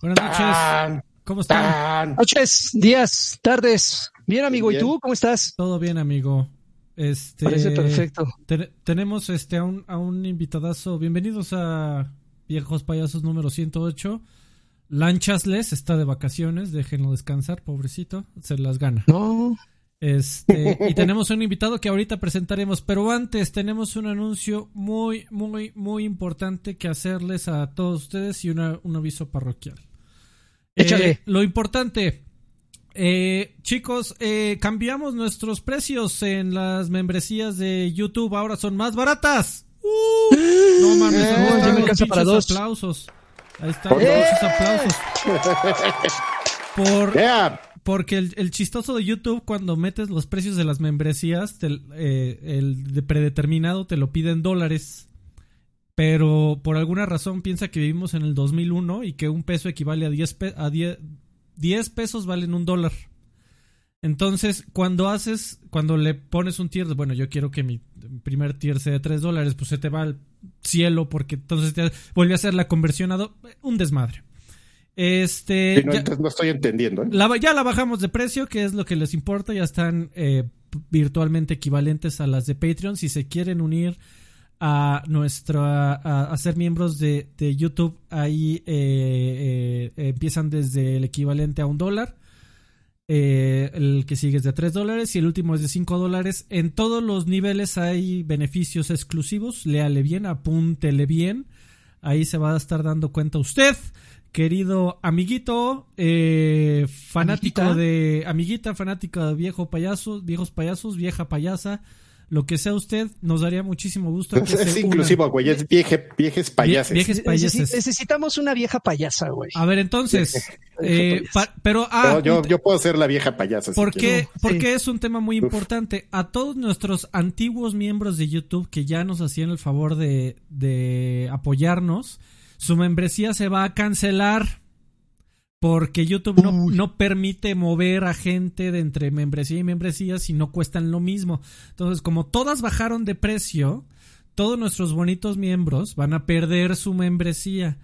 Buenas noches. ¿Cómo están? Noches, días, tardes. Bien, amigo. ¿Y tú? ¿Cómo estás? Todo bien, amigo. Este, Parece perfecto. tenemos este a un, a un invitadazo. Bienvenidos a Viejos Payasos número 108. Lanchasles está de vacaciones, déjenlo descansar, pobrecito, se las gana. No. Este, y tenemos un invitado que ahorita presentaremos, pero antes tenemos un anuncio muy, muy, muy importante que hacerles a todos ustedes y un aviso parroquial. Échale. Eh, lo importante, eh, chicos, eh, cambiamos nuestros precios en las membresías de YouTube, ahora son más baratas. ¡Uh! no mames, eh, para dos. aplausos. Ahí están, muchos aplausos. Por, porque el, chistoso de YouTube, cuando metes los precios de las membresías, eh, el de predeterminado te lo pide en dólares. Pero por alguna razón piensa que vivimos en el 2001 y que un peso equivale a 10, a 10, pesos valen un dólar. Entonces, cuando haces, cuando le pones un tier, bueno, yo quiero que mi primer tier sea de 3 dólares, pues se te va al cielo porque entonces te vuelve a hacer la conversión a un desmadre. Este. no, no estoy entendiendo. ¿eh? ya la bajamos de precio, que es lo que les importa. Ya están eh, virtualmente equivalentes a las de Patreon. Si se quieren unir a nuestro. a, ser miembros de, YouTube, ahí eh, empiezan desde el equivalente a un dólar. el que sigue es de 3 dólares y el último es de 5 dólares. En todos los niveles hay beneficios exclusivos. Léale bien, apúntele bien. Ahí se va a estar dando cuenta usted querido amiguito, eh, fanático de. Amiguita, fanática de viejo payasos, viejos payasos, vieja payasa. Lo que sea usted, nos daría muchísimo gusto. es inclusivo, güey, es vieje, viejes payases. viejes payases. Necesitamos una vieja payasa, güey. A ver, entonces, eh, pero... Ah, yo, yo, puedo ser la vieja payasa. ¿Por qué? Porque es un tema muy importante. A todos nuestros antiguos miembros de YouTube que ya nos hacían el favor de, de apoyarnos, su membresía se va a cancelar porque YouTube no, permite mover a gente de entre membresía y membresía si no cuestan lo mismo. Entonces, como todas bajaron de precio, todos nuestros bonitos miembros van a perder su membresía.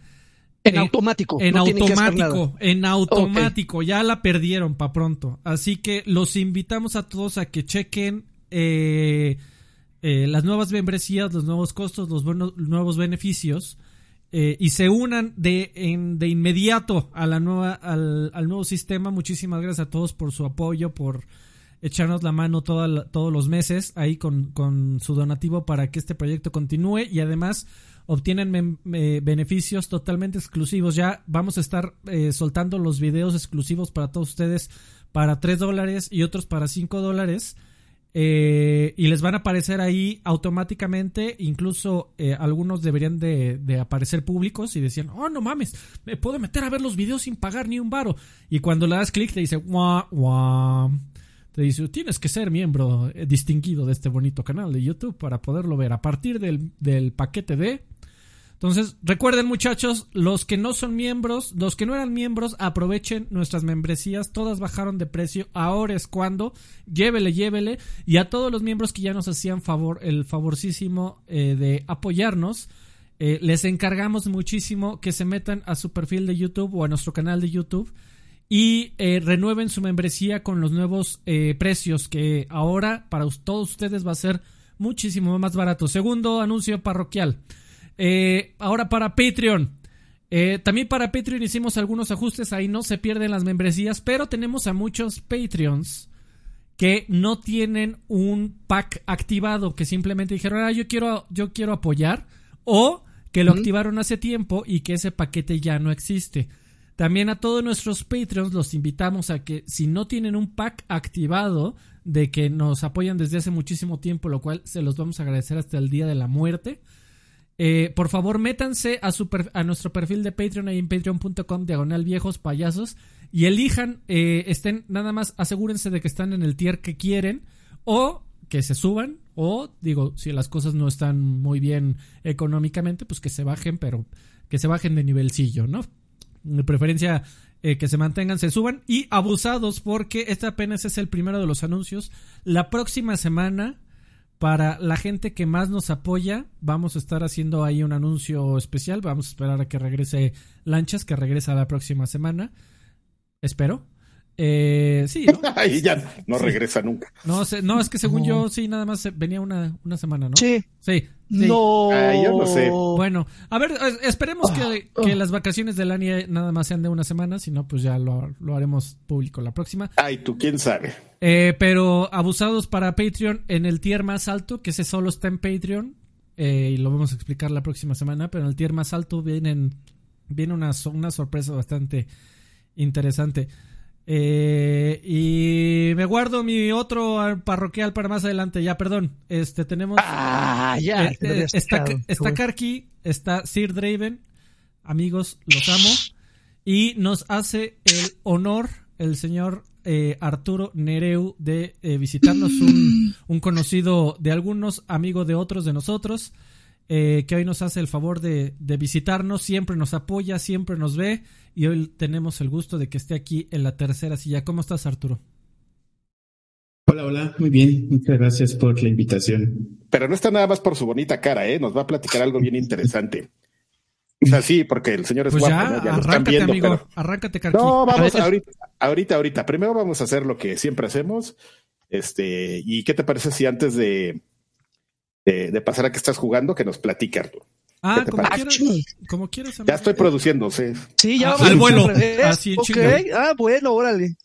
En eh, automático. En automático, en automático. Ya la perdieron para pronto. Así que los invitamos a todos a que chequen eh, eh, las nuevas membresías, los nuevos costos, los buenos, nuevos beneficios eh, y se unan de, de inmediato a la nueva, al, nuevo sistema. Muchísimas gracias a todos por su apoyo, por echarnos la mano todos los meses ahí con, con, su donativo para que este proyecto continúe y además obtienen beneficios totalmente exclusivos. Ya vamos a estar eh, soltando los videos exclusivos para todos ustedes para 3 dólares y otros para 5 dólares. Eh, y les van a aparecer ahí automáticamente, incluso eh, algunos deberían de, aparecer públicos y decían, oh no mames, me puedo meter a ver los videos sin pagar ni un varo. Y cuando le das clic te dice, guau, guau. Te dice, tienes que ser miembro eh, distinguido de este bonito canal de YouTube para poderlo ver a partir del, del paquete de entonces, recuerden muchachos, los que no son miembros, los que no eran miembros, aprovechen nuestras membresías, todas bajaron de precio, ahora es cuando, llévele, llévele, y a todos los miembros que ya nos hacían favor, el favorcísimo eh, de apoyarnos, eh, les encargamos muchísimo que se metan a su perfil de YouTube o a nuestro canal de YouTube y eh, renueven su membresía con los nuevos precios que ahora para todos ustedes va a ser muchísimo más barato. Segundo anuncio parroquial. Eh, ahora para Patreon. Eh, también para Patreon hicimos algunos ajustes, ahí no se pierden las membresías, pero tenemos a muchos Patreons que no tienen un pack activado, que simplemente dijeron, ah, yo quiero, yo quiero apoyar, o que lo activaron hace tiempo y que ese paquete ya no existe. También a todos nuestros Patreons los invitamos a que si no tienen un pack activado de que nos apoyan desde hace muchísimo tiempo, lo cual se los vamos a agradecer hasta el día de la muerte, eh, por favor, métanse a, su a nuestro perfil de Patreon ahí en patreon.com diagonal viejos payasos y elijan, eh, estén nada más, asegúrense de que están en el tier que quieren o que se suban o digo, si las cosas no están muy bien económicamente, pues que se bajen, pero que se bajen de nivelcillo, ¿no? De preferencia eh, que se mantengan, se suban y abusados porque este apenas es el primero de los anuncios. La próxima semana Para la gente que más nos apoya, vamos a estar haciendo ahí un anuncio especial. Vamos a esperar a que regrese Lanchas, que regresa la próxima semana. Espero. Eh, sí, ¿no? Ahí ya no regresa nunca. No, no, es que según yo, sí, nada más venía una, una semana, ¿no? Sí. Sí. No. yo no sé. Bueno, a ver, esperemos que, que, las vacaciones del año nada más sean de una semana, si no, pues ya lo, lo haremos público la próxima. Ay, tú, quién sabe. Eh, pero abusados para Patreon en el tier más alto, que ese solo está en Patreon, eh, y lo vamos a explicar la próxima semana, pero en el tier más alto vienen, viene una, una sorpresa bastante interesante. Eh, y me guardo mi otro parroquial para más adelante. Ya, perdón. Este tenemos. Ah, ya. Eh, eh, está, está Karki, está Sir Draven. Amigos, los amo. Y nos hace el honor el señor Arturo Nereu de visitarnos, un, un, conocido de algunos, amigo de otros de nosotros, que hoy nos hace el favor de, de visitarnos, siempre nos apoya, siempre nos ve y hoy tenemos el gusto de que esté aquí en la tercera silla. ¿Cómo estás, Arturo? Hola, hola, muy bien, muchas gracias por la invitación. Pero no está nada más por su bonita cara, ¿eh? Nos va a platicar algo bien interesante. O sea, sí, porque el señor es pues guapo, ya, ¿no? ya lo están viendo, amigo, pero... arráncate, Carqui. No, vamos ahorita, ahorita, ahorita. Primero vamos a hacer lo que siempre hacemos. Este, ¿y qué te parece si antes de, de, de pasar a que estás jugando, que nos platique, Arturo? Ah, como quieras, como quieras. Ya estoy produciendo, sí. Sí, ya. Ah, al vuelo. Así en okay. Ah, bueno, órale.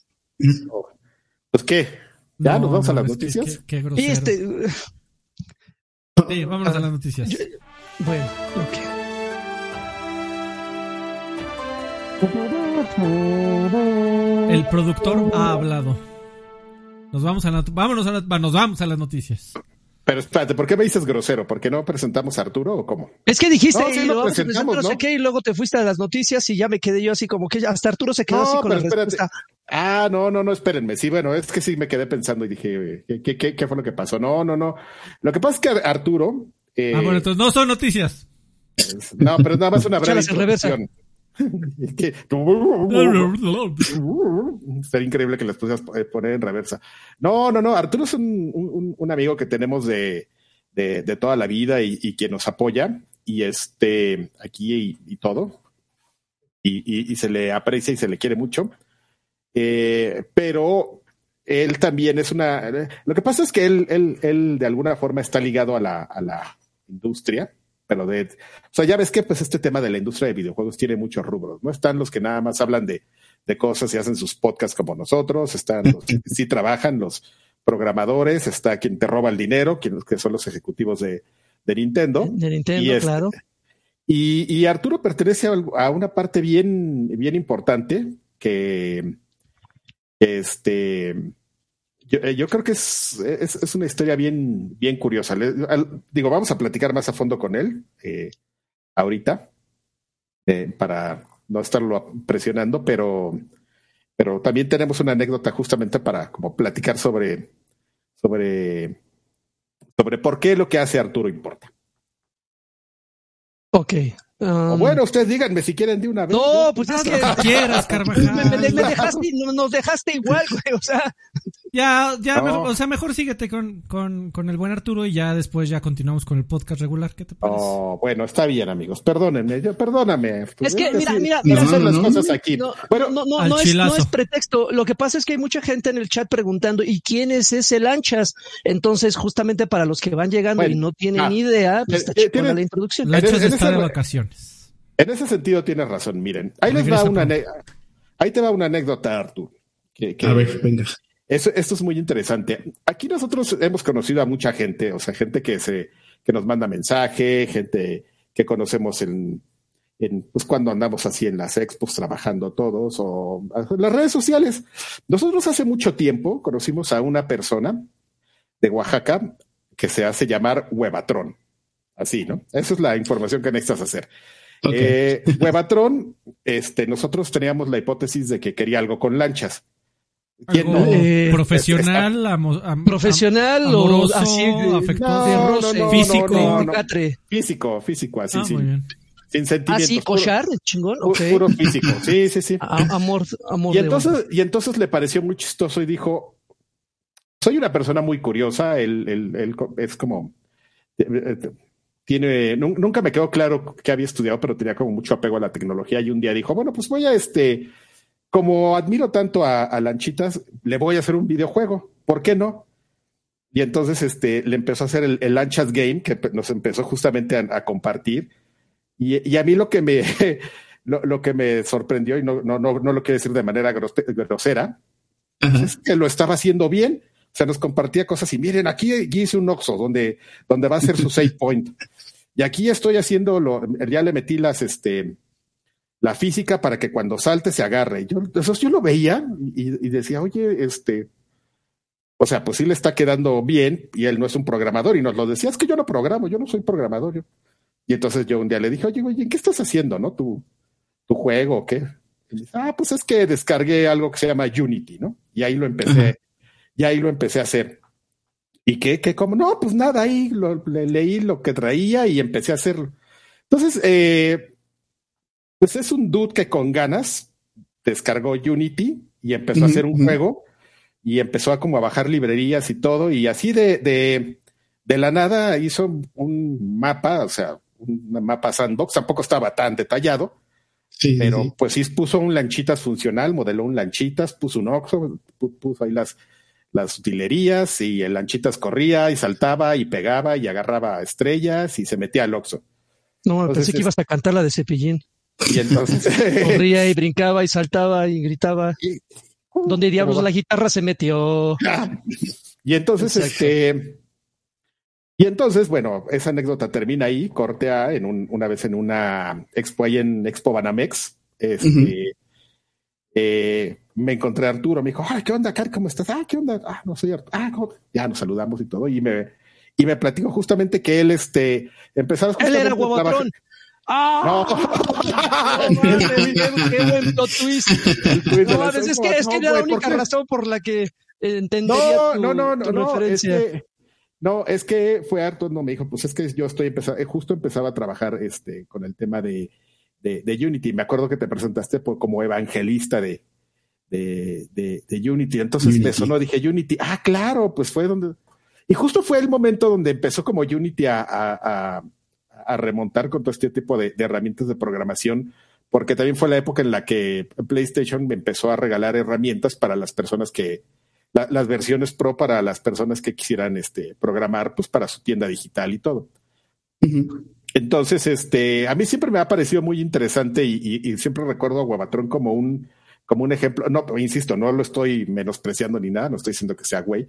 Pues qué. ¿Ya no, nos vamos a las noticias? Qué, qué grosero. Este... Sí, vámonos a las noticias. Yo... Bueno, ok. El productor ha hablado. Nos vamos a la, vámonos a la, nos vamos a las noticias. Pero espérate, ¿por qué me dices grosero? ¿Por qué no presentamos a Arturo o cómo? Es que dijiste, no, sí, y lo lo presentamos, no ¿no? sé qué, y luego te fuiste a las noticias y ya me quedé yo así como que hasta Arturo se quedó No, así con pero la espérate. respuesta. Ah, no, no, no, espérenme. Sí, bueno, es que sí me quedé pensando y dije, ¿qué, qué, qué, qué fue lo que pasó? No, no, no. Lo que pasa es que Arturo. Eh, Ah, bueno, entonces no son noticias. es- no, pero es nada más una breve Échalas Que- Sería increíble que les pusieras eh, poner en reversa. No, no, no. Arturo es un, un- un amigo que tenemos de, de, de toda la vida y, y que nos apoya. Y este, aquí y, y todo. Y, y- y se le aprecia y se le quiere mucho. Eh, pero él también es una. Lo que pasa es que él, él, él de alguna forma está ligado a la, a la industria, pero de. O sea, ya ves que pues este tema de la industria de videojuegos tiene muchos rubros, ¿no? Están los que nada más hablan de, de cosas y hacen sus podcasts como nosotros, están los que sí trabajan, los programadores, está quien te roba el dinero, quienes que son los ejecutivos de, de Nintendo. De Nintendo, Y este- claro. Y, y Arturo pertenece a, a una parte bien, bien importante que este yo, eh, yo creo que es, es, es una historia bien, bien curiosa. Le- digo, vamos a platicar más a fondo con él eh, ahorita eh, para no estarlo presionando, pero, pero también tenemos una anécdota justamente para como platicar sobre, sobre, sobre por qué lo que hace Arturo importa. Ok. O um, bueno, ustedes díganme si quieren de una vez. no, pues es Haz que quieras, me, me- Carvajal. me dejaste, no- nos dejaste igual, güey. O sea, Ya, ya, No. mejor- o sea, mejor síguete con, con, con el buen Arturo y ya después ya continuamos con el podcast regular. ¿Qué te parece? Oh, bueno, está bien, amigos. Perdónenme, yo, perdóname. Es que, mira, mira, mira, son las no, cosas aquí. no, bueno, no, no, no es, no pretexto. Lo que pasa es que hay mucha gente en el chat preguntando, ¿y quién es ese Lanchas? Entonces, justamente para los que van llegando Bueno, y no tienen ah, ni idea, pues eh, está eh, tiene- la introducción. Lanchas en ese- está de vacaciones. En ese sentido tienes razón. Miren, ahí les va una ahí te va una anécdota, Artur. Que, que- A ver, venga. Eso, esto es muy interesante. Aquí nosotros hemos conocido a mucha gente, o sea, gente que se, que nos manda mensaje, gente que conocemos en, en pues cuando andamos así en las expos trabajando todos, o en las redes sociales. Nosotros hace mucho tiempo conocimos a una persona de Oaxaca que se hace llamar Huevatrón. Así, ¿no? Esa es la información que necesitas hacer. Ok. Eh, Huevatrón, este, nosotros teníamos la hipótesis de que quería algo con lanchas. ¿Quién Algo no? Eh, profesional, amo- am- Profesional am- o amoroso, así de- afectuoso. de No, roce, no, no, físico. Físico, físico, así, Ah, sí. muy bien. Sin Ah, sentimientos. sí, puro- cochar, chingón, pu- ok. Puro físico, sí, sí, sí. A- amor, amor Y entonces, y entonces le pareció muy chistoso y dijo, soy una persona muy curiosa, él, él, es como, eh, tiene, nunca me quedó claro que había estudiado, pero tenía como mucho apego a la tecnología y un día dijo, bueno, pues voy a este, como admiro tanto a, Lanchitas, le voy a hacer un videojuego, ¿por qué no? Y entonces este, le empezó a hacer el, Lanchas Game, que nos empezó justamente a, compartir. Y, a mí lo que me, lo, que me sorprendió, y no, no, no, no lo quiero decir de manera grosera, es que lo estaba haciendo bien. O sea, nos compartía cosas y miren, aquí, hice un Oxo donde, donde va a ser su save point. Y aquí estoy haciendo lo, ya le metí las, este, la física para que cuando salte se agarre. Yo, eso yo lo veía y, decía, oye, este, o sea, pues sí le está quedando bien y él no es un programador y nos lo decía, es que yo no programo, yo no soy programador. Y entonces yo un día le dije, oye, oye, ¿qué estás haciendo, no? ¿Tu, tu juego o qué? Y dice, ah, pues es que descargué algo que se llama Unity, ¿no? Y ahí lo empecé, y ahí lo empecé a hacer. ¿Y qué? ¿Qué? ¿Cómo? No, pues nada, ahí lo, leí lo que traía y empecé a hacerlo. Entonces, eh, pues es un dude que con ganas descargó Unity y empezó a hacer un juego y empezó a como a bajar librerías y todo y así de, de, de la nada hizo un mapa, o sea, un mapa sandbox, tampoco estaba tan detallado, Sí, pero pues sí puso un lanchitas funcional, modeló un lanchitas, puso un oxo, puso ahí las, las utilerías y el lanchitas corría y saltaba y pegaba y agarraba estrellas y se metía al oxo. No, pensé que ibas a cantar la de Cepillín. Y entonces corría y brincaba y saltaba y gritaba. ¿Dónde diablos la guitarra se metió? Y entonces, este, y entonces, bueno, esa anécdota termina ahí, cortea en un, una vez en una expo ahí en Expo Banamex. Este, eh, me encontré a Arturo, me dijo, ay, ¿qué onda, Cari? ¿Cómo estás? Ah, ¿qué onda? Ah, no soy Arturo. Ah, ya nos saludamos y todo. Y me, y me platico justamente que él, este, empezaba Él era Guabatrón. ¡Ah! No. ¡Qué buen plot twist! No, es que, es que era la única razón por la que entendería no, tu, no, no, no, no, referencia. No, es que fue harto, no me dijo, pues es que yo estoy empezando, eh, justo empezaba a trabajar este, con el tema de, de, Unity. Me acuerdo que te presentaste como evangelista de, de, de, Unity. Entonces me sonó, dije Unity, ah, claro, pues fue donde. Y justo fue el momento donde empezó como Unity a, a, a remontar con todo este tipo de, herramientas de programación, porque también fue la época en la que PlayStation me empezó a regalar herramientas para las personas que, las versiones pro para las personas que quisieran este, programar, pues para su tienda digital y todo. Entonces, este, a mí siempre me ha parecido muy interesante y, siempre recuerdo a Guabatrón como un, como un ejemplo. No, insisto, no lo estoy menospreciando ni nada, no estoy diciendo que sea güey,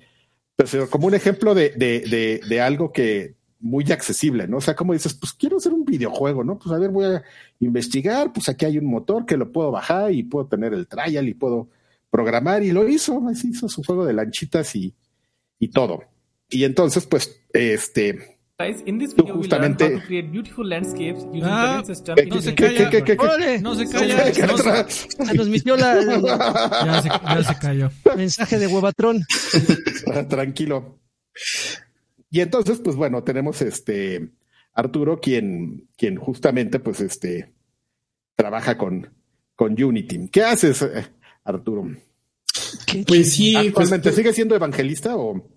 pero como un ejemplo de, de, de, algo que muy accesible, ¿no? O sea, como dices, pues quiero hacer un videojuego, ¿no? Pues a ver, voy a investigar, pues aquí hay un motor que lo puedo bajar y puedo tener el trial y puedo programar y lo hizo, hizo su juego de lanchitas y, y todo. Y entonces, pues, este, justamente. ah, no se calla. no se calla se nos mitió la ya se, ya se cayó. Mensaje de huevatrón. Tranquilo. Y entonces pues bueno tenemos este Arturo quien quien justamente pues este trabaja con con Unity. Qué haces Arturo. Pues sí. Pues, ¿Actualmente sigue siendo evangelista o?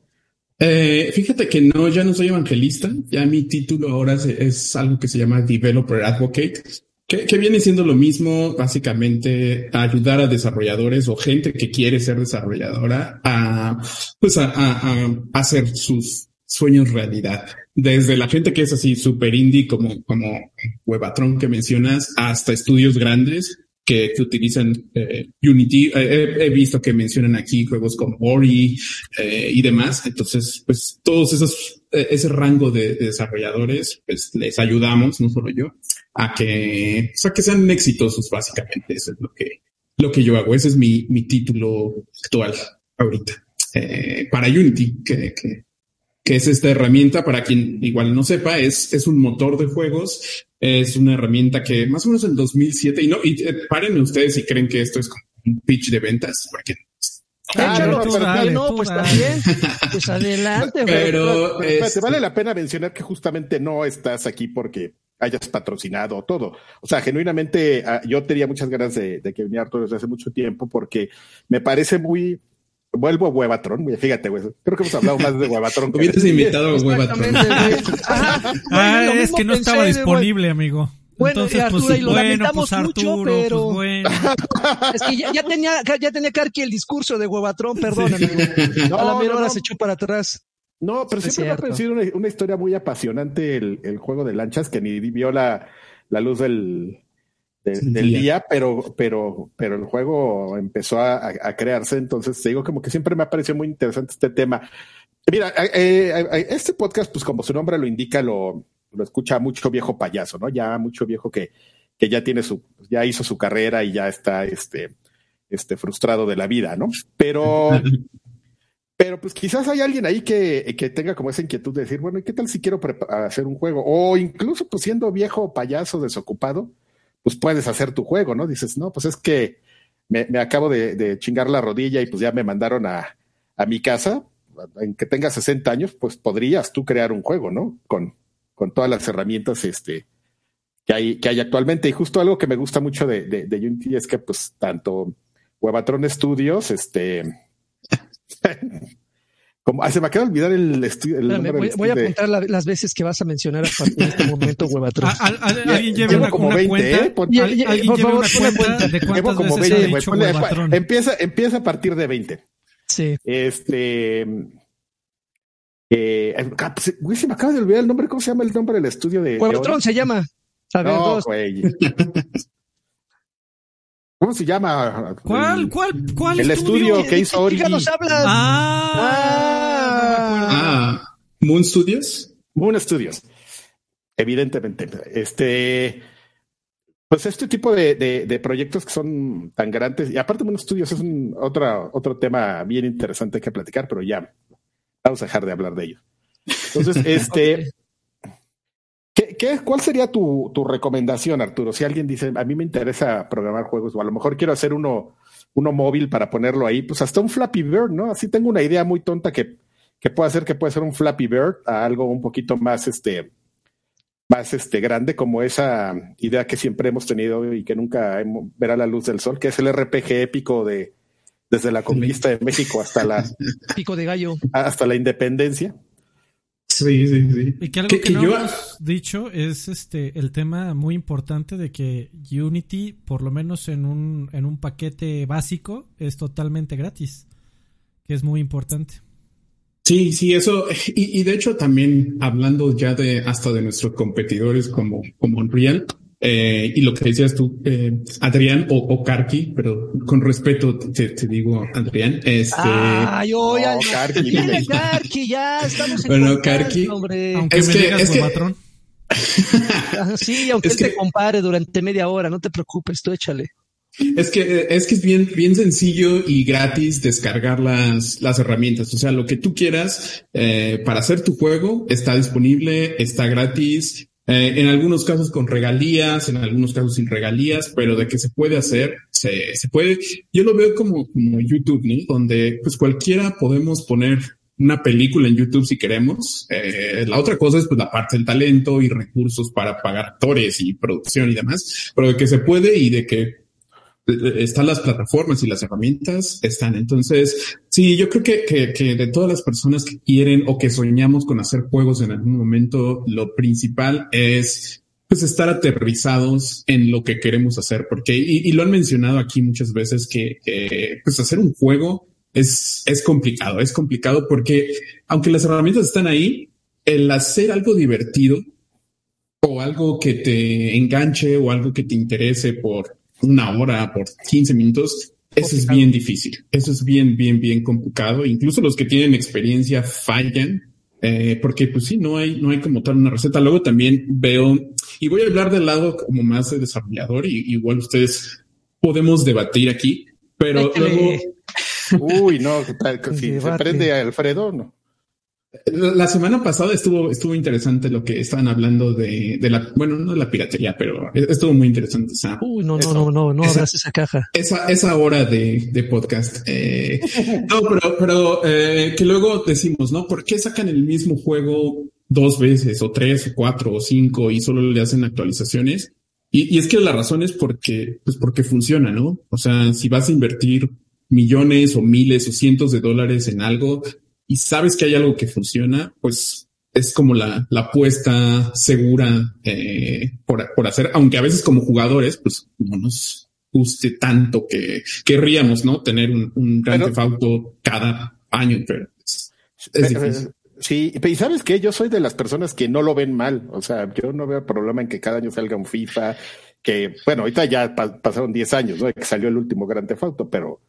Eh, fíjate que no, ya no soy evangelista. Ya mi título ahora es, algo que se llama Developer Advocate, que, viene siendo lo mismo, básicamente ayudar a desarrolladores o gente que quiere ser desarrolladora a, pues a, hacer sus sueños realidad. Desde la gente que es así super indie como, como Webatron que mencionas hasta estudios grandes que, utilizan eh, Unity. Eh, he visto que mencionan aquí juegos como Ori eh, y demás. Entonces, pues todos esos, ese rango de, desarrolladores, pues les ayudamos, no solo yo, a que, o sea, que sean exitosos básicamente. Eso es lo que, lo que yo hago. Ese es mi, mi título actual ahorita. para Unity, que, que, que es esta herramienta, para quien igual no sepa, es, es un motor de juegos es una herramienta que más o menos en 2007, y no, y eh, paren ustedes si creen que esto es como un pitch de ventas, porque Claro, no, pues también. Pues adelante. Pero, pero, este vale la pena mencionar que justamente no estás aquí porque hayas patrocinado todo. O sea, genuinamente ah, yo tenía muchas ganas de, que viniera Arturo desde hace mucho tiempo porque me parece muy, vuelvo a Huevatron. Fíjate, güey. Creo que hemos hablado más de Huevatron. Hubieras invitado a Huevatron. ah, es que no estaba disponible, amigo. Bueno, Entonces, Arturo, pues, y lo bueno, lamentamos pues, Arturo, mucho, pues, pero bueno. es que ya, ya, tenía, ya tenía Karki el discurso de Huevatrón, perdóname. No, a la mera hora se echó para atrás. No, pero siempre me ha parecido una, una, historia muy apasionante el, el, juego de lanchas que ni vio la, la luz del, del día, pero, pero, pero el juego empezó a, a, crearse. Entonces, te digo como que siempre me ha parecido muy interesante este tema. Mira, eh, eh, este podcast, pues como su nombre lo indica, lo, lo escucha mucho viejo payaso, ¿no? Ya mucho viejo que, que ya tiene su, ya hizo su carrera y ya está este, este frustrado de la vida, ¿no? Pero, pero pues quizás hay alguien ahí que, que tenga como esa inquietud de decir, bueno, ¿y qué tal si quiero hacer un juego? O incluso pues siendo viejo payaso desocupado, pues puedes hacer tu juego, ¿no? Dices, no, pues es que me, me acabo de, chingar la rodilla y pues ya me mandaron a, a mi casa, en que tenga 60 años, pues podrías tú crear un juego, ¿no? Con, con todas las herramientas este, que, hay, que hay actualmente. Y justo algo que me gusta mucho de, de, Unity es que pues tanto Huevatron Studios, este... Como, ah, se me acaba de olvidar el estudio. voy, a apuntar las veces que vas a mencionar a partir de este momento, Huevatron. alguien lleve una, como 20, cuenta. ¿eh? Por, por favor, una cuenta de cuántas como veces 20, empieza, empieza a partir de 20. Sí. Este, eh, pues, güey, se me acaba de olvidar el nombre. ¿Cómo se llama el nombre del estudio de. Cuatrón se llama. no, güey. ¿Cómo se llama? ¿Cuál, cuál, cuál? El estudio, que hizo Ori. nos hablas? Ah, ah, ah, Moon Studios. Moon Studios. Evidentemente. Este. Pues este tipo de, de, de, proyectos que son tan grandes, y aparte Moon Studios es un otra, otro tema bien interesante que platicar, pero ya Vamos a dejar de hablar de ello. Entonces, este, ¿qué, cuál sería tu, tu, recomendación, Arturo? Si alguien dice, a mí me interesa programar juegos, o a lo mejor quiero hacer uno, uno móvil para ponerlo ahí, pues hasta un Flappy Bird, ¿no? Así tengo una idea muy tonta que, que puede hacer que puede ser un Flappy Bird a algo un poquito más, este, más este grande como esa idea que siempre hemos tenido y que nunca verá la luz del sol, que es el RPG épico de, desde la conquista de México hasta la pico de gallo hasta la independencia. Sí, sí, sí. Y que algo que, no hemos dicho es este el tema muy importante de que Unity, por lo menos en un, en un paquete básico, es totalmente gratis. Que es muy importante. Sí, sí, eso. Y, y de hecho, también hablando ya de hasta de nuestros competidores como, como Unreal, eh, y lo que decías tú, eh, Adrián o, o Karki, pero con respeto te, te digo, Adrián, este. Ay, oye, no, Karki, Karki, ya estamos en Bueno, Karki, hombre. aunque es me que, digas es que... patrón. sí, aunque es él que... te compare durante media hora, no te preocupes, tú échale. Es que es que es bien bien sencillo y gratis descargar las las herramientas. O sea, lo que tú quieras eh, para hacer tu juego está disponible, está gratis eh, en algunos casos con regalías, en algunos casos sin regalías, pero de que se puede hacer, se, se puede. Yo lo veo como, como YouTube, ¿no? Donde pues cualquiera podemos poner una película en YouTube si queremos. Eh, la otra cosa es pues la parte del talento y recursos para pagar actores y producción y demás, pero de que se puede y de que están las plataformas y las herramientas, están. Entonces, sí, yo creo que, que, que, de todas las personas que quieren o que soñamos con hacer juegos en algún momento, lo principal es pues estar aterrizados en lo que queremos hacer, porque, y, lo han mencionado aquí muchas veces, que, que pues hacer un juego es, es complicado, es complicado porque aunque las herramientas están ahí, el hacer algo divertido o algo que te enganche o algo que te interese por una hora, por 15 minutos, eso es bien difícil. Eso es bien, bien, bien complicado. Incluso los que tienen experiencia fallan, eh, porque pues sí, no hay, no hay como tal una receta. Luego también veo, y voy a hablar del lado como más de desarrollador, y igual ustedes podemos debatir aquí, pero luego... Uy, no, si se prende a Alfredo, no. La semana pasada estuvo, estuvo interesante lo que estaban hablando de, de la, bueno, no de la piratería, pero estuvo muy interesante. Esa, Uy, no, no, no, no, no esa, esa caja. Esa, esa hora de, de podcast. Eh, no, pero, pero eh, que luego decimos, ¿no? ¿Por qué sacan el mismo juego dos veces, o tres, o cuatro, o cinco, y solo le hacen actualizaciones? Y, y es que la razón es porque, pues porque funciona, ¿no? O sea, si vas a invertir millones o miles o cientos de dólares en algo y sabes que hay algo que funciona, pues es como la, la apuesta segura eh, por, por, hacer, aunque a veces como jugadores, pues no nos guste tanto que querríamos, ¿no? Tener un, un gran cada año, pero es, difícil. Sí, y sabes que yo soy de las personas que no lo ven mal. O sea, yo no veo problema en que cada año salga un FIFA, que bueno, ahorita ya pasaron 10 años, ¿no? Que salió el último Gran Theft Auto, pero,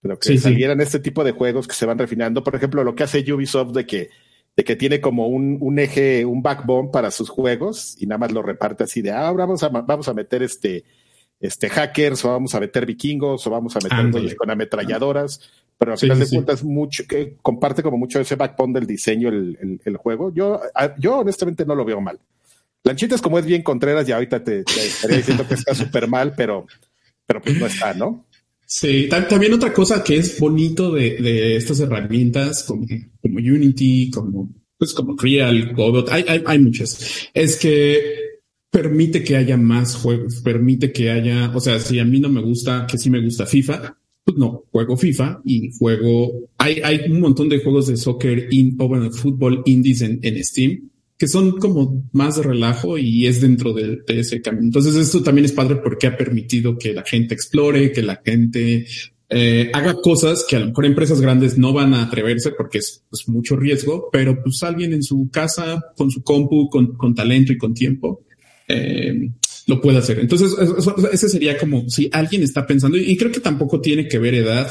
pero que salieran este tipo de juegos que se van refinando. Por ejemplo, lo que hace Ubisoft de que, de que tiene como un, un eje, un backbone para sus juegos y nada más lo reparte así de, ah, ahora vamos a, vamos a meter este, este hackers o vamos a meter vikingos o vamos a meter con ametralladoras pero al final de cuentas mucho que comparte como mucho ese backbone del diseño el, el, juego. Yo, yo honestamente no lo veo mal. Lanchitas como es bien Contreras y ahorita te, estaría diciendo que está súper mal, pero, pero pues no está, ¿no? Sí, también otra cosa que es bonito de, de estas herramientas como, como, Unity, como, pues como Real, Godot, hay, hay, hay muchas, es que permite que haya más juegos, permite que haya, o sea, si a mí no me gusta, que sí me gusta FIFA, pues no, juego FIFA y juego, hay, hay un montón de juegos de soccer in, o bueno, fútbol indies en, en Steam que son como más de relajo y es dentro de, ese camino. Entonces esto también es padre porque ha permitido que la gente explore, que la gente eh, haga cosas que a lo mejor empresas grandes no van a atreverse porque es, mucho riesgo, pero pues alguien en su casa con su compu, con, con talento y con tiempo, eh, lo puede hacer. Entonces, ese sería como si alguien está pensando, y creo que tampoco tiene que ver edad.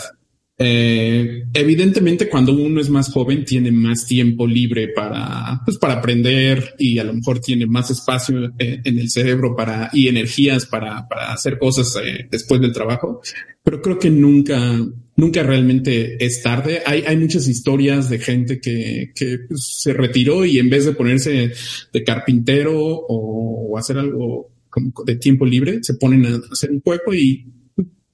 Eh, evidentemente, cuando uno es más joven, tiene más tiempo libre para, pues, para aprender y a lo mejor tiene más espacio eh, en el cerebro para y energías para, para hacer cosas eh, después del trabajo. Pero creo que nunca, nunca realmente es tarde. Hay, hay muchas historias de gente que, que pues, se retiró y en vez de ponerse de carpintero o hacer algo de tiempo libre, se ponen a hacer un juego y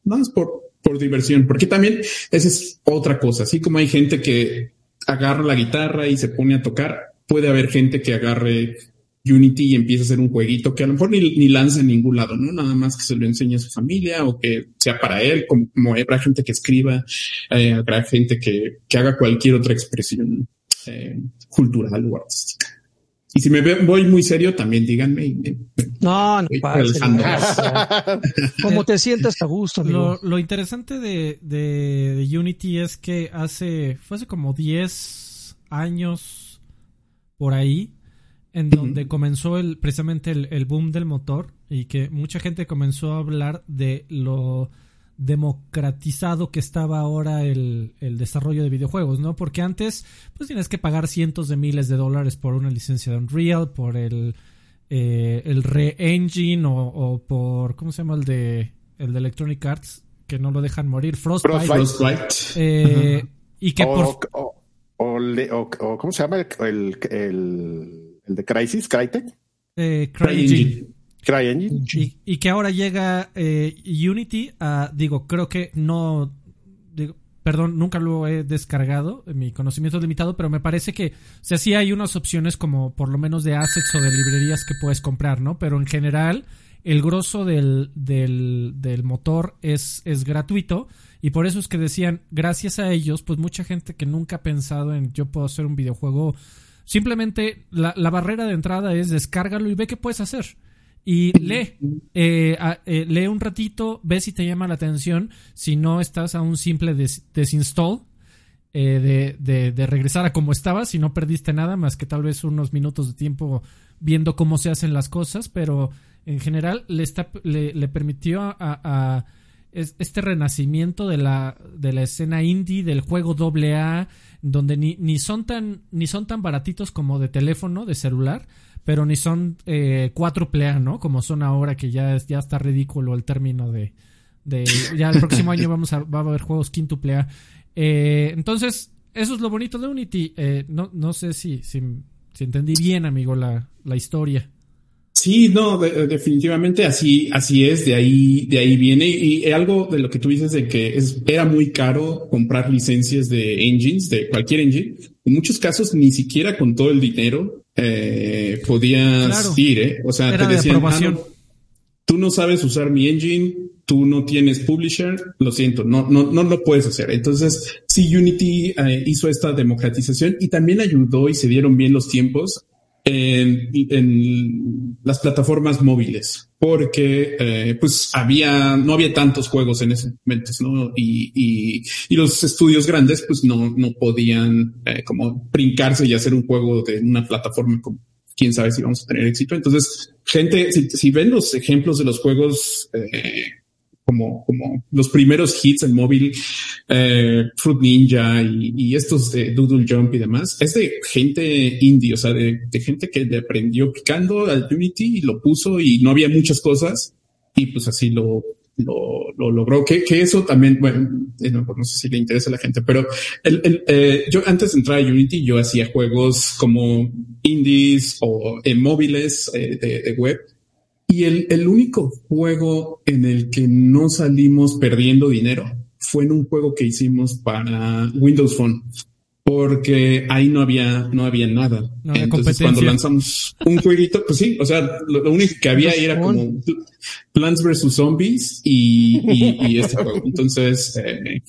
nada más por, por diversión, porque también esa es otra cosa, así como hay gente que agarra la guitarra y se pone a tocar, puede haber gente que agarre Unity y empiece a hacer un jueguito que a lo mejor ni, ni lanza en ningún lado, ¿no? Nada más que se lo enseñe a su familia o que sea para él, como, como habrá gente que escriba, eh, habrá gente que, que haga cualquier otra expresión eh, cultural o artística. Y si me voy muy serio, también díganme. no, no pasa. Como te sientas a gusto. Lo, lo, interesante de, de, Unity es que hace, fue hace como 10 años por ahí, en donde comenzó el, precisamente el, el boom del motor y que mucha gente comenzó a hablar de lo democratizado que estaba ahora el, desarrollo de videojuegos, ¿no? Porque antes, pues tienes que pagar cientos de miles de dólares por una licencia de Unreal, por el, eh, el Re-Engine o, por, ¿cómo se llama el de, el de Electronic Arts? Que no lo dejan morir, Frostbite. Frostbite. Eh, y que o, por... O, ¿cómo se llama el, el, el de Crisis? ¿Crytek? Eh, CryEngine. Y, que ahora llega eh, Unity a, digo, creo que no, digo, perdón, nunca lo he descargado, mi conocimiento es limitado, pero me parece que, o sea, sí hay unas opciones como por lo menos de assets o de librerías que puedes comprar, ¿no? Pero en general, el grosso del, del, del motor es, es gratuito. Y por eso es que decían, gracias a ellos, pues mucha gente que nunca ha pensado en yo puedo hacer un videojuego, simplemente la, la barrera de entrada es descárgalo y ve qué puedes hacer y lee, eh, eh, lee un ratito, ve si te llama la atención, si no estás a un simple desinstall eh, de, de, regresar a como estabas, si no perdiste nada más que tal vez unos minutos de tiempo viendo cómo se hacen las cosas, pero en general le, está, le, le permitió a, este renacimiento de la, de la escena indie, del juego AA, donde ni, ni, son tan, ni son tan baratitos como de teléfono, de celular, pero ni son eh, plea, ¿no? Como son ahora que ya, ya está ridículo el término de, de ya el próximo año vamos a, va a haber juegos quintuple A. Eh, entonces, eso es lo bonito de Unity. Eh, no, no sé si, si, entendí bien, amigo, la, la historia. Sí, no, definitivamente así, así es, de ahí, de ahí viene. Y, algo de lo que tú dices de que es, era muy caro comprar licencias de engines, de cualquier engine. En muchos casos, ni siquiera con todo el dinero eh, podías ir, ¿eh? O sea, te decían, ah, tú no sabes usar mi engine, tú no tienes publisher, lo siento, no, no, no lo puedes hacer. Entonces, sí, Unity eh, hizo esta democratización y también ayudó y se dieron bien los tiempos en, las plataformas móviles, porque eh, pues había, no había tantos juegos en ese momento, ¿no? Y, y, y, los estudios grandes pues no, no podían eh, como brincarse y hacer un juego de una plataforma como quién sabe si vamos a tener éxito. Entonces, gente, si, si ven los ejemplos de los juegos eh, como, como los primeros hits en móvil, eh, Fruit Ninja y, estos de Doodle Jump y demás, es de gente indie, o sea, de, gente que le aprendió picando al Unity y lo puso y no había muchas cosas y pues así lo, lo, logró. Que, que, eso también, bueno, eh, no, sé si le interesa a la gente, pero el, eh, yo antes de entrar a Unity, yo hacía juegos como indies o en móviles de, de, web y el, el único juego en el que no salimos perdiendo dinero fue en un juego que hicimos para Windows Phone porque ahí no había, no había nada. Entonces, cuando lanzamos un jueguito, pues sí, o sea, lo, único que había era como Plants vs. Zombies y, y, este juego. Entonces, eh,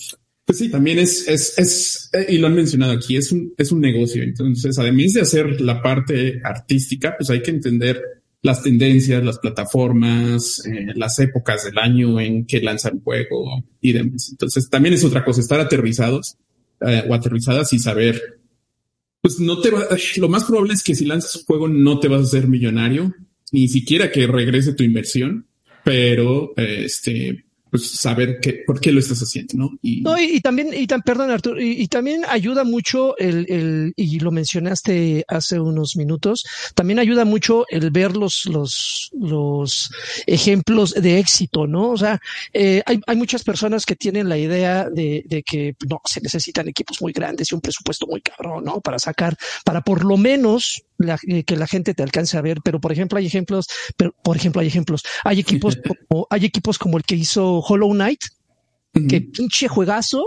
pues sí, también es, es, es, eh, y lo han mencionado aquí, es un, es un negocio. Entonces, además de hacer la parte artística, pues hay que entender las tendencias, las plataformas, eh, las épocas del año en que lanzan juego y demás. Entonces también es otra cosa, estar aterrizados eh, o aterrizadas y saber, pues no te va, lo más probable es que si lanzas un juego no te vas a hacer millonario, ni siquiera que regrese tu inversión, pero este, pues saber qué, por qué lo estás haciendo, ¿no? Y, no, y, también, y tan, perdón Arturo, y, también ayuda mucho el, el, y lo mencionaste hace unos minutos, también ayuda mucho el ver los, los, los ejemplos de éxito, ¿no? O sea, eh, hay, hay muchas personas que tienen la idea de, de que no, se necesitan equipos muy grandes y un presupuesto muy cabrón, ¿no? Para sacar, para por lo menos eh, que la gente te alcance a ver, pero por ejemplo hay ejemplos, pero por ejemplo hay ejemplos, hay equipos como, hay equipos como el que hizo Hollow Knight, que pinche juegazo,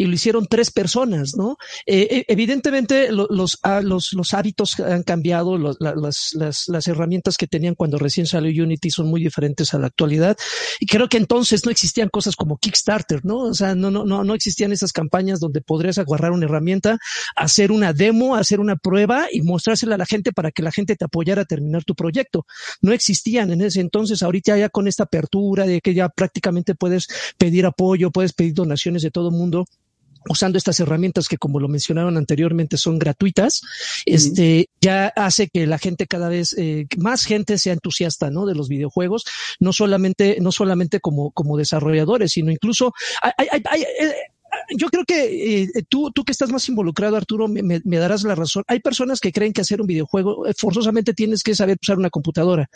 y lo hicieron tres personas, ¿no? Eh, eh, evidentemente ah, los, los, hábitos han cambiado, las, las, herramientas que tenían cuando recién salió Unity son muy diferentes a la actualidad y creo que entonces no existían cosas como Kickstarter, ¿no? O sea, no, no, no, no existían esas campañas donde podrías agarrar una herramienta, hacer una demo, hacer una prueba y mostrársela a la gente para que la gente te apoyara a terminar tu proyecto. No existían en ese entonces, ahorita ya con esta apertura de que ya prácticamente puedes pedir apoyo, puedes pedir donaciones de todo el mundo usando estas herramientas que como lo mencionaron anteriormente son gratuitas, este ya hace que la gente cada vez eh, más gente sea entusiasta, ¿no? De los videojuegos, no solamente no solamente como como desarrolladores, sino incluso hay, hay, hay, eh, yo creo que eh, tú, tú que estás más involucrado, Arturo, me, darás la razón. Hay personas que creen que hacer un videojuego eh, forzosamente tienes que saber usar una computadora.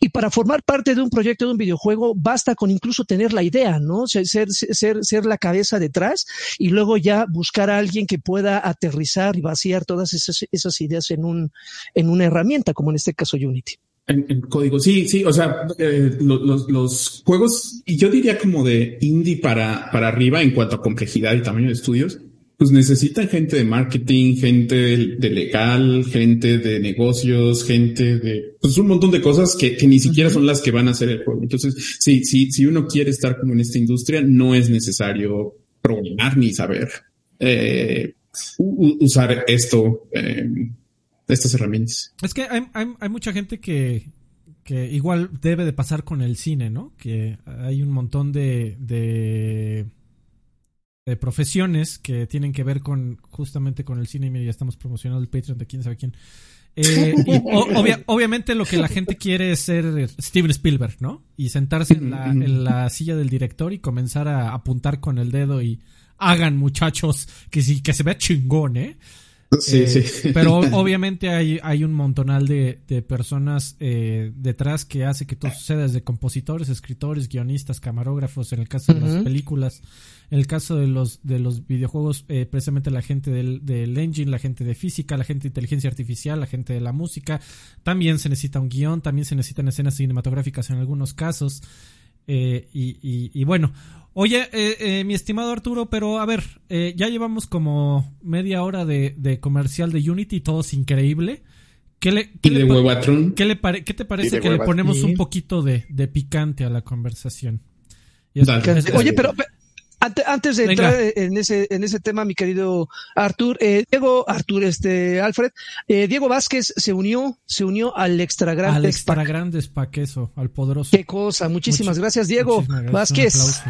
Y para formar parte de un proyecto de un videojuego, basta con incluso tener la idea, ¿no? Ser, ser, ser la cabeza detrás y luego ya buscar a alguien que pueda aterrizar y vaciar todas esas ideas en, un, en una herramienta, como en este caso Unity. En, código, sí, sí, o sea, eh, los, los, juegos, y yo diría como de indie para, para arriba en cuanto a complejidad y tamaño de estudios, pues necesitan gente de marketing, gente de legal, gente de negocios, gente de, pues un montón de cosas que, que ni siquiera son las que van a hacer el juego. Entonces, sí, sí, si uno quiere estar como en esta industria, no es necesario programar ni saber eh, usar esto. Eh, estas herramientas. Es que hay, hay, mucha gente que, que, igual debe de pasar con el cine, ¿no? Que hay un montón de, de, profesiones que tienen que ver con justamente con el cine. Y mira, ya estamos promocionando el Patreon de quién sabe quién. Eh, y obviamente lo que la gente quiere es ser Steven Spielberg, ¿no? Y sentarse en la, en la silla del director y comenzar a apuntar con el dedo y hagan muchachos que sí, que se vea chingón, ¿eh? Sí, sí. Eh, pero obviamente hay, hay un montonal de, de personas eh, detrás que hace que todo suceda, desde compositores, escritores, guionistas, camarógrafos, en el caso de las películas, en el caso de los, de los videojuegos, eh, precisamente la gente del, del engine, la gente de física, la gente de inteligencia artificial, la gente de la música, también se necesita un guion, también se necesitan escenas cinematográficas en algunos casos. y, y, y bueno, Oye, eh, eh, mi estimado Arturo, pero a ver, eh, ya llevamos como media hora de, comercial de Unity, todo es increíble. ¿Qué, le, qué, de ¿qué, le ¿Qué te parece que le ponemos un poquito de, de, picante a la conversación? Oye, pero, antes, de entrar en ese, en ese tema, mi querido Artur, eh, Diego, Artur, este, Alfred, eh, Diego Vázquez se unió, se unió al Extra Grandes. Al Extra Grandes eso, al poderoso. Qué cosa, muchísimas gracias, Diego Vázquez.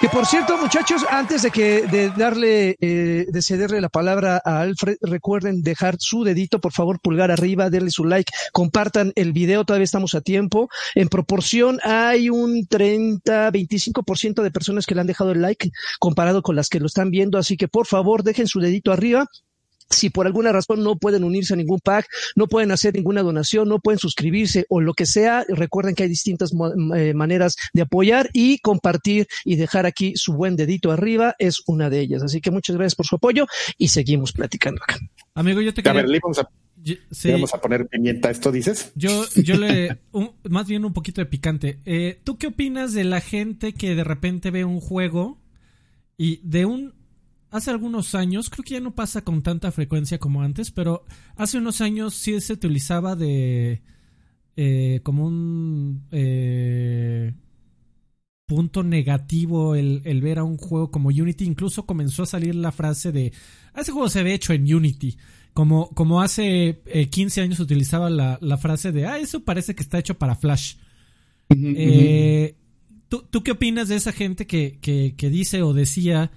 Que por cierto, muchachos, antes de que de darle, eh, de cederle la palabra a Alfred, recuerden dejar su dedito, por favor, pulgar arriba, denle su like, compartan el video, todavía estamos a tiempo. En proporción hay un 30, 25% de personas que le han dejado el like comparado con las que lo están viendo, así que por favor, dejen su dedito arriba si por alguna razón no pueden unirse a ningún pack, no pueden hacer ninguna donación, no pueden suscribirse o lo que sea, recuerden que hay distintas eh, maneras de apoyar y compartir y dejar aquí su buen dedito arriba es una de ellas. Así que muchas gracias por su apoyo y seguimos platicando acá. Amigo, yo te quería... A ver, vamos a... Vamos a poner pimienta, ¿esto dices? Yo, yo le, más bien un poquito de picante. Eh, ¿Tú qué opinas de la gente que de repente ve un juego y de un hace algunos años, creo que ya no pasa con tanta frecuencia como antes, pero hace unos años sí se utilizaba de eh, como un eh, punto negativo el, ver a un juego como Unity. Incluso comenzó a salir la frase de, ah, ese juego se ve hecho en Unity. Como, como hace 15 eh, años utilizaba la, frase de, ah, eso parece que está hecho para Flash. ¿tú, ¿tú, qué opinas de esa gente que, que, que dice o decía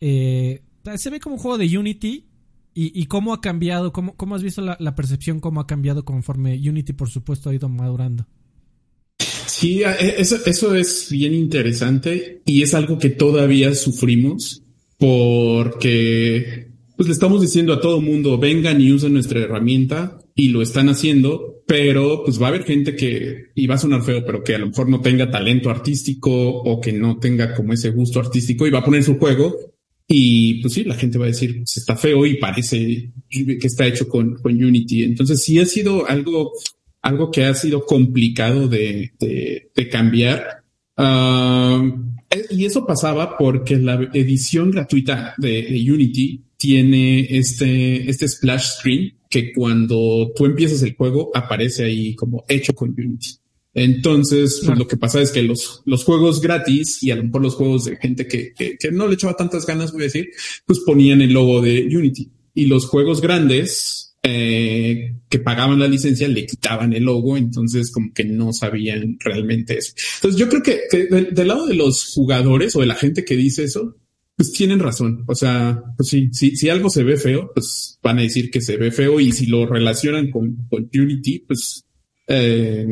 eh, se ve como un juego de Unity y, cómo ha cambiado, cómo, cómo has visto la, percepción, cómo ha cambiado conforme Unity, por supuesto, ha ido madurando. Sí, e, eso, eso es bien interesante y es algo que todavía sufrimos porque pues le estamos diciendo a todo mundo vengan y usen nuestra herramienta y lo están haciendo, pero pues va a haber gente que, y va a sonar feo, pero que a lo mejor no tenga talento artístico o que no tenga como ese gusto artístico y va a poner su juego y pues sí, la gente va a decir, se está feo y parece que está hecho con, con Unity. Entonces sí ha sido algo, algo que ha sido complicado de, de, cambiar. Um, y eso pasaba porque la edición gratuita de, Unity tiene este, este splash screen que cuando tú empiezas el juego aparece ahí como hecho con Unity. Entonces, pues lo que pasa es que los, los juegos gratis y a lo mejor los juegos de gente que, que, no le echaba tantas ganas, voy a decir, pues ponían el logo de Unity y los juegos grandes eh, que pagaban la licencia le quitaban el logo, entonces como que no sabían realmente eso. Entonces yo creo que, del, lado de los jugadores o de la gente que dice eso, pues tienen razón. O sea, pues sí, si, si algo se ve feo, pues van a decir que se ve feo y si lo relacionan con, con Unity, pues eh,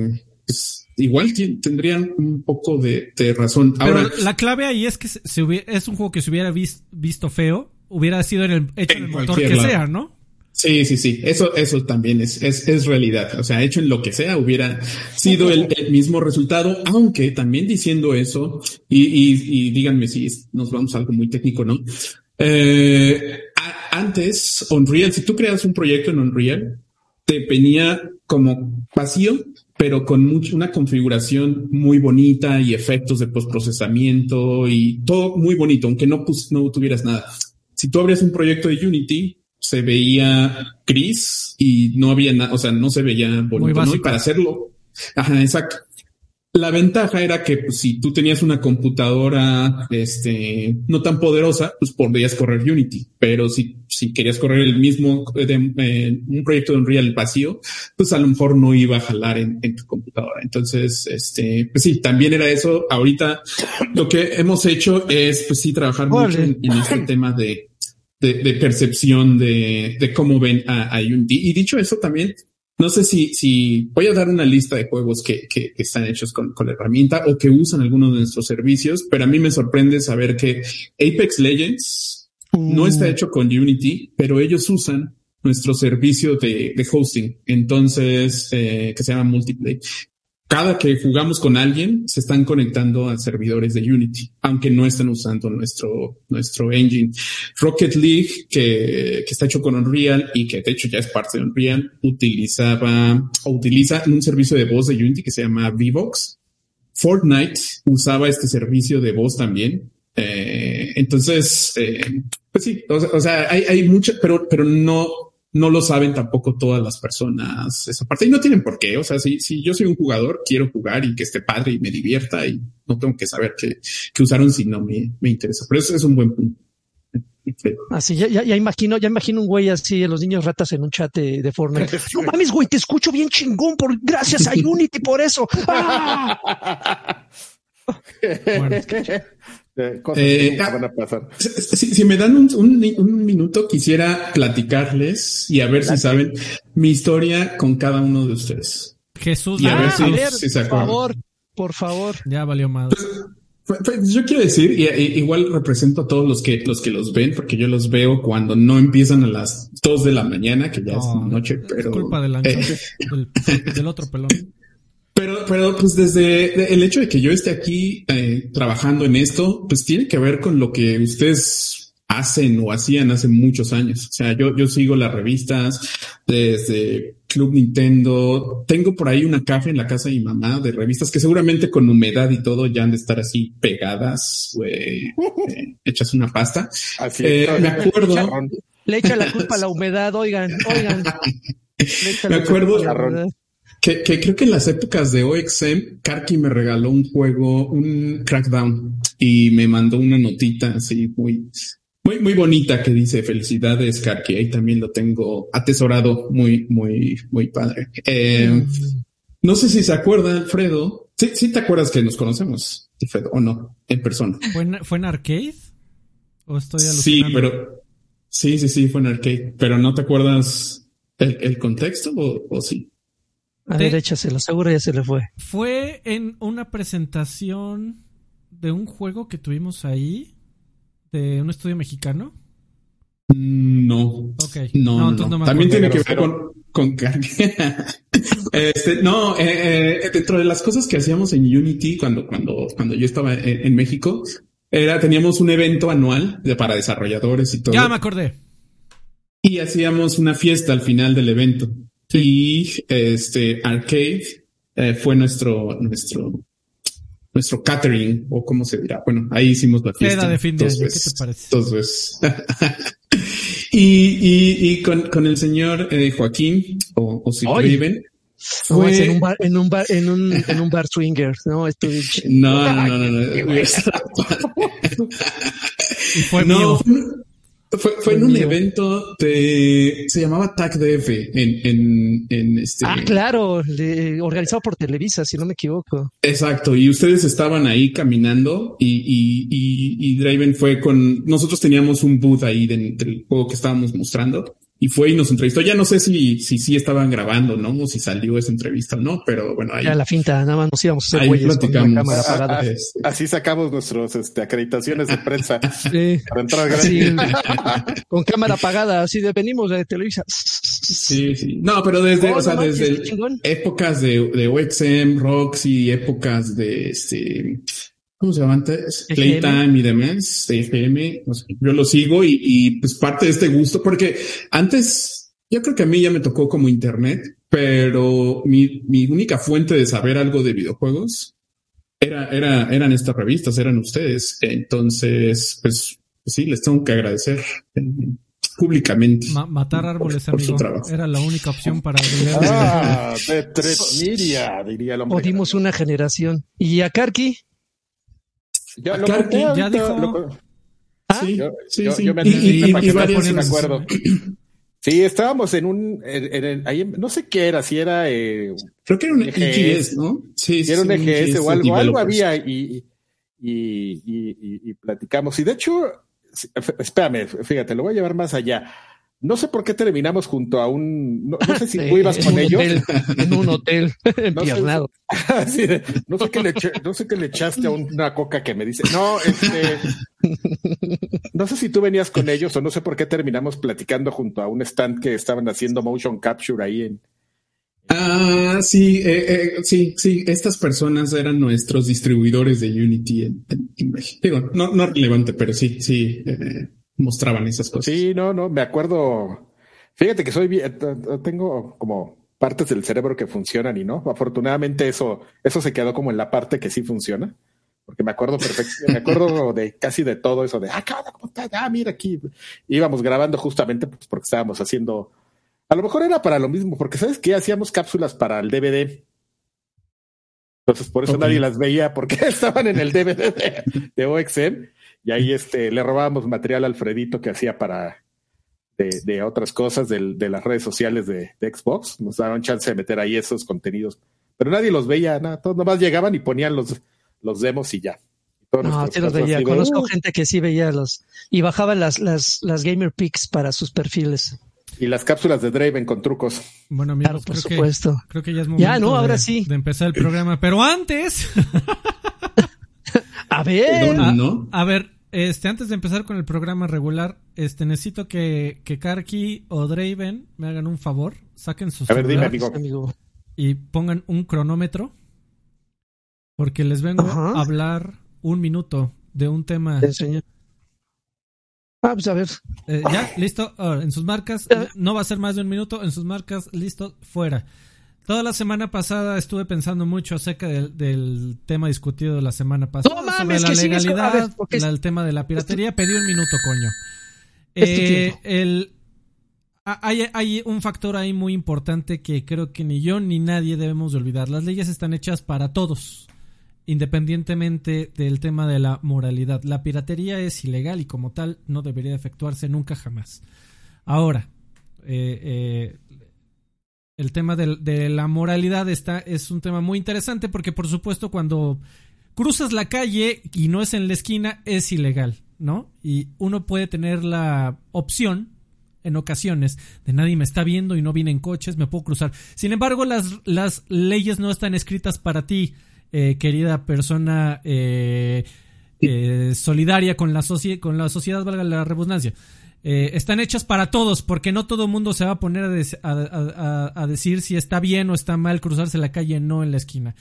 pues, igual tendrían un poco de, razón. Ahora, Pero la clave ahí es que se, es un juego que se hubiera visto feo, hubiera sido en el, hecho en el motor que sea, ¿no? Sí, sí, sí. Eso, eso también es, es, es, realidad. O sea, hecho en lo que sea, hubiera sido el, mismo resultado, aunque también diciendo eso, y, y, díganme si nos vamos a algo muy técnico, ¿no? Eh, antes, Unreal, si tú creas un proyecto en Unreal, te venía como vacío pero con mucho, una configuración muy bonita y efectos de postprocesamiento y todo muy bonito, aunque no, no tuvieras nada. Si tú abrías un proyecto de Unity, se veía gris y no había nada, o sea, no se veía bonito, ¿no? Y para hacerlo, ajá, exacto. La ventaja era que pues, si tú tenías una computadora este, no tan poderosa, pues podrías correr Unity. Pero si, si querías correr el mismo, de, eh, un proyecto de Unreal vacío, pues a lo mejor no iba a jalar en, tu computadora. Entonces, este, pues sí, también era eso. Ahorita lo que hemos hecho es, pues sí, trabajar mucho en, este tema de, de, percepción de, de, cómo ven a, a Unity. Y dicho eso también, no sé si, si voy a dar una lista de juegos que, que, están hechos con, con, la herramienta o que usan algunos de nuestros servicios, pero a mí me sorprende saber que Apex Legends no está mm. hecho con Unity, pero ellos usan nuestro servicio de, de hosting, entonces, eh, que se llama Multiplay cada que jugamos con alguien, se están conectando a servidores de Unity, aunque no están usando nuestro, nuestro engine. Rocket League, que, que está hecho con Unreal y que de hecho ya es parte de Unreal, utilizaba o utiliza un servicio de voz de Unity que se llama Vivox. Fortnite usaba este servicio de voz también. Eh, entonces, eh, pues sí, o sea, hay, hay mucho, pero, pero no, no lo saben tampoco todas las personas esa parte y no tienen por qué. O sea, si, si yo soy un jugador, quiero jugar y que esté padre y me divierta y no tengo que saber que, que usaron si no me, me interesa. Pero eso es un buen punto. Así, ya, ya, imagino, ya imagino un güey así, los niños ratas en un chat de, de Fortnite. No mames, güey, te escucho bien chingón por gracias a Unity por eso. ¡Ah! bueno, eh, van a pasar. Si, me dan un, un, minuto, quisiera platicarles y a ver si saben mi historia con cada uno de ustedes. Jesús, y a ver, si, por favor, por favor. Ya valió más. Pues, pues, pues, yo quiero decir, y, igual represento a todos los que, los que los ven, porque yo los veo cuando no empiezan a las 2 de la mañana, que ya es noche, pero. Es culpa del, eh, del, otro pelón. Pero, pero pues desde el hecho de que yo esté aquí eh, trabajando en esto, pues tiene que ver con lo que ustedes hacen o hacían hace muchos años. O sea, yo, yo sigo las revistas desde Club Nintendo. Tengo por ahí una caja en la casa de mi mamá de revistas que seguramente con humedad y todo ya han de estar así pegadas, eh, hechas una pasta. Así eh, me acuerdo. Le echa la culpa a la humedad, oigan, oigan. Me acuerdo que, que, creo que en las épocas de OXM, Karki me regaló un juego, un Crackdown, y me mandó una notita así muy, muy, muy bonita que dice felicidades, Karki. Ahí también lo tengo atesorado, muy, muy, muy padre. Eh, no sé si se acuerda, Alfredo. Sí, sí te acuerdas que nos conocemos, Alfredo, o no, en persona. ¿Fue en, ¿Fue en arcade? ¿O estoy Sí, pero sí, sí, sí, fue en arcade. Pero no te acuerdas el, el contexto o, o sí? A ver, échaselo, seguro ya se le fue. Fue en una presentación de un juego que tuvimos ahí de un estudio mexicano? No. Ok. No, no, También tiene que ver con, con este, no, eh, eh, dentro de las cosas que hacíamos en Unity cuando, cuando, cuando yo estaba en, México, era, teníamos un evento anual de, para desarrolladores y todo. Ya me acordé. Y hacíamos una fiesta al final del evento. Y este Arcade eh, fue nuestro, nuestro nuestro catering, o cómo se dirá. Bueno, ahí hicimos la fiesta. de fin de año, ¿qué te parece? Dos veces. y, y, y con, con el señor eh, Joaquín, o, o si viven. Fue... en un bar, en un bar, en un, en un bar swinger, ¿no? Esto no, no, no, no, no. y fue mío. Fue, fue en un evento de, se llamaba TACDF en, en, en este. Ah, claro, organizado por Televisa, si no me equivoco. Exacto. Y ustedes estaban ahí caminando y, y, y, y Draven fue con, nosotros teníamos un booth ahí del juego que estábamos mostrando y fue y nos entrevistó. Ya no sé si sí si, estaban grabando, ¿no? O si salió esa entrevista o no, pero bueno, ahí. Ya la finta, nada más nos íbamos a hacer güeyes con la cámara apagada. Ah, así sacamos nuestros este, acreditaciones de prensa sí. para entrar sí, con cámara apagada, así dependimos de Televisa. Sí, sí. No, pero desde, o sea, desde épocas de, de OXM, Roxy, épocas de este ¿cómo se llama antes? Playtime y demás, FM, yo lo sigo y, y, pues parte de este gusto, porque antes, yo creo que a mí ya me tocó como internet, pero mi, mi única fuente de saber algo de videojuegos era, era, eran estas revistas, eran ustedes. Entonces, pues, sí, les tengo que agradecer eh, públicamente. matar árboles, amigo. Era la única opción para. Ah, de tres diría el hombre. O dimos una generación. ¿Y a Karki? Ya lo ya dijo. ¿Ah? Sí, sí, sí. Yo, me, y, me, acuerdo. Sí, estábamos en un, en, en, ahí, no sé qué era, si era... Eh, Creo que era un EGS, ¿no? Sí, si era un EGS, o algo, algo había y, y, y, y, platicamos. Y de hecho, espérame, fíjate, lo voy a llevar más allá. No sé por qué terminamos junto a un. No, sé si tú ibas con ellos. en un hotel, empiernado. No, sé, qué le, no sé qué le echaste a una coca que me dice. No, este. No sé si tú venías con ellos o no sé por qué terminamos platicando junto a un stand que estaban haciendo motion capture ahí en. Ah, sí, eh, eh, sí, sí. Estas personas eran nuestros distribuidores de Unity en, México. Digo, no, no relevante, pero sí, sí. Eh, mostraban esas cosas. Sí, no, no, me acuerdo. Fíjate que soy bien, tengo como partes del cerebro que funcionan y no. Afortunadamente eso, eso se quedó como en la parte que sí funciona. Porque me acuerdo perfecto, me acuerdo de casi de todo eso de, ah, ¿cómo estás? Ah, mira aquí. Íbamos grabando justamente pues, porque estábamos haciendo A lo mejor era para lo mismo, porque sabes que hacíamos cápsulas para el DVD. Entonces, por eso nadie las veía, porque estaban en el DVD de, de OXM. Y ahí este, le robábamos material a Alfredito que hacía para de, otras cosas de, las redes sociales de, Xbox. Nos daban chance de meter ahí esos contenidos. Pero nadie los veía, nada. Todos nomás llegaban y ponían los, los demos y ya. no, sí los veía. Conozco gente que sí veía los. Y bajaban las, las, las Gamer Pics para sus perfiles. Y las cápsulas de Draven con trucos. Bueno, claro, por supuesto. creo que ya es momento ya, no, ahora sí. de empezar el programa. Pero antes. a ver. A, ver, este, antes de empezar con el programa regular, este, necesito que, que Karki o Draven me hagan un favor. Saquen sus. A ver, dime, amigo. Y pongan un cronómetro. Porque les vengo a hablar un minuto de un tema. Ah, pues a ver. Eh, ya, listo. en sus marcas, no va a ser más de un minuto. En sus marcas, listo, fuera. Toda la semana pasada estuve pensando mucho acerca del, tema discutido la semana pasada. No mames, sobre la legalidad, el tema de la piratería. Pedí un minuto, coño. Eh, el, hay, hay, un factor ahí muy importante que creo que ni yo ni nadie debemos de olvidar. Las leyes están hechas para todos independientemente del tema de la moralidad. La piratería es ilegal y como tal no debería efectuarse nunca jamás. Ahora, eh, eh, el tema de, la moralidad está, es un tema muy interesante porque por supuesto cuando cruzas la calle y no es en la esquina es ilegal, ¿no? Y uno puede tener la opción en ocasiones de nadie me está viendo y no vienen coches, me puedo cruzar. Sin embargo, las, leyes no están escritas para ti eh, querida persona eh, eh, solidaria con la, con la sociedad, valga la redundancia. Están hechas para todos, porque no todo el mundo se va a poner a, decir si está bien o está mal cruzarse la calle, no en la esquina.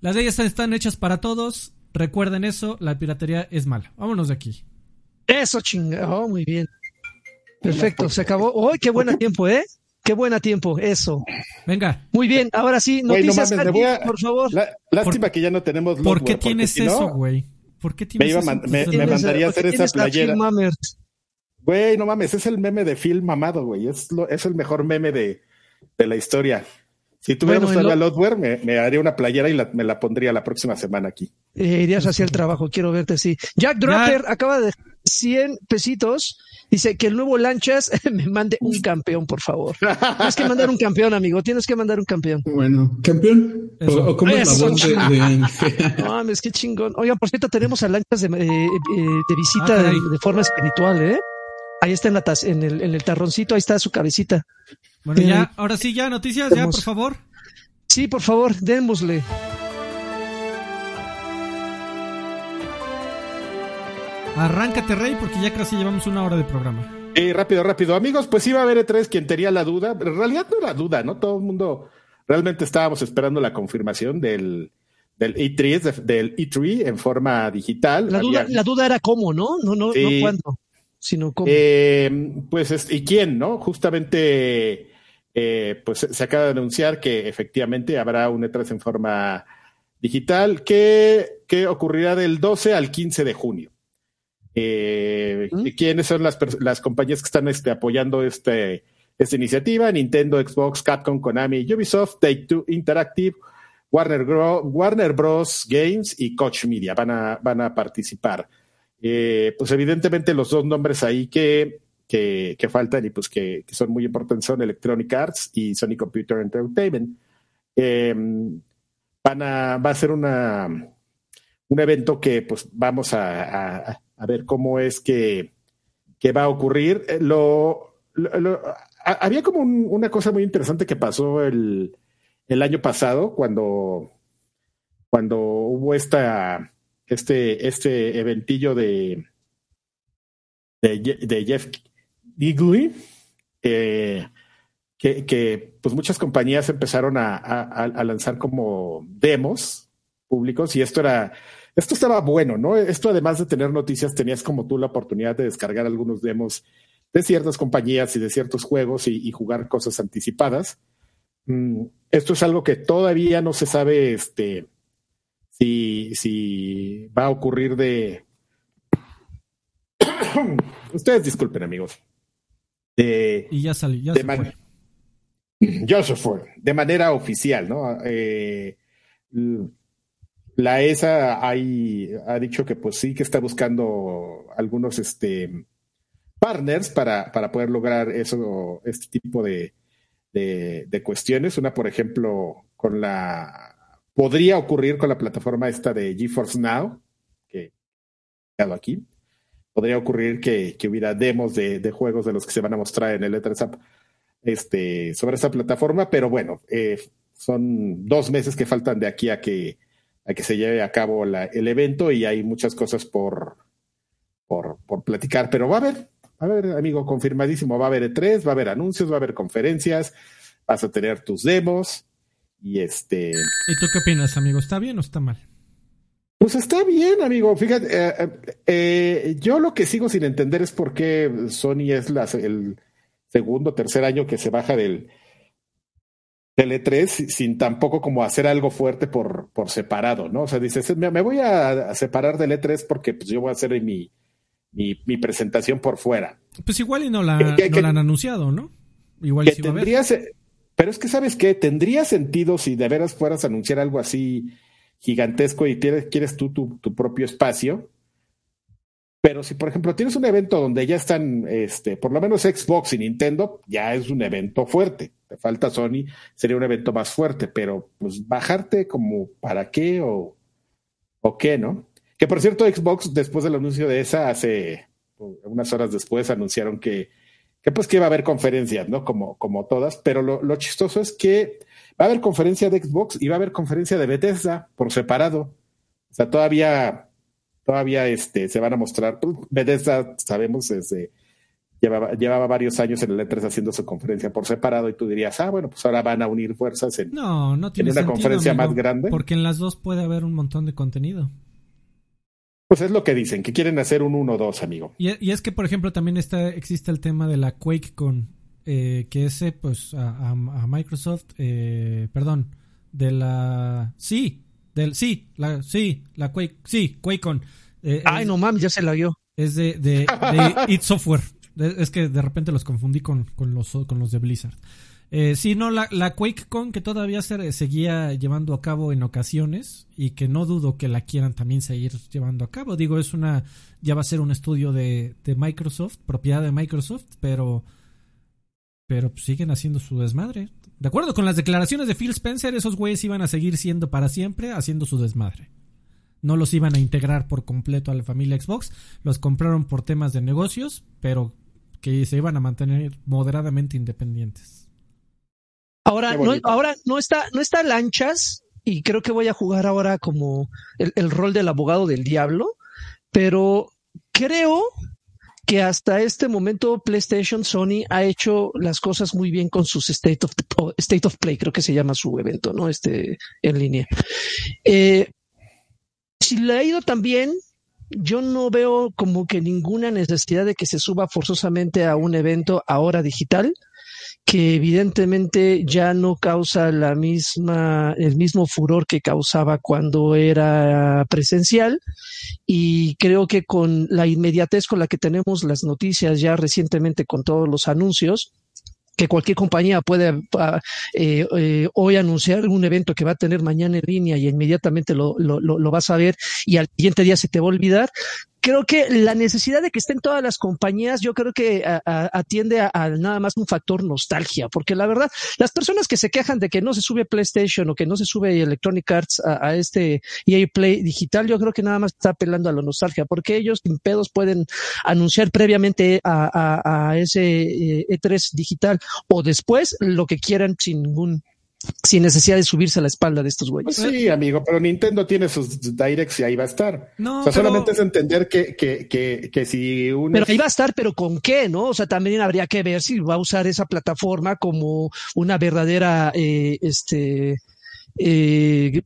Las leyes están hechas para todos, recuerden eso, la piratería es mala. Vámonos de aquí. Eso chingado, oh, muy bien. Perfecto, se acabó. ¡Oh, qué buen tiempo, eh! Qué buena tiempo, eso. Venga. Muy bien, ahora sí, noticias, por favor. lástima que ya no tenemos ¿Por qué tienes eso, güey? ¿Por qué tienes me, eso? me, mandaría a hacer esa playera. Güey, no mames, es el meme de Phil mamado, güey. Es, es el mejor meme de, de la historia. Si tuviéramos bueno, a Lotware, me, me, haría una playera y me la pondría la próxima semana aquí. Eh, irías hacia el trabajo, quiero verte así. Jack Draper acaba de 100 pesitos Dice que el nuevo Lanchas me mande un campeón, por favor. Tienes que mandar un campeón, amigo. Tienes que mandar un campeón. Bueno, campeón. ¿O, cómo es la voz de, No mames, qué chingón. Oigan, por cierto, tenemos a Lanchas de, eh, de visita ah, de, forma espiritual, ¿eh? Ahí está en, la en, el, en el tarroncito, ahí está su cabecita. Bueno, ya, ahora sí, ya, noticias, ya, por favor. Sí, por favor, démosle. Arráncate, Rey, porque ya casi llevamos una hora de programa. Sí, rápido, rápido. Amigos, pues iba a haber E3 quien tenía la duda. En realidad no era duda, ¿no? Todo el mundo realmente estábamos esperando la confirmación del, del E3, del E3 en forma digital. La duda, la duda era cómo, ¿no? No, no, no cuándo, sino cómo. Eh, pues, ¿y quién, no? Justamente, eh, pues se acaba de anunciar que efectivamente habrá un E3 en forma digital que, que ocurrirá del 12 al 15 de junio. Eh, ¿Quiénes son las, las, compañías que están este, apoyando este, esta iniciativa? Nintendo, Xbox, Capcom, Konami, Ubisoft, Take-Two Interactive, Warner, Warner Bros. Games y Koch Media van a, van a participar. Eh, pues evidentemente los dos nombres ahí que, que, faltan y pues que, son muy importantes son Electronic Arts y Sony Computer Entertainment. Em, van a, va a ser una, un evento que pues vamos a a ver cómo es que, va a ocurrir. Eh, lo, había como una cosa muy interesante que pasó el, año pasado cuando, cuando hubo esta, este, este eventillo de, de, Jeff Gigley, eh, que, pues muchas compañías empezaron a lanzar como demos públicos y esto era esto estaba bueno, ¿no? Esto además de tener noticias, tenías como tú la oportunidad de descargar algunos demos de ciertas compañías y de ciertos juegos y, jugar cosas anticipadas. Mm, esto es algo que todavía no se sabe este, si, si va a ocurrir de... Ustedes disculpen, amigos. y ya salió, ya se Joseph de manera oficial, ¿no? Eh, la ESA hay, ha dicho que pues sí que está buscando algunos este, partners para, para poder lograr eso, este tipo de, de, cuestiones. Una, por ejemplo, con la podría ocurrir con la plataforma esta de GeForce Now, que he aquí. Podría ocurrir que, que hubiera demos de, juegos de los que se van a mostrar en el E3 este, sobre esa plataforma, pero bueno, eh, son dos meses que faltan de aquí a que, a que se lleve a cabo el evento y hay muchas cosas por, por, por platicar, pero va a haber, a ver, amigo, confirmadísimo, va a haber E3, va a haber anuncios, va a haber conferencias, vas a tener tus demos y este... ¿Y tú qué opinas, amigo? ¿Está bien o está mal? Pues está bien, amigo. Fíjate, eh, eh, yo lo que sigo sin entender es por qué Sony es la, el segundo, tercer año que se baja del, del 3 e sin tampoco como hacer algo fuerte por, por separado, ¿no? O sea, dices, me, voy a, separar del E3 porque pues yo voy a hacer mi, mi, presentación por fuera. Pues igual y no la, no han anunciado, ¿no? Igual que tendría, pero es que sabes qué, tendría sentido si de veras fueras a anunciar algo así gigantesco y quieres, tú tu, tu propio espacio, pero si, por ejemplo, tienes un evento donde ya están, este, por lo menos Xbox y Nintendo, ya es un evento fuerte. Te falta Sony, sería un evento más fuerte, pero pues bajarte como para qué o, o qué, ¿no? Que por cierto, Xbox, después del anuncio de esa, hace unas horas después, anunciaron que, que pues que iba a haber conferencias, ¿no? Como, como todas, pero lo, lo chistoso es que va a haber conferencia de Xbox y va a haber conferencia de Bethesda por separado. O sea, todavía todavía este, se van a mostrar. Pues, Bethesda, sabemos, desde, llevaba, llevaba varios años en el E3 haciendo su conferencia por separado y tú dirías, ah, bueno, pues ahora van a unir fuerzas en, no, no tiene una conferencia más grande. Porque en las dos puede haber un montón de contenido. Pues es lo que dicen, que quieren hacer un 1-2, amigo. Y, es que, por ejemplo, también está, existe el tema de la QuakeCon, eh, que ese, pues, a, Microsoft, eh, perdón, de la... Sí, del, sí, la, sí, la Quake, sí, QuakeCon. Eh, Ay, no mames, ya se la vio. Es de, de, It Software. Es que de repente los confundí con, con, los, con los de Blizzard. Eh, sí, no, la, QuakeCon que todavía se seguía llevando a cabo en ocasiones y que no dudo que la quieran también seguir llevando a cabo. Digo, es una, ya va a ser un estudio de, de Microsoft, propiedad de Microsoft, pero, pero siguen haciendo su desmadre. De acuerdo con las declaraciones de Phil Spencer, esos güeyes iban a seguir siendo para siempre haciendo su desmadre. No los iban a integrar por completo a la familia Xbox, los compraron por temas de negocios, pero que se iban a mantener moderadamente independientes. Ahora no, ahora no está, no está lanchas, y creo que voy a jugar ahora como el rol del abogado del diablo, pero creo que hasta este momento PlayStation Sony ha hecho las cosas muy bien con sus State of, State of Play, creo que se llama su evento, ¿no? Este en línea. Eh, si le ha ido tan bien, yo no veo como que ninguna necesidad de que se suba forzosamente a un evento ahora digital que evidentemente ya no causa la misma, el mismo furor que causaba cuando era presencial. Y creo que con la inmediatez con la que tenemos las noticias ya recientemente con todos los anuncios, que cualquier compañía puede ah, eh, eh, hoy anunciar un evento que va a tener mañana en línea y inmediatamente lo, lo, lo, vas a ver y al siguiente día se te va a olvidar creo que la necesidad de que estén todas las compañías, yo creo que atiende a, nada más un factor nostalgia, porque la verdad, las personas que se quejan de que no se sube PlayStation o que no se sube Electronic Arts a, este EA Play digital, yo creo que nada más está apelando a la nostalgia, porque ellos sin pedos pueden anunciar previamente a, ese E3 e digital o después lo que quieran sin ningún sin necesidad de subirse a la espalda de estos güeyes. sí, amigo, pero Nintendo tiene sus directs y ahí va a estar. No, o sea, solamente es entender que, que, que, que si uno... Pero ahí va a estar, pero ¿con qué, no? O sea, también habría que ver si va a usar esa plataforma como una verdadera, eh, este... Eh,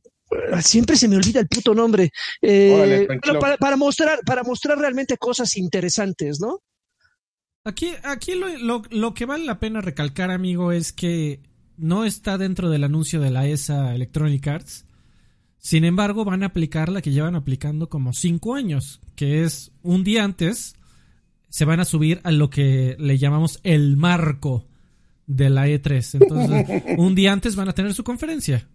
siempre se me olvida el puto nombre. Eh, para, para, mostrar, para mostrar realmente cosas interesantes, ¿no? Aquí, aquí lo, lo, lo que vale la pena recalcar, amigo, es que no está dentro del anuncio de la ESA Electronic Arts. Sin embargo, van a aplicar la que llevan aplicando como cinco años, que es un día antes se van a subir a lo que le llamamos el marco de la E3. Entonces, un día antes van a tener su conferencia.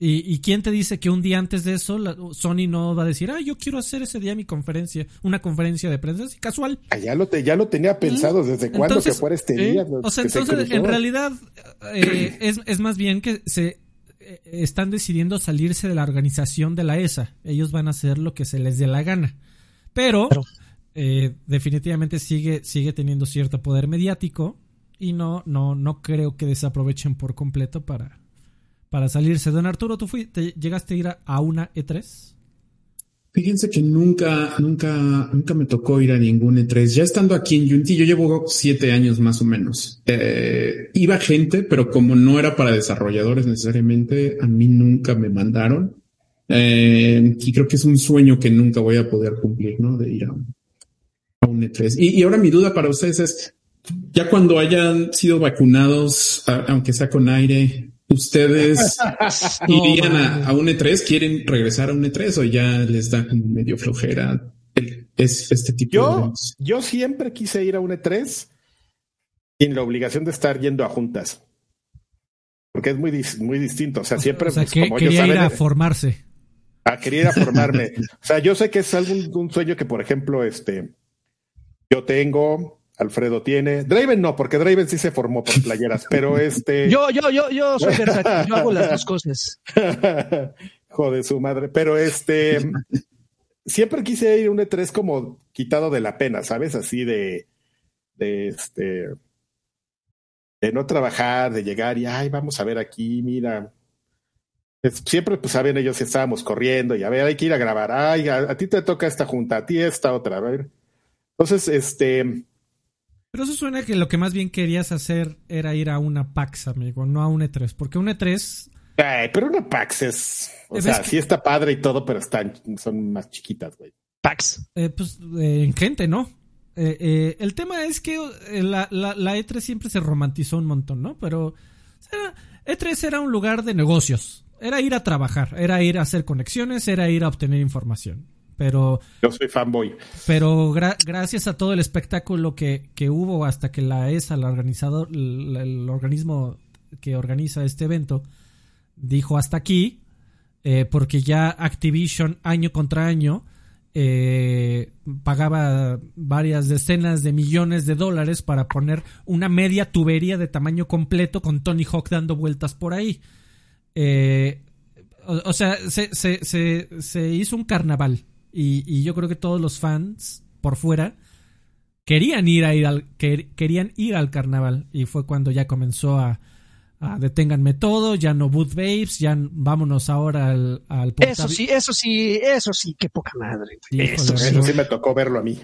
¿Y, quién te dice que un día antes de eso Sony no va a decir, ah, yo quiero hacer ese día mi conferencia, una conferencia de prensa así, casual? Ah, ya, lo ya lo tenía pensado desde cuándo que fuera este día. O sea, entonces en realidad eh, es, es, más bien que se eh, están decidiendo salirse de la organización de la ESA. Ellos van a hacer lo que se les dé la gana. Pero eh, definitivamente sigue, sigue teniendo cierto poder mediático y no, no, no creo que desaprovechen por completo para, para salirse. Don Arturo, ¿tú fuiste, llegaste a ir a, una E3? Fíjense que nunca, nunca, nunca me tocó ir a ningún E3. Ya estando aquí en Unity, yo llevo siete años más o menos. Eh, iba gente, pero como no era para desarrolladores necesariamente, a mí nunca me mandaron. Eh, y creo que es un sueño que nunca voy a poder cumplir, ¿no? De ir a un, E3. Y, y, ahora mi duda para ustedes es, ya cuando hayan sido vacunados, aunque sea con aire, ¿Ustedes irían a, un E3? ¿Quieren regresar a un E3 o ya les da como medio flojera es, este tipo yo, de Yo siempre quise ir a un E3 sin la obligación de estar yendo a juntas. Porque es muy, muy distinto. O sea, siempre. O sea, pues, que, quería ir a formarse. Ah, quería ir a formarme. o sea, yo sé que es algún un sueño que, por ejemplo, este, yo tengo, Alfredo tiene. Draven no, porque Draven sí se formó por playeras, pero este. Yo, yo, yo, yo soy versátil, yo hago las dos cosas. Joder, su madre. Pero este. siempre quise ir a un E3 como quitado de la pena, ¿sabes? Así de. De este. De no trabajar, de llegar y, ay, vamos a ver aquí, mira. Siempre, pues, saben ellos que estábamos corriendo y a ver, hay que ir a grabar. Ay, a, a ti te toca esta junta, a ti esta otra, a ver. Entonces, este pero eso suena que lo que más bien querías hacer era ir a una PAX, amigo, no a un E3. Porque un E3. Ay, pero una PAX es. O sea, sí está padre y todo, pero están, son más chiquitas, güey. PAX. Eh, pues eh, en gente, ¿no? Eh, el tema es que la, la, E3 siempre se romantizó un montón, ¿no? Pero E3 era un lugar de negocios. Era ir a trabajar, era ir a hacer conexiones, era ir a obtener información. Pero. Yo soy fanboy. Pero gracias a todo el espectáculo que, que hubo hasta que la ESA, el organizador, el, organismo que organiza este evento, dijo hasta aquí, eh, porque ya Activision año contra año eh, pagaba varias decenas de millones de dólares para poner una media tubería de tamaño completo con Tony Hawk dando vueltas por ahí. Eh, o, sea, se, se, se, se, hizo un carnaval y, yo creo que todos los fans por fuera querían ir a ir al querían ir al carnaval y fue cuando ya comenzó a, deténganme todo, ya no boot babes, ya vámonos ahora al, al Eso sí, eso sí, eso sí, qué poca madre. Eso, sí. me tocó verlo a mí.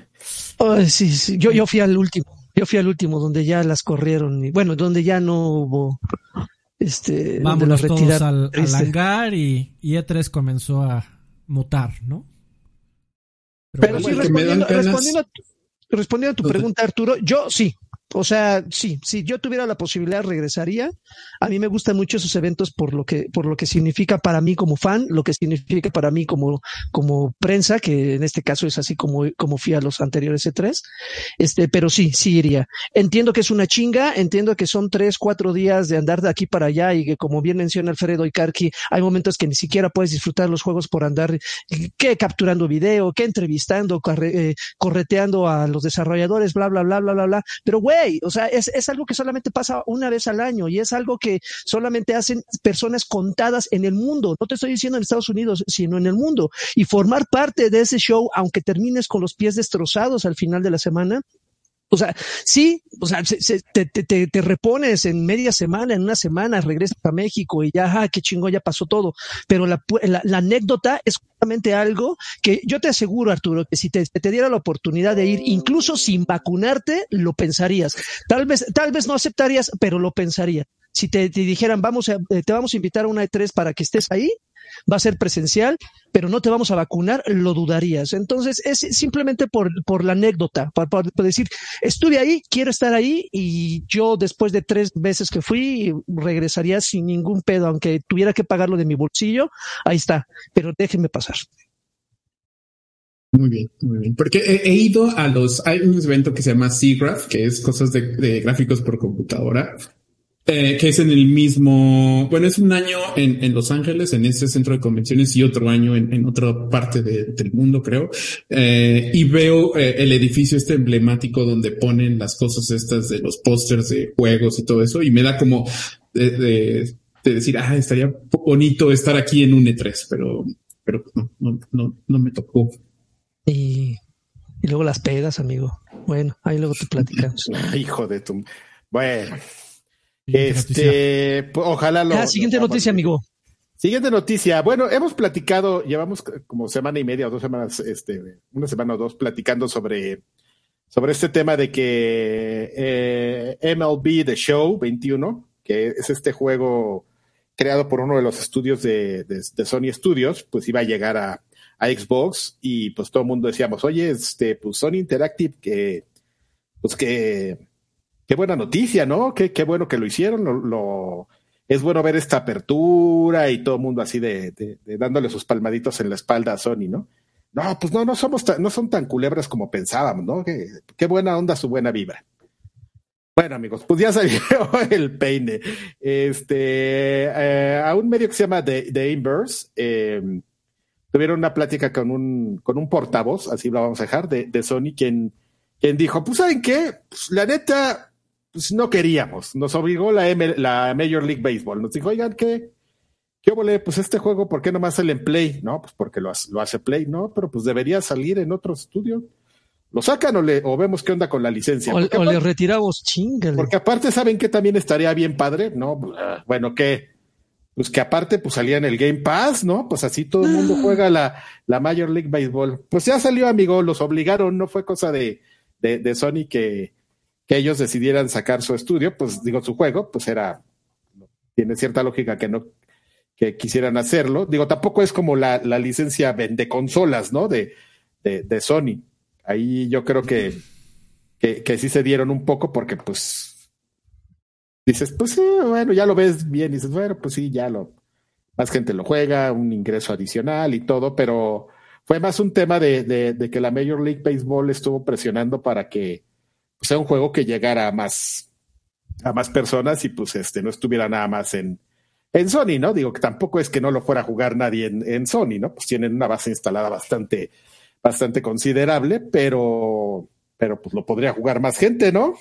sí, sí, yo, yo fui al último, yo fui al último donde ya las corrieron y bueno, donde ya no hubo este vámonos todos al, al hangar y, y E3 comenzó a mutar, ¿no? Pero, sí, respondiendo, respondiendo, a tu pregunta, Arturo, yo sí, o sea, sí, si yo tuviera la posibilidad regresaría. A mí me gustan mucho esos eventos por lo que por lo que significa para mí como fan, lo que significa para mí como como prensa, que en este caso es así como como fui a los anteriores E3. Este, pero sí, sí iría. Entiendo que es una chinga, entiendo que son tres, cuatro días de andar de aquí para allá y que como bien menciona Alfredo y Karki, hay momentos que ni siquiera puedes disfrutar los juegos por andar que capturando video, que entrevistando, eh, correteando a los desarrolladores, bla bla bla bla bla bla. Pero güey o sea, es, es algo que solamente pasa una vez al año y es algo que solamente hacen personas contadas en el mundo. No te estoy diciendo en Estados Unidos, sino en el mundo. Y formar parte de ese show, aunque termines con los pies destrozados al final de la semana, o sea, sí, o sea, te, te, te, repones en media semana, en una semana, regresas a México y ya, ah, qué chingón, ya pasó todo. Pero la, la, anécdota es justamente algo que yo te aseguro, Arturo, que si te, te, diera la oportunidad de ir, incluso sin vacunarte, lo pensarías. Tal vez, tal vez no aceptarías, pero lo pensaría. Si te, dijeran, vamos a, te vamos a invitar a una E3 para que estés ahí, va a ser presencial, pero no te vamos a vacunar, lo dudarías. Entonces, es simplemente por, por la anécdota, para, decir, estuve ahí, quiero estar ahí y yo después de tres veces que fui, regresaría sin ningún pedo, aunque tuviera que pagarlo de mi bolsillo, ahí está, pero déjenme pasar. Muy bien, muy bien. Porque he, ido a los, hay un evento que se llama SIGGRAPH, que es cosas de, de, gráficos por computadora. Eh, que es en el mismo, bueno, es un año en, en Los Ángeles, en ese centro de convenciones, y otro año en, en otra parte del mundo, creo. Eh, y veo eh, el edificio este emblemático donde ponen las cosas estas de los pósters de juegos y todo eso, y me da como de, de, de, decir, ah, estaría bonito estar aquí en un E3, pero, pero no, no, no, no me tocó. Y, y luego las pegas, amigo. Bueno, ahí luego te platicamos. Hijo de tu. Bueno. Este, pues, ojalá lo. Ah, siguiente noticia, amigo. Siguiente noticia. Bueno, hemos platicado, llevamos como semana y media o dos semanas, este, una semana o dos platicando sobre, sobre este tema de que eh, MLB The Show 21, que es este juego creado por uno de los estudios de, de, de Sony Studios, pues iba a llegar a, a, Xbox y pues todo el mundo decíamos, oye, este, pues Sony Interactive que, pues que qué buena noticia, ¿no? Qué, qué bueno que lo hicieron. Es bueno ver esta apertura y todo el mundo así de, de, dándole sus palmaditos en la espalda a Sony, ¿no? No, pues no, no somos tan, no son tan culebras como pensábamos, ¿no? Qué, qué buena onda, su buena vibra. Bueno, amigos, pues ya salió el peine. Este, eh, a un medio que se llama The, The Inverse, eh, tuvieron una plática con un, con un portavoz, así lo vamos a dejar, de, de Sony, quien, quien dijo, pues, ¿saben qué? Pues, la neta, pues no queríamos. Nos obligó la, M, la Major League Baseball. Nos dijo, oigan, ¿qué? ¿Qué obole? Pues este juego, ¿por qué nomás sale en Play? No, pues porque lo, lo hace Play, ¿no? Pero pues debería salir en otro estudio. ¿Lo sacan o, le, o vemos qué onda con la licencia? O, o aparte, le retiramos, chingale. Porque aparte, ¿saben que también estaría bien padre? No, bueno, que pues que aparte pues salía en el Game Pass, ¿no? Pues así todo el mundo juega la, la Major League Baseball. Pues ya salió, amigo, los obligaron, no fue cosa de, de, de Sony que, que ellos decidieran sacar su estudio, pues digo, su juego, pues era, tiene cierta lógica que no, que quisieran hacerlo. Digo, tampoco es como la, la licencia vende consolas, ¿no? De, de, de, Sony. Ahí yo creo que, que, sí se dieron un poco porque, pues, dices, pues, sí, bueno, ya lo ves bien, dices, bueno, pues sí, ya lo, más gente lo juega, un ingreso adicional y todo, pero fue más un tema de, de, de que la Major League Baseball estuvo presionando para que, sea un juego que llegara a más, a más personas y pues este no estuviera nada más en, en Sony, ¿no? Digo que tampoco es que no lo fuera a jugar nadie en, en Sony, ¿no? Pues tienen una base instalada bastante, bastante considerable, pero, pero pues lo podría jugar más gente, ¿no?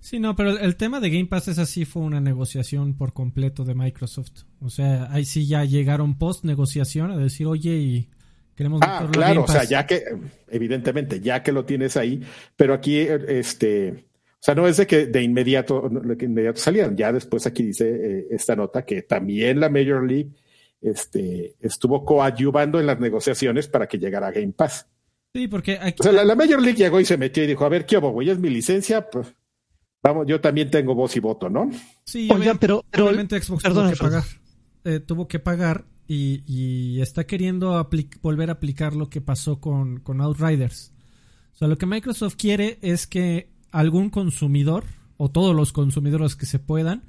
Sí, no, pero el tema de Game Pass es así, fue una negociación por completo de Microsoft. O sea, ahí sí ya llegaron post negociación a decir, oye, y Queremos ah, claro, o sea, ya que, evidentemente, ya que lo tienes ahí, pero aquí, este, o sea, no es de que de inmediato, de inmediato ya después aquí dice eh, esta nota que también la Major League este, estuvo coadyuvando en las negociaciones para que llegara a Game Pass. Sí, porque aquí... O sea, la, la Major League llegó y se metió y dijo, a ver, ¿qué hago, güey? ¿Es mi licencia? Pues, vamos, yo también tengo voz y voto, ¿no? Sí, Oigan, pero, pero... Obviamente Xbox tuvo que pagar. Eh, tuvo que pagar y, está queriendo volver a aplicar lo que pasó con, con Outriders. O sea, lo que Microsoft quiere es que algún consumidor, o todos los consumidores que se puedan,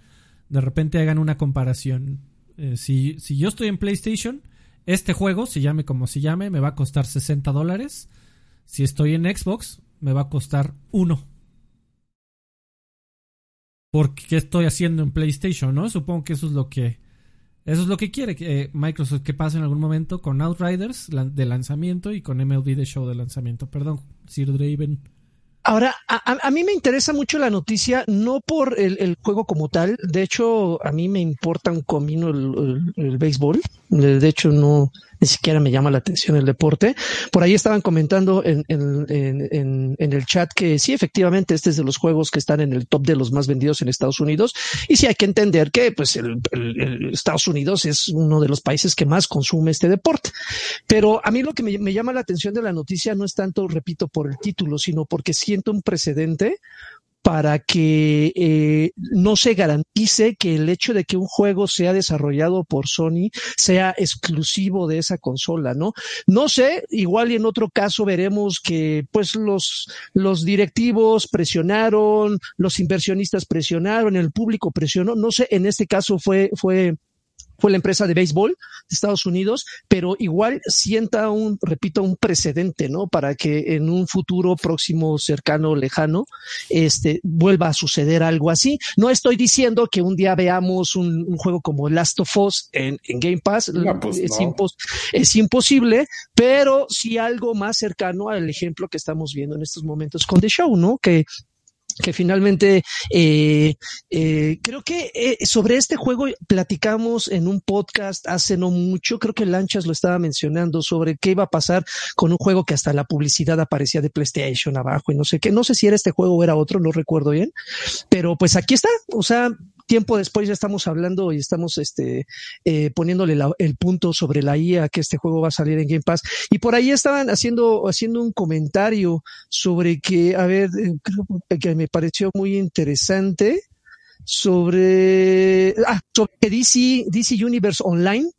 de repente hagan una comparación. Eh, si, si yo estoy en PlayStation, este juego, se llame como se llame, me va a costar 60 dólares. Si estoy en Xbox, me va a costar 1. Porque ¿qué estoy haciendo en PlayStation, no? Supongo que eso es lo que eso es lo que quiere eh, Microsoft que pase en algún momento con Outriders de lanzamiento y con MLB The Show de lanzamiento. Perdón, Sir Draven. Ahora, a, a, mí me interesa mucho la noticia, no por el, el, juego como tal. De hecho, a mí me importa un comino el béisbol. De hecho, no, ni siquiera me llama la atención el deporte. Por ahí estaban comentando en, el chat que sí, efectivamente, este es de los juegos que están en el top de los más vendidos en Estados Unidos. Y sí hay que entender que pues el, Estados Unidos es uno de los países que más consume este deporte. Pero a mí lo que me llama la atención de la noticia no es tanto, repito, por el título, sino porque siento un precedente para que eh, no se garantice que el hecho de que un juego sea desarrollado por Sony sea exclusivo de esa consola, ¿no? No sé, igual y en otro caso veremos que pues los, los directivos presionaron, los inversionistas presionaron, el público presionó, no sé, en este caso fue, fue fue la empresa de béisbol de Estados Unidos, pero igual sienta un, repito, un precedente, ¿no? Para que en un futuro próximo, cercano, lejano, este, vuelva a suceder algo así. No estoy diciendo que un día veamos un, juego como Last of Us en, Game Pass, pues es, es imposible, pero sí algo más cercano al ejemplo que estamos viendo en estos momentos con The Show, ¿no? Que que finalmente eh, eh, creo que eh, sobre este juego platicamos en un podcast hace no mucho, creo que Lanchas lo estaba mencionando sobre qué iba a pasar con un juego que hasta la publicidad aparecía de PlayStation abajo y no sé qué, no sé si era este juego o era otro, no recuerdo bien, pero pues aquí está, o sea, tiempo después ya estamos hablando y estamos este, eh, poniéndole el punto sobre la IA que este juego va a salir en Game Pass. Y por ahí estaban haciendo, haciendo un comentario sobre que, a ver, eh, creo que me pareció muy interesante sobre, ah, sobre DC, DC Universe Online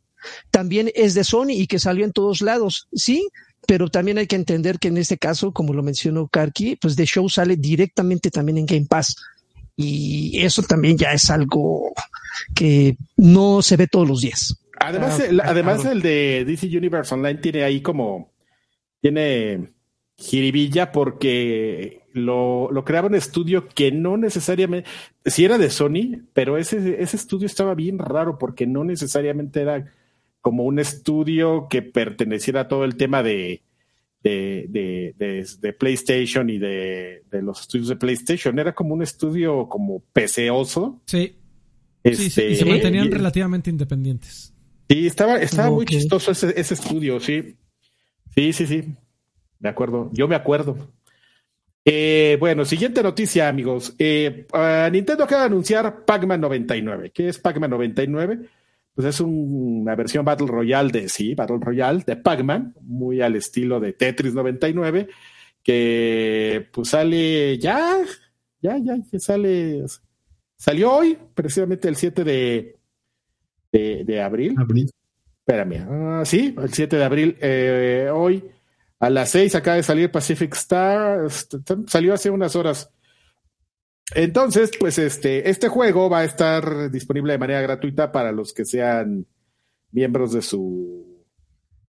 también es de Sony y que salió en todos lados. Sí, pero también hay que entender que en este caso, como lo mencionó Karki, pues The Show sale directamente también en Game Pass. Y eso también ya es algo que no se ve todos los días. Además, el, además el de DC Universe Online tiene ahí como, tiene jiribilla porque lo, lo creaba un estudio que no necesariamente, si era de Sony, pero ese, ese estudio estaba bien raro porque no necesariamente era como un estudio que perteneciera a todo el tema de, de, de, PlayStation y de, los estudios de PlayStation. Era como un estudio como peceoso. Sí. Este, y se mantenían relativamente independientes. Sí, estaba, estaba muy chistoso ese, ese estudio, sí. Sí, sí, sí. Me acuerdo. Yo me acuerdo. Eh, bueno, siguiente noticia, amigos. Eh, Nintendo acaba de anunciar Pac-Man 99. ¿Qué es Pac-Man 99? Pues es una versión Battle Royale de, sí, Battle Royale de Pac-Man, muy al estilo de Tetris 99, que pues sale ya, ya, ya, que sale, salió hoy, precisamente el 7 de, de, abril. Abril. Espérame, ah, sí, el 7 de abril, eh, hoy a las 6 acaba de salir Pacific Star, salió hace unas horas entonces, pues este, este juego va a estar disponible de manera gratuita para los que sean miembros de su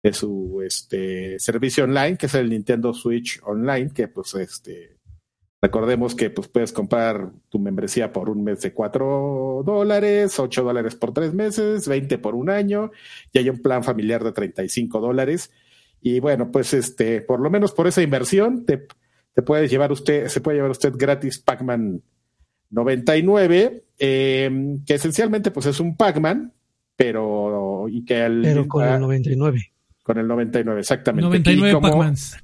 de su este servicio online, que es el Nintendo Switch Online, que pues este recordemos que pues puedes comprar tu membresía por un mes de cuatro dólares, ocho dólares por tres meses, 20 por un año, y hay un plan familiar de 35 dólares. Y bueno, pues este, por lo menos por esa inversión, te, te puede llevar usted, se puede llevar usted gratis Pac-Man 99, eh, que esencialmente pues es un Pac-Man, pero y que pero con el 99. Con el 99, exactamente. 99 Pac-Mans.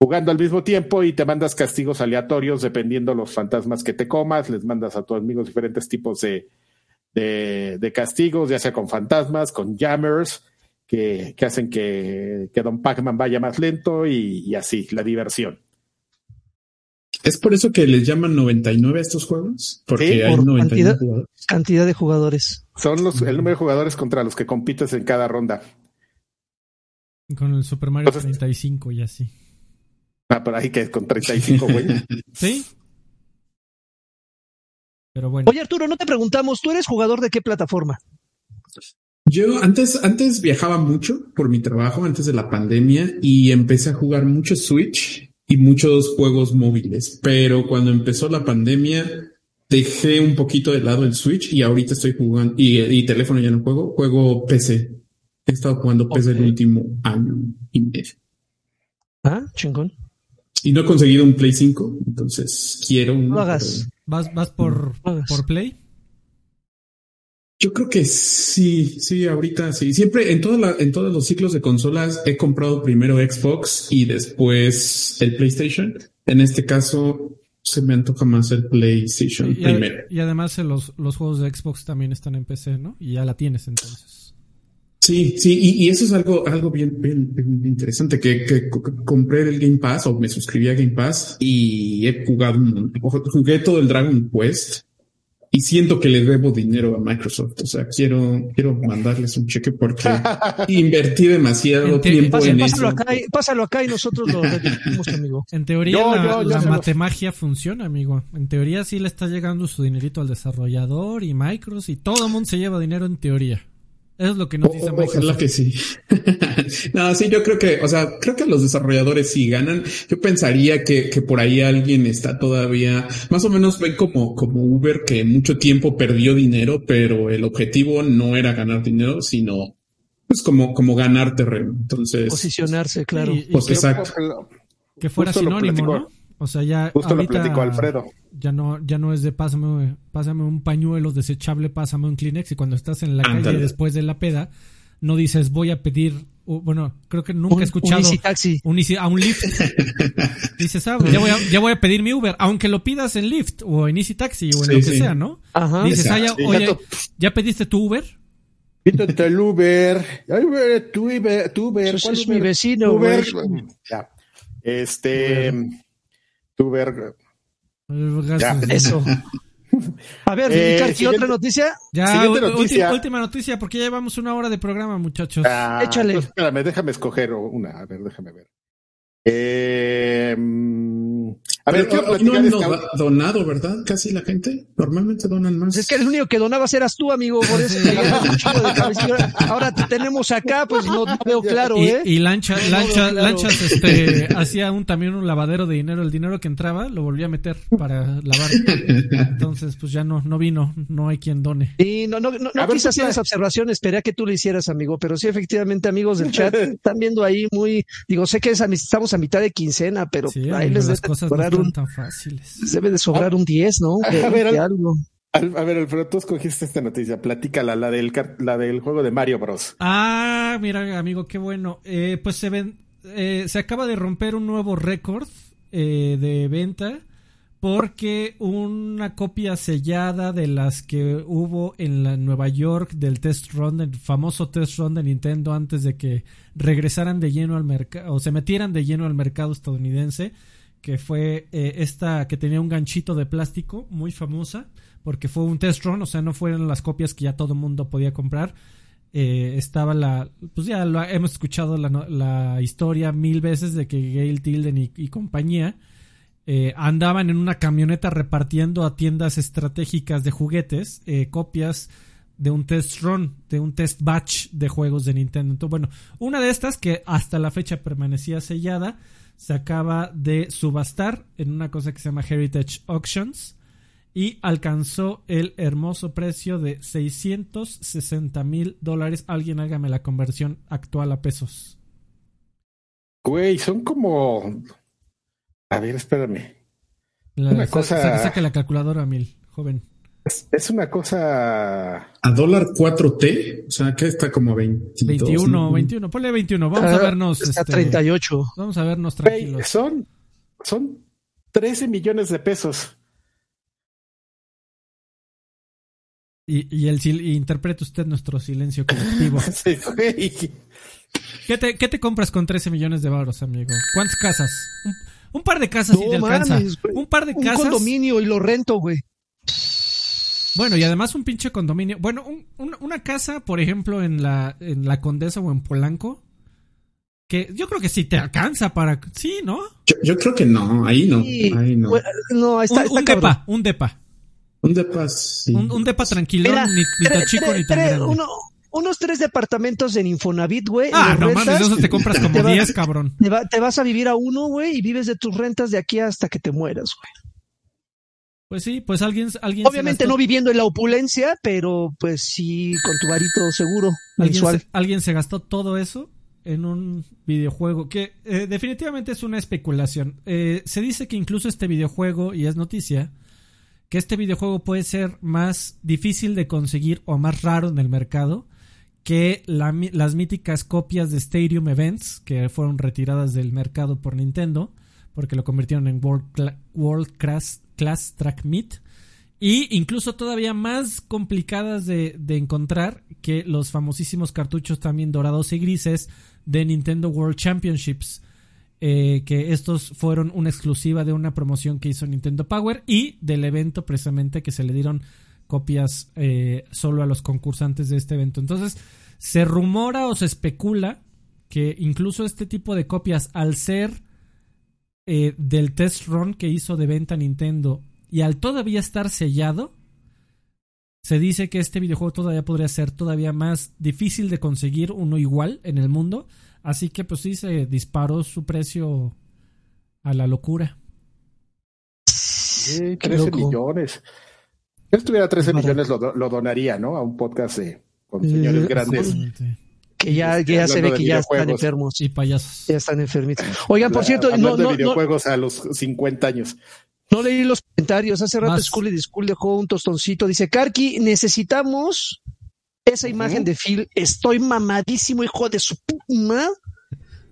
Jugando al mismo tiempo y te mandas castigos aleatorios dependiendo los fantasmas que te comas, les mandas a tus amigos diferentes tipos de, de, castigos, ya sea con fantasmas, con jammers, que, que hacen que, que Don Pac-Man vaya más lento y así, la diversión. ¿Es por eso que les llaman 99 a estos juegos? Porque hay 99 cantidad, jugadores. cantidad de jugadores. Son los, el número de jugadores contra los que compites en cada ronda. Con el Super Mario 35 y así. Ah, por ahí que es con 35, güey. sí. Pero bueno. Oye, Arturo, no te preguntamos, ¿tú eres jugador de qué plataforma? Yo antes, antes viajaba mucho por mi trabajo, antes de la pandemia, y empecé a jugar mucho Switch y muchos juegos móviles. Pero cuando empezó la pandemia, dejé un poquito de lado el Switch y ahorita estoy jugando, y, teléfono ya no juego, juego PC. He estado jugando PC el último año y medio. Ah, chingón. Y no he conseguido un Play 5, entonces quiero un. hagas. ¿Vas, vas por, por Play? Yo creo que sí, sí, ahorita sí. Siempre en, toda en todos los ciclos de consolas he comprado primero Xbox y después el PlayStation. En este caso se me antoja más el PlayStation primero. y además eh, los, los juegos de Xbox también están en PC, ¿no? Y ya la tienes entonces. Sí, sí, y, eso es algo, algo bien, bien, interesante, que, que, compré el Game Pass o me suscribí a Game Pass y he jugado, jugué todo el Dragon Quest y siento que le debo dinero a Microsoft. O sea, quiero, quiero mandarles un cheque porque invertí demasiado tiempo en pásalo eso. Acá y, pásalo acá y nosotros lo repetimos, amigo. En teoría, la, matemagia funciona, amigo. En teoría sí le está llegando su dinerito al desarrollador y Microsoft y todo el mundo se lleva dinero en teoría. Eso es lo que nos dice Microsoft. Ojalá que sí. no, sí, yo creo que, o sea, creo que los desarrolladores sí ganan. Yo pensaría que, que por ahí alguien está todavía, más o menos ven como, como Uber que mucho tiempo perdió dinero, pero el objetivo no era ganar dinero, sino pues como, como ganar terreno. Entonces. Posicionarse, claro. pues exacto. Que fuera sinónimo, ¿no? O sea, ya Justo lo platicó Alfredo. Ya no, ya no es de pásame, pásame un pañuelo desechable, pásame un Kleenex y cuando estás en la calle después de la peda, no dices voy a pedir, bueno, creo que nunca he escuchado un taxi. Un a un Lyft. dices, ah, ya voy, a, ya voy a pedir mi Uber, aunque lo pidas en Lyft o en Easy Taxi o en lo que sea, ¿no? Ajá. Dices, ah, ya, oye, ¿ya pediste tu Uber? Pídete el Uber. Uber, tu Uber, tu Uber. ¿Cuál es mi vecino, Uber. Ya. Este, Tuber. Ya. Eso. A ver, eh, otra noticia? Ya, noticia. Última, noticia, porque ya llevamos una hora de programa, muchachos. Ah, Échale. Pues espérame, déjame escoger una. A ver, déjame ver. Eh, a ver, no han donado, ¿verdad? Casi la gente. Normalmente donan más. Es que el único que donabas eras tú, amigo. Por eso Ahora te tenemos acá, pues no, veo claro, ¿eh? Y, Lancha, Lancha, Lanchas este, hacía un, también un lavadero de dinero. El dinero que entraba lo volvía a meter para lavar. Entonces, pues ya no, no vino. No hay quien done. Y no, no, no, no quise hacer esa observación. Esperé a que tú lo hicieras, amigo. Pero sí, efectivamente, amigos del chat, están viendo ahí muy. Digo, sé que estamos a mitad de quincena, pero ahí les las cosas tan fáciles. Debe de sobrar un 10, ¿no? a, ver, algo. a ver, Alfredo, tú escogiste esta noticia. Platícala, la del, la del juego de Mario Bros. Ah, mira, amigo, qué bueno. Eh, pues se ven, eh, se acaba de romper un nuevo récord eh, de venta porque una copia sellada de las que hubo en la Nueva York del test run, el famoso test run de Nintendo antes de que regresaran de lleno al mercado o se metieran de lleno al mercado estadounidense que fue eh, esta que tenía un ganchito de plástico muy famosa, porque fue un test run, o sea, no fueron las copias que ya todo el mundo podía comprar. Eh, estaba la, pues ya lo, hemos escuchado la, historia mil veces de que Gail Tilden y, compañía eh, andaban en una camioneta repartiendo a tiendas estratégicas de juguetes copias de un test run, de un test batch de juegos de Nintendo. Entonces, bueno, una de estas que hasta la fecha permanecía sellada se acaba de subastar en una cosa que se llama Heritage Auctions y alcanzó el hermoso precio de 660 mil dólares. Alguien hágame la conversión actual a pesos. Güey, son como... A ver, espérame. una cosa... Saca la calculadora, mil, joven. Es, una cosa. A dólar 4T, o sea, que está como 22, 21, 21, ponle 21. Vamos a vernos. Está 38. Este, vamos a vernos tranquilos. son, son 13 millones de pesos. Y, y, el, y interprete usted nuestro silencio colectivo. ¿Qué, te, ¿Qué te compras con 13 millones de baros, amigo? ¿Cuántas casas? Un, par de casas y te alcanza. un par de casas. Un condominio y lo rento, güey. Bueno, y además un pinche condominio. Bueno, una casa, por ejemplo, en la, en la Condesa o en Polanco, que yo creo que sí te alcanza para... Sí, ¿no? Yo, creo que no, ahí no. Ahí no. no está, un, depa, un depa. Un depa, sí. Un, depa tranquilo, ni, tan chico ni tan grande. unos tres departamentos en Infonavit, güey. Ah, no mames, eso te compras como diez, cabrón. Te, te, vas a vivir a uno, güey, y vives de tus rentas de aquí hasta que te mueras, güey. Pues sí, pues alguien... alguien Obviamente no viviendo en la opulencia, pero pues sí con tu varito seguro. Alguien se, alguien se gastó todo eso en un videojuego que eh, definitivamente es una especulación. Eh, se dice que incluso este videojuego, y es noticia, que este videojuego puede ser más difícil de conseguir o más raro en el mercado que las míticas copias de Stadium Events que fueron retiradas del mercado por Nintendo porque lo convirtieron en World, World Class Class Track Meet. Y incluso todavía más complicadas de, encontrar que los famosísimos cartuchos también dorados y grises de Nintendo World Championships. Eh, que estos fueron una exclusiva de una promoción que hizo Nintendo Power y del evento precisamente que se le dieron copias eh, solo a los concursantes de este evento. Entonces, se rumora o se especula que incluso este tipo de copias, al ser eh, del test run que hizo de venta Nintendo y al todavía estar sellado, Se dice que este videojuego todavía podría ser todavía más difícil de conseguir uno igual en el mundo. Así que pues sí se disparó su precio a la locura. 13 millones. Si estuviera 13 millones lo, donaría, ¿no? A un podcast de, con señores grandes. Que ya, ya se ve que ya están enfermos. Y payasos. Ya están enfermitos. Oigan, por cierto, no, de videojuegos a los 50 años. No leí los comentarios. Hace rato School y School dejó un tostoncito. Dice, Karki, necesitamos esa imagen de Phil. Estoy mamadísimo, hijo de su puta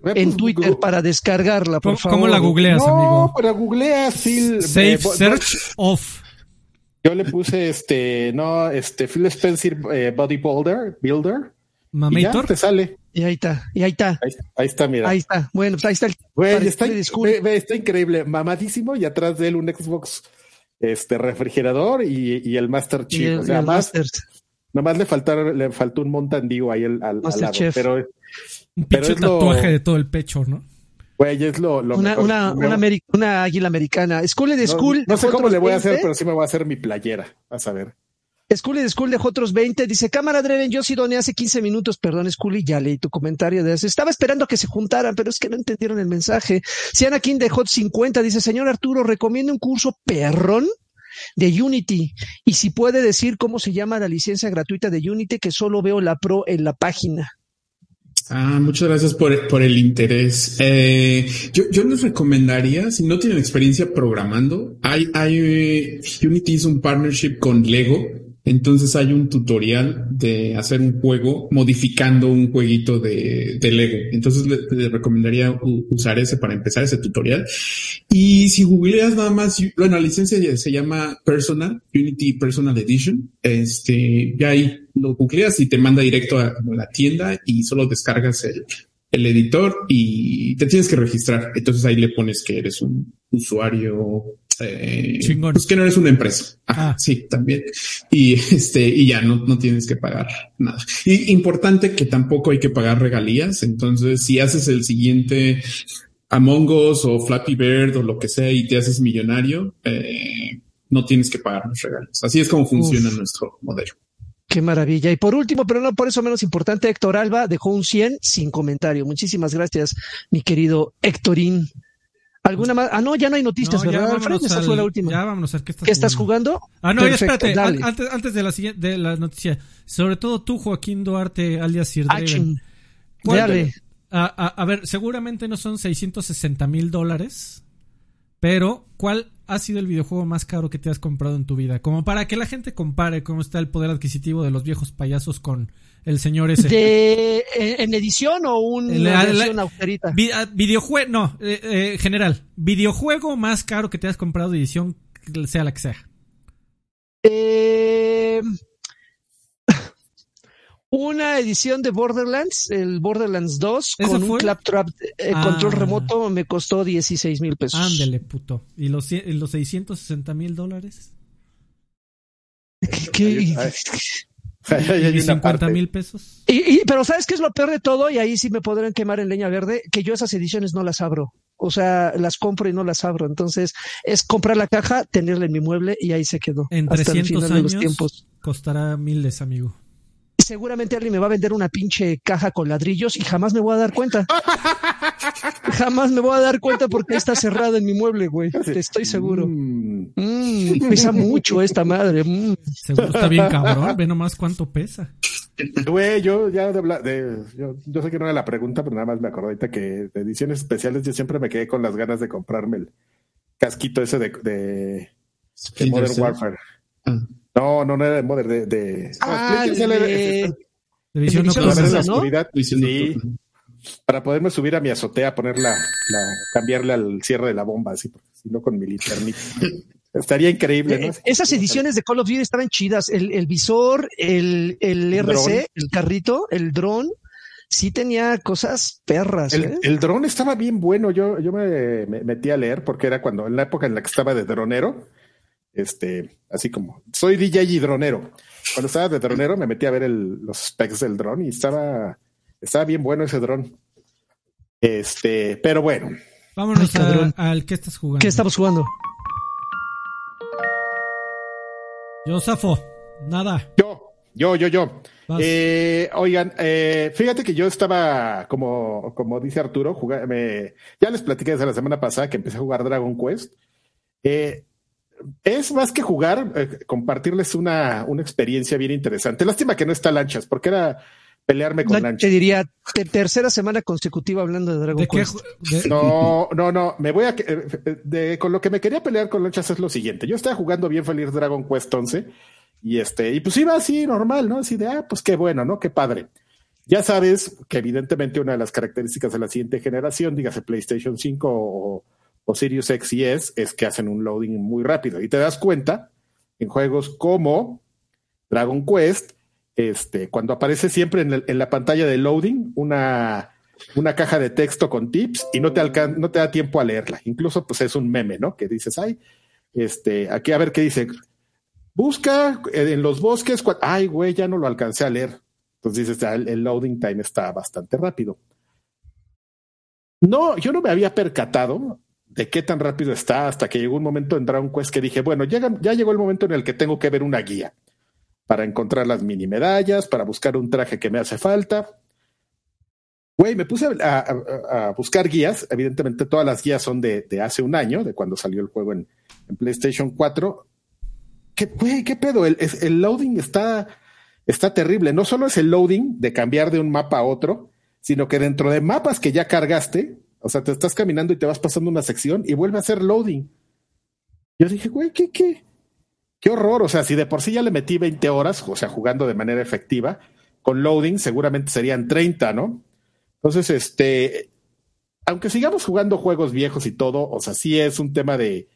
en pues, Twitter para descargarla, por favor. ¿Cómo la googleas, no, amigo? pero googlea Phil. Safe eh, Search Off. Yo le puse este, no, este, Phil Spencer eh, Bodybuilder, Builder. Mamator. te sale. Y ahí está, y ahí está. Ahí, está, mira. Ahí está. Bueno, pues ahí está el. Güey, está, está, increíble. Mamadísimo y atrás de él un Xbox este refrigerador y, y el Master Chief. o sea, más, nomás le faltaron, le faltó un Montandío ahí al, al, lado. Pero, un pinche tatuaje de todo el pecho, ¿no? Güey, es lo, una, una, una, águila americana. School de School. No, sé cómo le voy a hacer, pero sí me voy a hacer mi playera. Vas a ver. School de School dejó otros 20. Dice, cámara Dreven, yo sí doné hace 15 minutos. Perdón, School, ya leí tu comentario de eso. Estaba esperando que se juntaran, pero es que no entendieron el mensaje. Siana King dejó 50. Dice, señor Arturo, recomiendo un curso perrón de Unity. Y si puede decir cómo se llama la licencia gratuita de Unity, que solo veo la pro en la página. Ah, muchas gracias por, por el interés. Eh, yo, les recomendaría, si no tienen experiencia programando, hay, hay, Unity es un partnership con Lego entonces hay un tutorial de hacer un juego modificando un jueguito de, Lego. Entonces le, recomendaría usar ese para empezar ese tutorial. Y si googleas nada más, bueno, la licencia se llama Personal, Unity Personal Edition. Este, ya ahí lo googleas y te manda directo a, la tienda y solo descargas el, el editor y te tienes que registrar. Entonces ahí le pones que eres un usuario eh, pues que no eres una empresa. Ah. Sí, también. Y este, y ya no, no tienes que pagar nada. Y importante que tampoco hay que pagar regalías. Entonces, si haces el siguiente Among Us o Flappy Bird o lo que sea y te haces millonario, eh, no tienes que pagar los regalos. Así es como funciona nuestro modelo. Qué maravilla. Y por último, pero no por eso menos importante, Héctor Alba dejó un 100 sin comentario. Muchísimas gracias, mi querido Héctorín. ¿Alguna más? Ah, no, ya no hay noticias, ¿verdad, Esa fue la última. Ya vámonos a ver qué estás, ¿Qué estás jugando. Ah, no, espérate. Antes, antes, de la siguiente, de la noticia. Sobre todo tú, Joaquín Duarte, alias Sir Dale. A, a, a, ver, seguramente no son 660 mil dólares, pero ¿cuál ha sido el videojuego más caro que te has comprado en tu vida? Como para que la gente compare cómo está el poder adquisitivo de los viejos payasos con el señor ese. De, ¿En edición o una edición austerita? videojuego, no, eh, eh, general. Videojuego más caro que te has comprado de edición, sea la que sea. Eh, una edición de Borderlands, el Borderlands 2, con un claptrap eh, control ah. remoto, me costó 16 mil pesos. Ándele, puto. ¿Y los, los 660 mil dólares? ¿Qué? y 50 mil pesos. Y, pero ¿sabes qué es lo peor de todo? Y ahí sí me podrán quemar en leña verde, que yo esas ediciones no las abro. O sea, las compro y no las abro. Entonces, es comprar la caja, tenerla en mi mueble y ahí se quedó. En 300 años tiempos. costará miles, amigo seguramente alguien me va a vender una pinche caja con ladrillos y jamás me voy a dar cuenta. jamás me voy a dar cuenta porque está cerrada en mi mueble, güey. Te estoy seguro. Mm. Mm, pesa mucho esta madre. Mm. Seguro está bien cabrón. Ve nomás cuánto pesa. Güey, yo ya de, de yo, yo, sé que no era la pregunta, pero nada más me acordé ahorita que de ediciones especiales yo siempre me quedé con las ganas de comprarme el casquito ese de, de, Modern Warfare. Ah. No, no, no era de Modern, de... de ah, de, de, visión nocturna. la oscuridad. Sí, para poderme subir a mi azotea, poner la, cambiarle al cierre de la bomba, así, porque si no con mi linternita. Estaría increíble, ¿no? Eh, esas ediciones de Call of Duty estaban chidas. El, el visor, el, el RC, el carrito, el dron, sí tenía cosas perras. El, ¿eh? el dron estaba bien bueno. Yo, yo me, me, metí a leer porque era cuando, en la época en la que estaba de dronero, este, así como, soy DJ y dronero. Cuando estaba de dronero me metí a ver los specs del dron y estaba, estaba bien bueno ese dron. Este, pero bueno. Vámonos al que estás jugando. ¿Qué estamos jugando? Yo, Safo, Nada. Yo, yo, yo, yo. Eh, oigan, eh, fíjate que yo estaba, como, como dice Arturo, me, ya les platiqué desde la semana pasada que empecé a jugar Dragon Quest. Eh, es más que jugar, eh, compartirles una, una experiencia bien interesante. Lástima que no está lanchas, porque era pelearme con lanchas. Te diría tercera semana consecutiva hablando de Dragon Quest. No, no, no. Me voy a. De, con lo que me quería pelear con lanchas es lo siguiente. Yo estaba jugando bien feliz Dragon Quest 11 y este, y pues iba así normal, ¿no? Así de, ah, pues qué bueno, ¿no? Qué padre. Ya sabes que evidentemente una de las características de la siguiente generación, dígase PlayStation 5 o, o Sirius X y S, es que hacen un loading muy rápido. Y te das cuenta en juegos como Dragon Quest, este, cuando aparece siempre en, la pantalla de loading una, una caja de texto con tips y no te, no te da tiempo a leerla. Incluso pues es un meme, ¿no? Que dices, ay, este, aquí a ver qué dice. Busca en los bosques, ay, güey, ya no lo alcancé a leer. Entonces dices, ah, el loading time está bastante rápido. No, yo no me había percatado de qué tan rápido está hasta que llegó un momento en Dragon Quest que dije, bueno, ya, ya llegó el momento en el que tengo que ver una guía para encontrar las mini medallas, para buscar un traje que me hace falta. Güey, me puse a, buscar guías. Evidentemente, todas las guías son de, hace un año, de cuando salió el juego en, PlayStation 4. ¿Qué, güey, qué pedo? El, loading está, está terrible. No solo es el loading de cambiar de un mapa a otro, sino que dentro de mapas que ya cargaste, o sea, te estás caminando y te vas pasando una sección y vuelve a hacer loading. Yo dije, güey, ¿qué, qué? Qué horror. O sea, si de por sí ya le metí 20 horas, o sea, jugando de manera efectiva, con loading seguramente serían 30, ¿no? Entonces, este, aunque sigamos jugando juegos viejos y todo, o sea, sí es un tema de,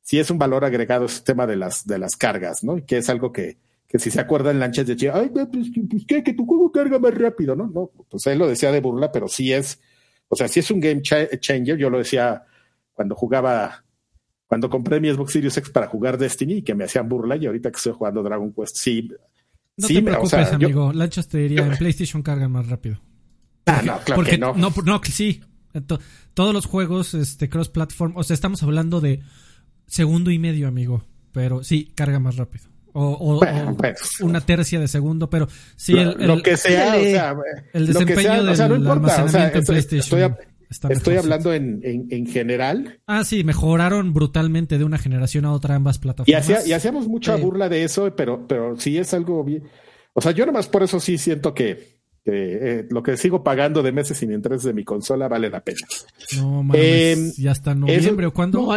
sí es un valor agregado ese tema de las, de las cargas, ¿no? Que es algo que, que si se acuerdan Lanchas decía, ay, pues, pues ¿qué? Que tu juego carga más rápido, ¿no? No, pues él lo decía de burla, pero sí es, o sea, si es un game changer, yo lo decía cuando jugaba, cuando compré mi Xbox Series X para jugar Destiny y que me hacían burla y ahorita que estoy jugando Dragon Quest, sí. No te preocupes, amigo. Lanchas te diría, en PlayStation carga más rápido. ah, no, claro que no. No, no sí. Todos los juegos este, cross-platform, o sea, estamos hablando de segundo y medio, amigo. Pero sí, carga más rápido o, pues, una tercia de segundo, pero sí, el, lo que sea, o sea, el desempeño del almacenamiento en PlayStation. Estoy, hablando en, en, general. Ah, sí, mejoraron brutalmente de una generación a otra ambas plataformas. Y, y hacíamos mucha burla de eso, pero, pero sí es algo bien. O sea, yo nomás por eso sí siento que, eh, lo que sigo pagando de meses sin intereses de mi consola vale la pena. No mames, eh, ya está noviembre cuándo,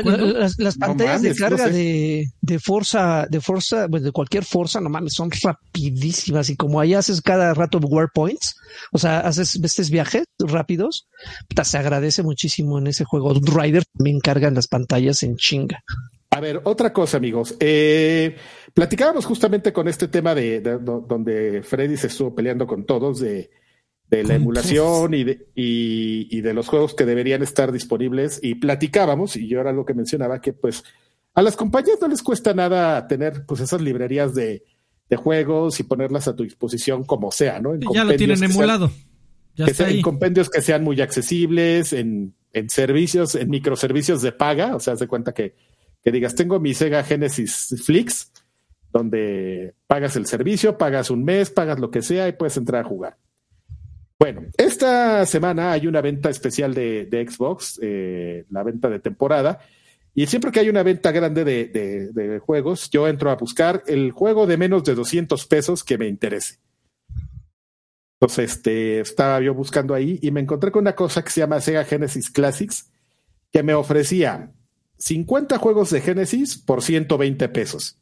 Las, pantallas de carga de, de Forza, de Forza, pues de cualquier Forza, no mames, son rapidísimas y como ahí haces cada rato War Points, o sea, haces estos viajes rápidos, se agradece muchísimo en ese juego. Rider también cargan las pantallas en chinga. A ver, otra cosa, amigos. Eh, platicábamos justamente con este tema de, donde Freddy se estuvo peleando con todos de, la emulación y de, y, de los juegos que deberían estar disponibles. Y platicábamos, y yo era lo que mencionaba, que pues a las compañías no les cuesta nada tener pues esas librerías de, juegos y ponerlas a tu disposición como sea, ¿no? ya lo tienen emulado. ya está en compendios que sean muy accesibles, en, en servicios, en microservicios de paga, o sea, se cuenta que que digas, tengo mi Sega Genesis Flix, donde pagas el servicio, pagas un mes, pagas lo que sea y puedes entrar a jugar. Bueno, esta semana hay una venta especial de, Xbox, eh, la venta de temporada, y siempre que hay una venta grande de, juegos, yo entro a buscar el juego de menos de 200 pesos que me interese. Entonces, este, estaba yo buscando ahí y me encontré con una cosa que se llama Sega Genesis Classics, que me ofrecía 50 juegos de Genesis por 120 pesos.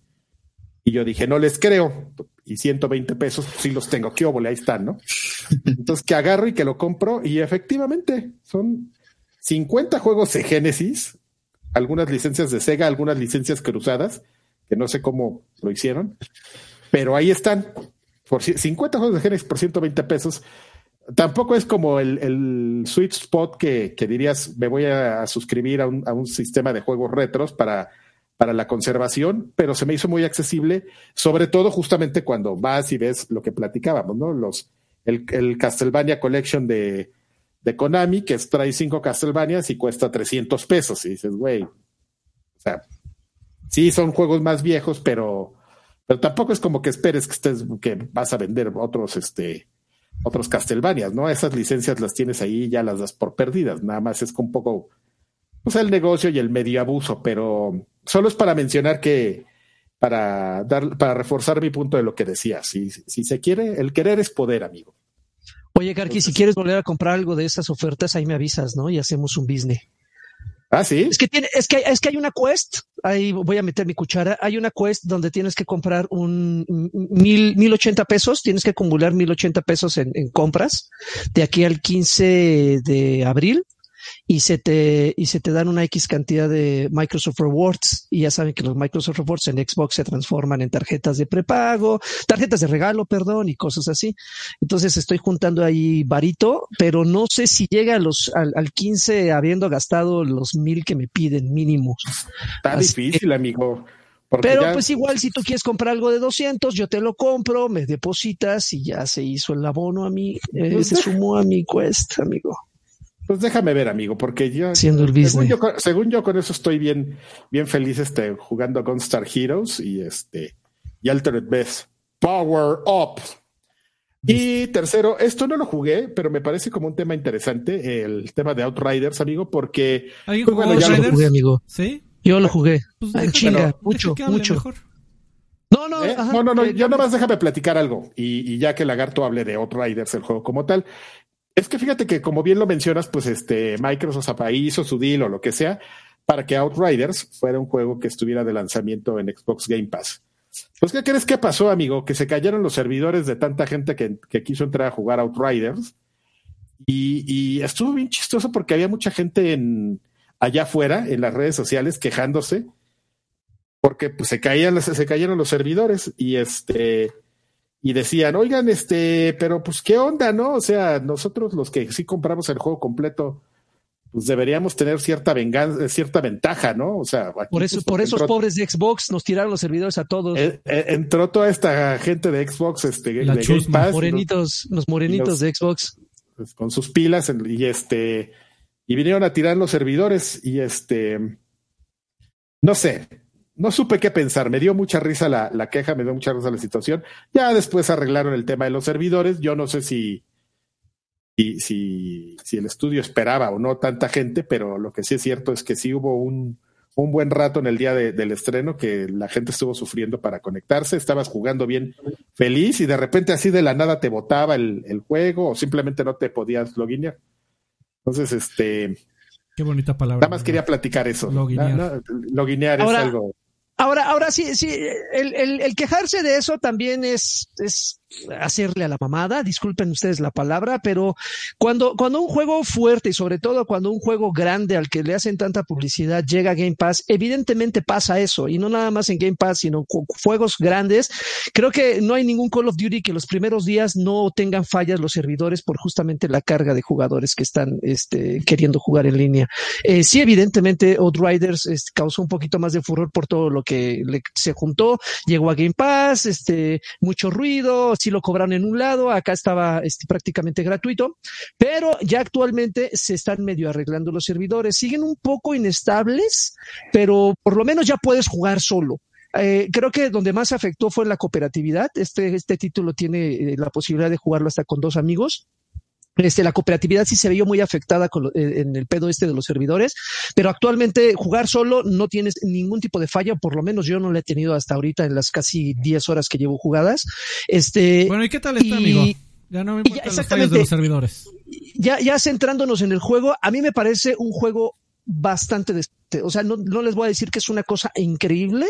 Y yo dije, no les creo. Y 120 pesos, pues sí los tengo. ¿Qué óvole? Ahí están, ¿no? Entonces que agarro y que lo compro. Y efectivamente, son 50 juegos de Genesis, algunas licencias de Sega, algunas licencias cruzadas, que no sé cómo lo hicieron. Pero ahí están. Por 50 juegos de Genesis por 120 pesos tampoco es como el, sweet spot que, dirías, me voy a suscribir a un, a un sistema de juegos retros para, la conservación, pero se me hizo muy accesible, sobre todo justamente cuando vas y ves lo que platicábamos, ¿no? Los, el, Castlevania Collection de, Konami, que trae cinco Castlevanias y cuesta 300 pesos. Y dices, güey, o sea, sí son juegos más viejos, pero Pero tampoco es como que esperes que estés, que vas a vender otros, este, otros Castlevanias, ¿no? Esas licencias las tienes ahí y ya las das por perdidas. Nada más es un poco, pues el negocio y el medio abuso, pero solo es para mencionar que, para dar, para reforzar mi punto de lo que decía. Si, si se quiere, el querer es poder, amigo. Oye, Karki, si quieres volver a comprar algo de esas ofertas, ahí me avisas, ¿no? Y hacemos un business. Ah, sí. Es que tiene, es que, es que hay una quest, ahí voy a meter mi cuchara, hay una quest donde tienes que comprar un mil, mil ochenta pesos, tienes que acumular mil ochenta pesos en, en compras de aquí al 15 de abril y se te, y se te dan una X cantidad de Microsoft Rewards. Y ya saben que los Microsoft Rewards en Xbox se transforman en tarjetas de prepago, tarjetas de regalo, perdón, y cosas así. Entonces estoy juntando ahí varito, pero no sé si llega a los, al, al 15 habiendo gastado los mil que me piden mínimos. Está difícil, amigo. Pero pues igual si tú quieres comprar algo de 200, yo te lo compro, me depositas y ya se hizo el abono a mí, eh, pues se sumó a mi quest, amigo. Pues déjame ver, amigo, porque yo, según yo, según yo, con eso estoy bien, bien feliz este, jugando con Star Heroes y este y Altered Best. Power Up. Y tercero, esto no lo jugué, pero me parece como un tema interesante, el tema de Outriders, amigo, porque pues, bueno, ya lo jugué, amigo. ¿Sí? Yo lo jugué. Pues ah, chinga, mucho, mucho. No, no, ¿Eh? no, no, no, ya nada más déjame platicar algo. Y, y, ya que Lagarto hable de Outriders, el juego como tal, es que fíjate que, como bien lo mencionas, pues este Microsoft hizo su deal o lo que sea para que Outriders fuera un juego que estuviera de lanzamiento en Xbox Game Pass. Pues, ¿qué crees que pasó, amigo? Que se cayeron los servidores de tanta gente que, quiso entrar a jugar Outriders. Y, estuvo bien chistoso porque había mucha gente en, allá afuera, en las redes sociales, quejándose porque pues, se, caían, se cayeron los servidores y este y decían, oigan, este, pero pues qué onda, ¿no? O sea, nosotros los que sí compramos el juego completo, pues deberíamos tener cierta venganza, cierta ventaja, ¿no? O sea, por eso, pues, por esos pobres de Xbox nos tiraron los servidores a todos. Eh, eh, entró toda esta gente de Xbox, este, de Game Pass, morenitos, los, morenitos de Xbox, pues, con sus pilas y este y vinieron a tirar los servidores y este, no sé, no supe qué pensar. Me dio mucha risa la, la, queja, me dio mucha risa la situación. Ya después arreglaron el tema de los servidores. Yo no sé si, si, si, si, el estudio esperaba o no tanta gente, pero lo que sí es cierto es que sí hubo un, un buen rato en el día de, del estreno que la gente estuvo sufriendo para conectarse. Estabas jugando bien feliz y de repente así de la nada te botaba el, el juego o simplemente no te podías loginear. Entonces, este. Qué bonita palabra. Nada más quería platicar eso. Loginear. loginear es algo. Ahora, ahora sí, sí, el, el, el, quejarse de eso también es, es hacerle a la mamada, disculpen ustedes la palabra, pero cuando, cuando un juego fuerte y sobre todo cuando un juego grande al que le hacen tanta publicidad llega a Game Pass, evidentemente pasa eso, y no nada más en Game Pass, sino juegos grandes. Creo que no hay ningún Call of Duty que los primeros días no tengan fallas los servidores por justamente la carga de jugadores que están este, queriendo jugar en línea. Eh, sí, evidentemente, Outriders causó un poquito más de furor por todo lo que le, se juntó, llegó a Game Pass, este, mucho ruido, sí lo cobraron en un lado, acá estaba este, prácticamente gratuito, pero ya actualmente se están medio arreglando los servidores. Siguen un poco inestables, pero por lo menos ya puedes jugar solo. Eh, creo que donde más afectó fue la cooperatividad. Este, este título tiene eh, la posibilidad de jugarlo hasta con dos amigos. Este, la cooperatividad sí se vio muy afectada con, eh, en el pedo este de los servidores, pero actualmente jugar solo no tienes ningún tipo de falla, por lo menos yo no lo he tenido hasta ahorita en las casi 10 horas que llevo jugadas. Este, bueno, ¿y qué tal está, amigo? Ya no me importan los fallos de los servidores. Ya, ya centrándonos en el juego, a mí me parece un juego bastante o sea, no, no, les voy a decir que es una cosa increíble,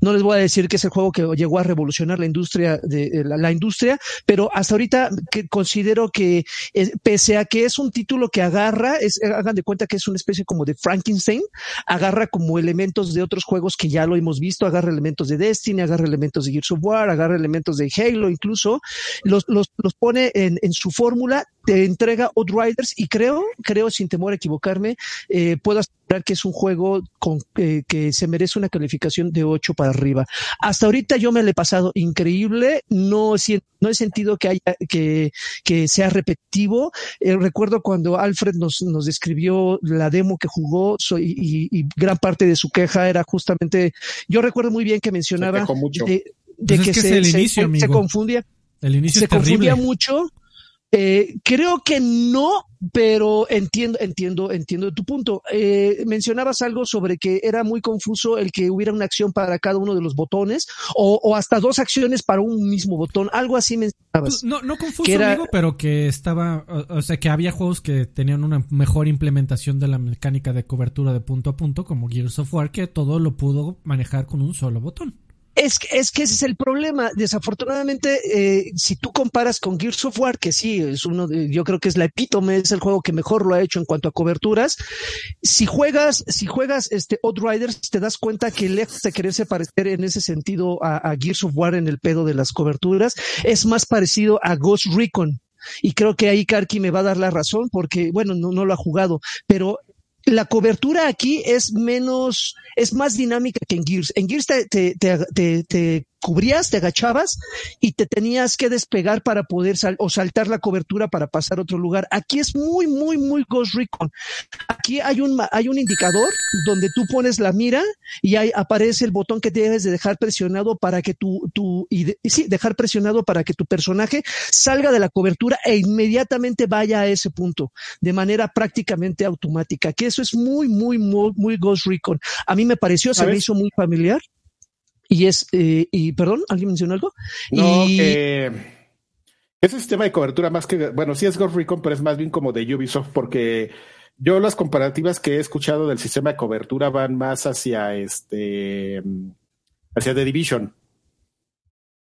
no les voy a decir que es el juego que llegó a revolucionar la industria de la, industria, pero hasta ahorita que considero que eh, pese a que es un título que agarra, es, hagan de cuenta que es una especie como de Frankenstein, agarra como elementos de otros juegos que ya lo hemos visto, agarra elementos de Destiny, agarra elementos de Gears of War, agarra elementos de Halo incluso, los, los, los pone en, en su fórmula, te entrega Outriders y creo, creo sin temor a equivocarme, eh, puedo asegurar que es un juego con, eh, que se merece una calificación de 8 para arriba. Hasta ahorita yo me lo he pasado increíble, no, no he sentido que haya, que, que sea repetitivo. Eh, recuerdo cuando Alfred nos, nos describió la demo que jugó y, y, gran parte de su queja era justamente, yo recuerdo muy bien que mencionaba de pues que, se, el inicio, se, se, confundía. El inicio se confundía mucho eh, creo que no, pero entiendo, entiendo, entiendo tu punto. Eh, mencionabas algo sobre que era muy confuso el que hubiera una acción para cada uno de los botones o, hasta dos acciones para un mismo botón. Algo así mencionabas. No, no confuso, amigo, pero que estaba, o, sea, que había juegos que tenían una mejor implementación de la mecánica de cobertura de punto a punto, como Gears of War, que todo lo pudo manejar con un solo botón. Es, es que ese es el problema. Desafortunadamente, eh, si tú comparas con Gears of War, que sí, es uno de, yo creo que es la epítome, es el juego que mejor lo ha hecho en cuanto a coberturas. Si juegas, si juegas este Outriders, te das cuenta que lejos de quererse parecer en ese sentido a, Gears of War en el pedo de las coberturas, es más parecido a Ghost Recon. Y creo que ahí Karki me va a dar la razón porque, bueno, no, no lo ha jugado, pero la cobertura aquí es menos, es más dinámica que en Gears. En Gears te, te, te, te cubrías, te agachabas y te tenías que despegar para poder sal o saltar la cobertura para pasar a otro lugar. Aquí es muy, muy, muy Ghost Recon. Aquí hay un, hay un indicador donde tú pones la mira y ahí aparece el botón que debes de dejar presionado para que tu, tu, y sí, dejar presionado para que tu personaje salga de la cobertura e inmediatamente vaya a ese punto de manera prácticamente automática. Que eso es muy, muy, muy, muy Ghost Recon. A mí me pareció, se me hizo muy familiar. Y es, eh, y perdón, ¿alguien mencionó algo? No, que ese sistema de cobertura más que, bueno, sí es Ghost Recon, pero es más bien como de Ubisoft, porque yo las comparativas que he escuchado del sistema de cobertura van más hacia este, hacia The Division.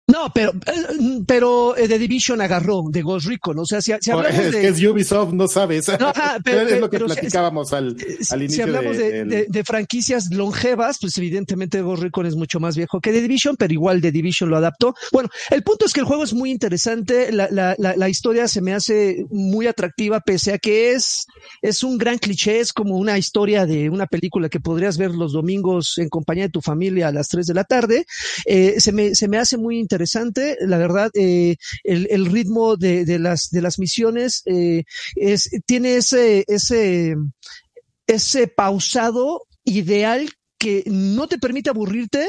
No, pero, eh, pero eh, The Division agarró de Ghost Recon. O sea, si, hablamos es de. Que es Ubisoft, no sabes. No, pero, es lo que platicábamos al, al, inicio. Si hablamos de, de, franquicias longevas, pues evidentemente Ghost Recon es mucho más viejo que The Division, pero igual The Division lo adaptó. Bueno, el punto es que el juego es muy interesante. La, la, la, la historia se me hace muy atractiva, pese a que es, es un gran cliché. Es como una historia de una película que podrías ver los domingos en compañía de tu familia a las 3 de la tarde. Eh, se, me, se me hace muy interesante interesante, la verdad, eh, el, ritmo de, de, las, de las misiones eh, es, tiene ese, ese, ese pausado ideal que no te permite aburrirte,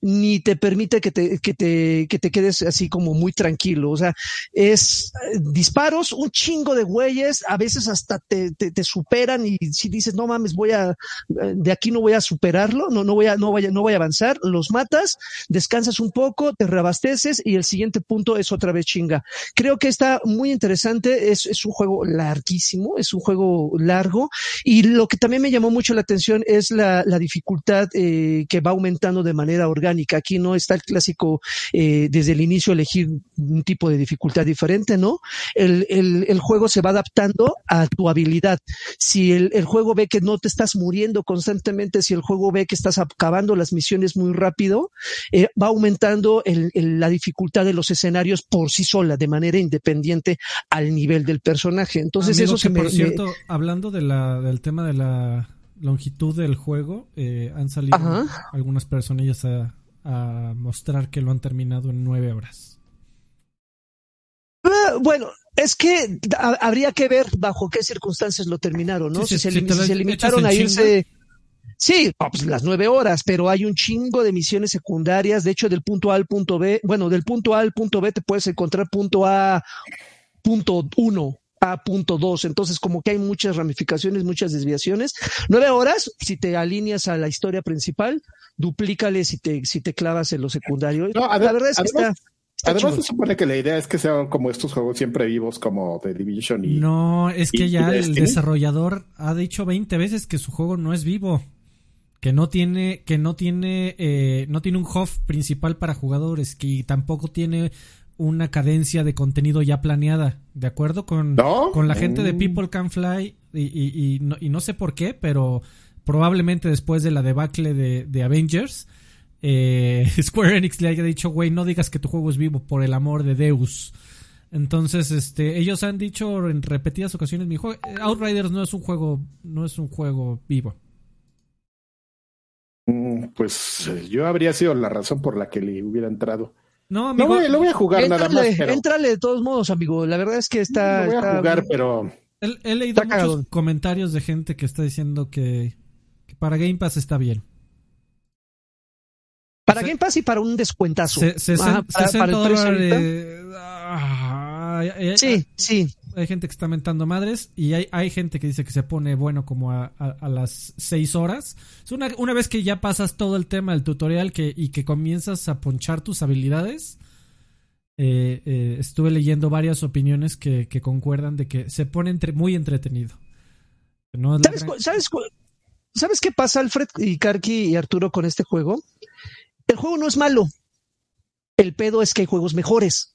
ni te permite que te, que te, que te quedes así como muy tranquilo. O sea, es eh, disparos, un chingo de güeyes, a veces hasta te, te, superan y si dices, no mames, voy a, de aquí no voy a superarlo, no, no voy a, no voy a, no voy a avanzar, los matas, descansas un poco, te reabasteces y el siguiente punto es otra vez chinga. Creo que está muy interesante, es, es un juego larguísimo, es un juego largo y lo que también me llamó mucho la atención es la, la dificultad eh, que va aumentando de manera orgánica. Aquí no está el clásico eh, desde el inicio elegir un tipo de dificultad diferente, ¿no? El, el, el juego se va adaptando a tu habilidad. Si el, el, juego ve que no te estás muriendo constantemente, si el juego ve que estás acabando las misiones muy rápido, eh, va aumentando la dificultad de los escenarios por sí sola, de manera independiente al nivel del personaje. Entonces eso se por cierto, hablando de la, del tema de la longitud del juego, eh, han salido algunas personillas a, a, mostrar que lo han terminado en nueve horas. Ah, bueno, es que habría que ver bajo qué circunstancias lo terminaron, ¿no? si, se, limitaron a irse... Sí, pues las nueve horas, pero hay un chingo de misiones secundarias. De hecho, del punto A al punto B, bueno, del punto A al punto B te puedes encontrar punto A, punto uno, a punto dos. Entonces, como que hay muchas ramificaciones, muchas desviaciones. Nueve horas, si te alineas a la historia principal, duplícale si te, si te clavas en lo secundario. la verdad es que está. además se supone que la idea es que sean como estos juegos siempre vivos como The Division y... No, es que ya el desarrollador ha dicho 20 veces que su juego no es vivo. Que no tiene, que no tiene, eh, no tiene un hub principal para jugadores, que tampoco tiene una cadencia de contenido ya planeada, ¿de acuerdo? Con, con la gente de mm. People Can Fly y, no, sé por qué, pero probablemente después de la debacle de, Avengers, eh, Square Enix le haya dicho, güey, no digas que tu juego es vivo, por el amor de Deus. Entonces, este, ellos han dicho en repetidas ocasiones, mi juego, Outriders no es un juego, no es un juego vivo. Mm, pues eh, yo habría sido la razón por la que le hubiera entrado. No, amigo. lo voy a jugar nada más. Pero... Entrale de todos modos, amigo. La verdad es que está. Lo voy a jugar, pero. He, leído muchos comentarios de gente que está diciendo que, que, para Game Pass está bien. Para Game Pass y para un descuentazo. Se, para, sí, sí. Hay gente que está mentando madres y hay, hay gente que dice que se pone bueno como a, las seis horas. Es una, una vez que ya pasas todo el tema del tutorial que, y que comienzas a ponchar tus habilidades, eh, eh, estuve leyendo varias opiniones que, concuerdan de que se pone entre, muy entretenido. ¿Sabes, ¿Sabes, qué pasa, Alfred y Karki y Arturo, con este juego? El juego no es malo. El pedo es que hay juegos mejores.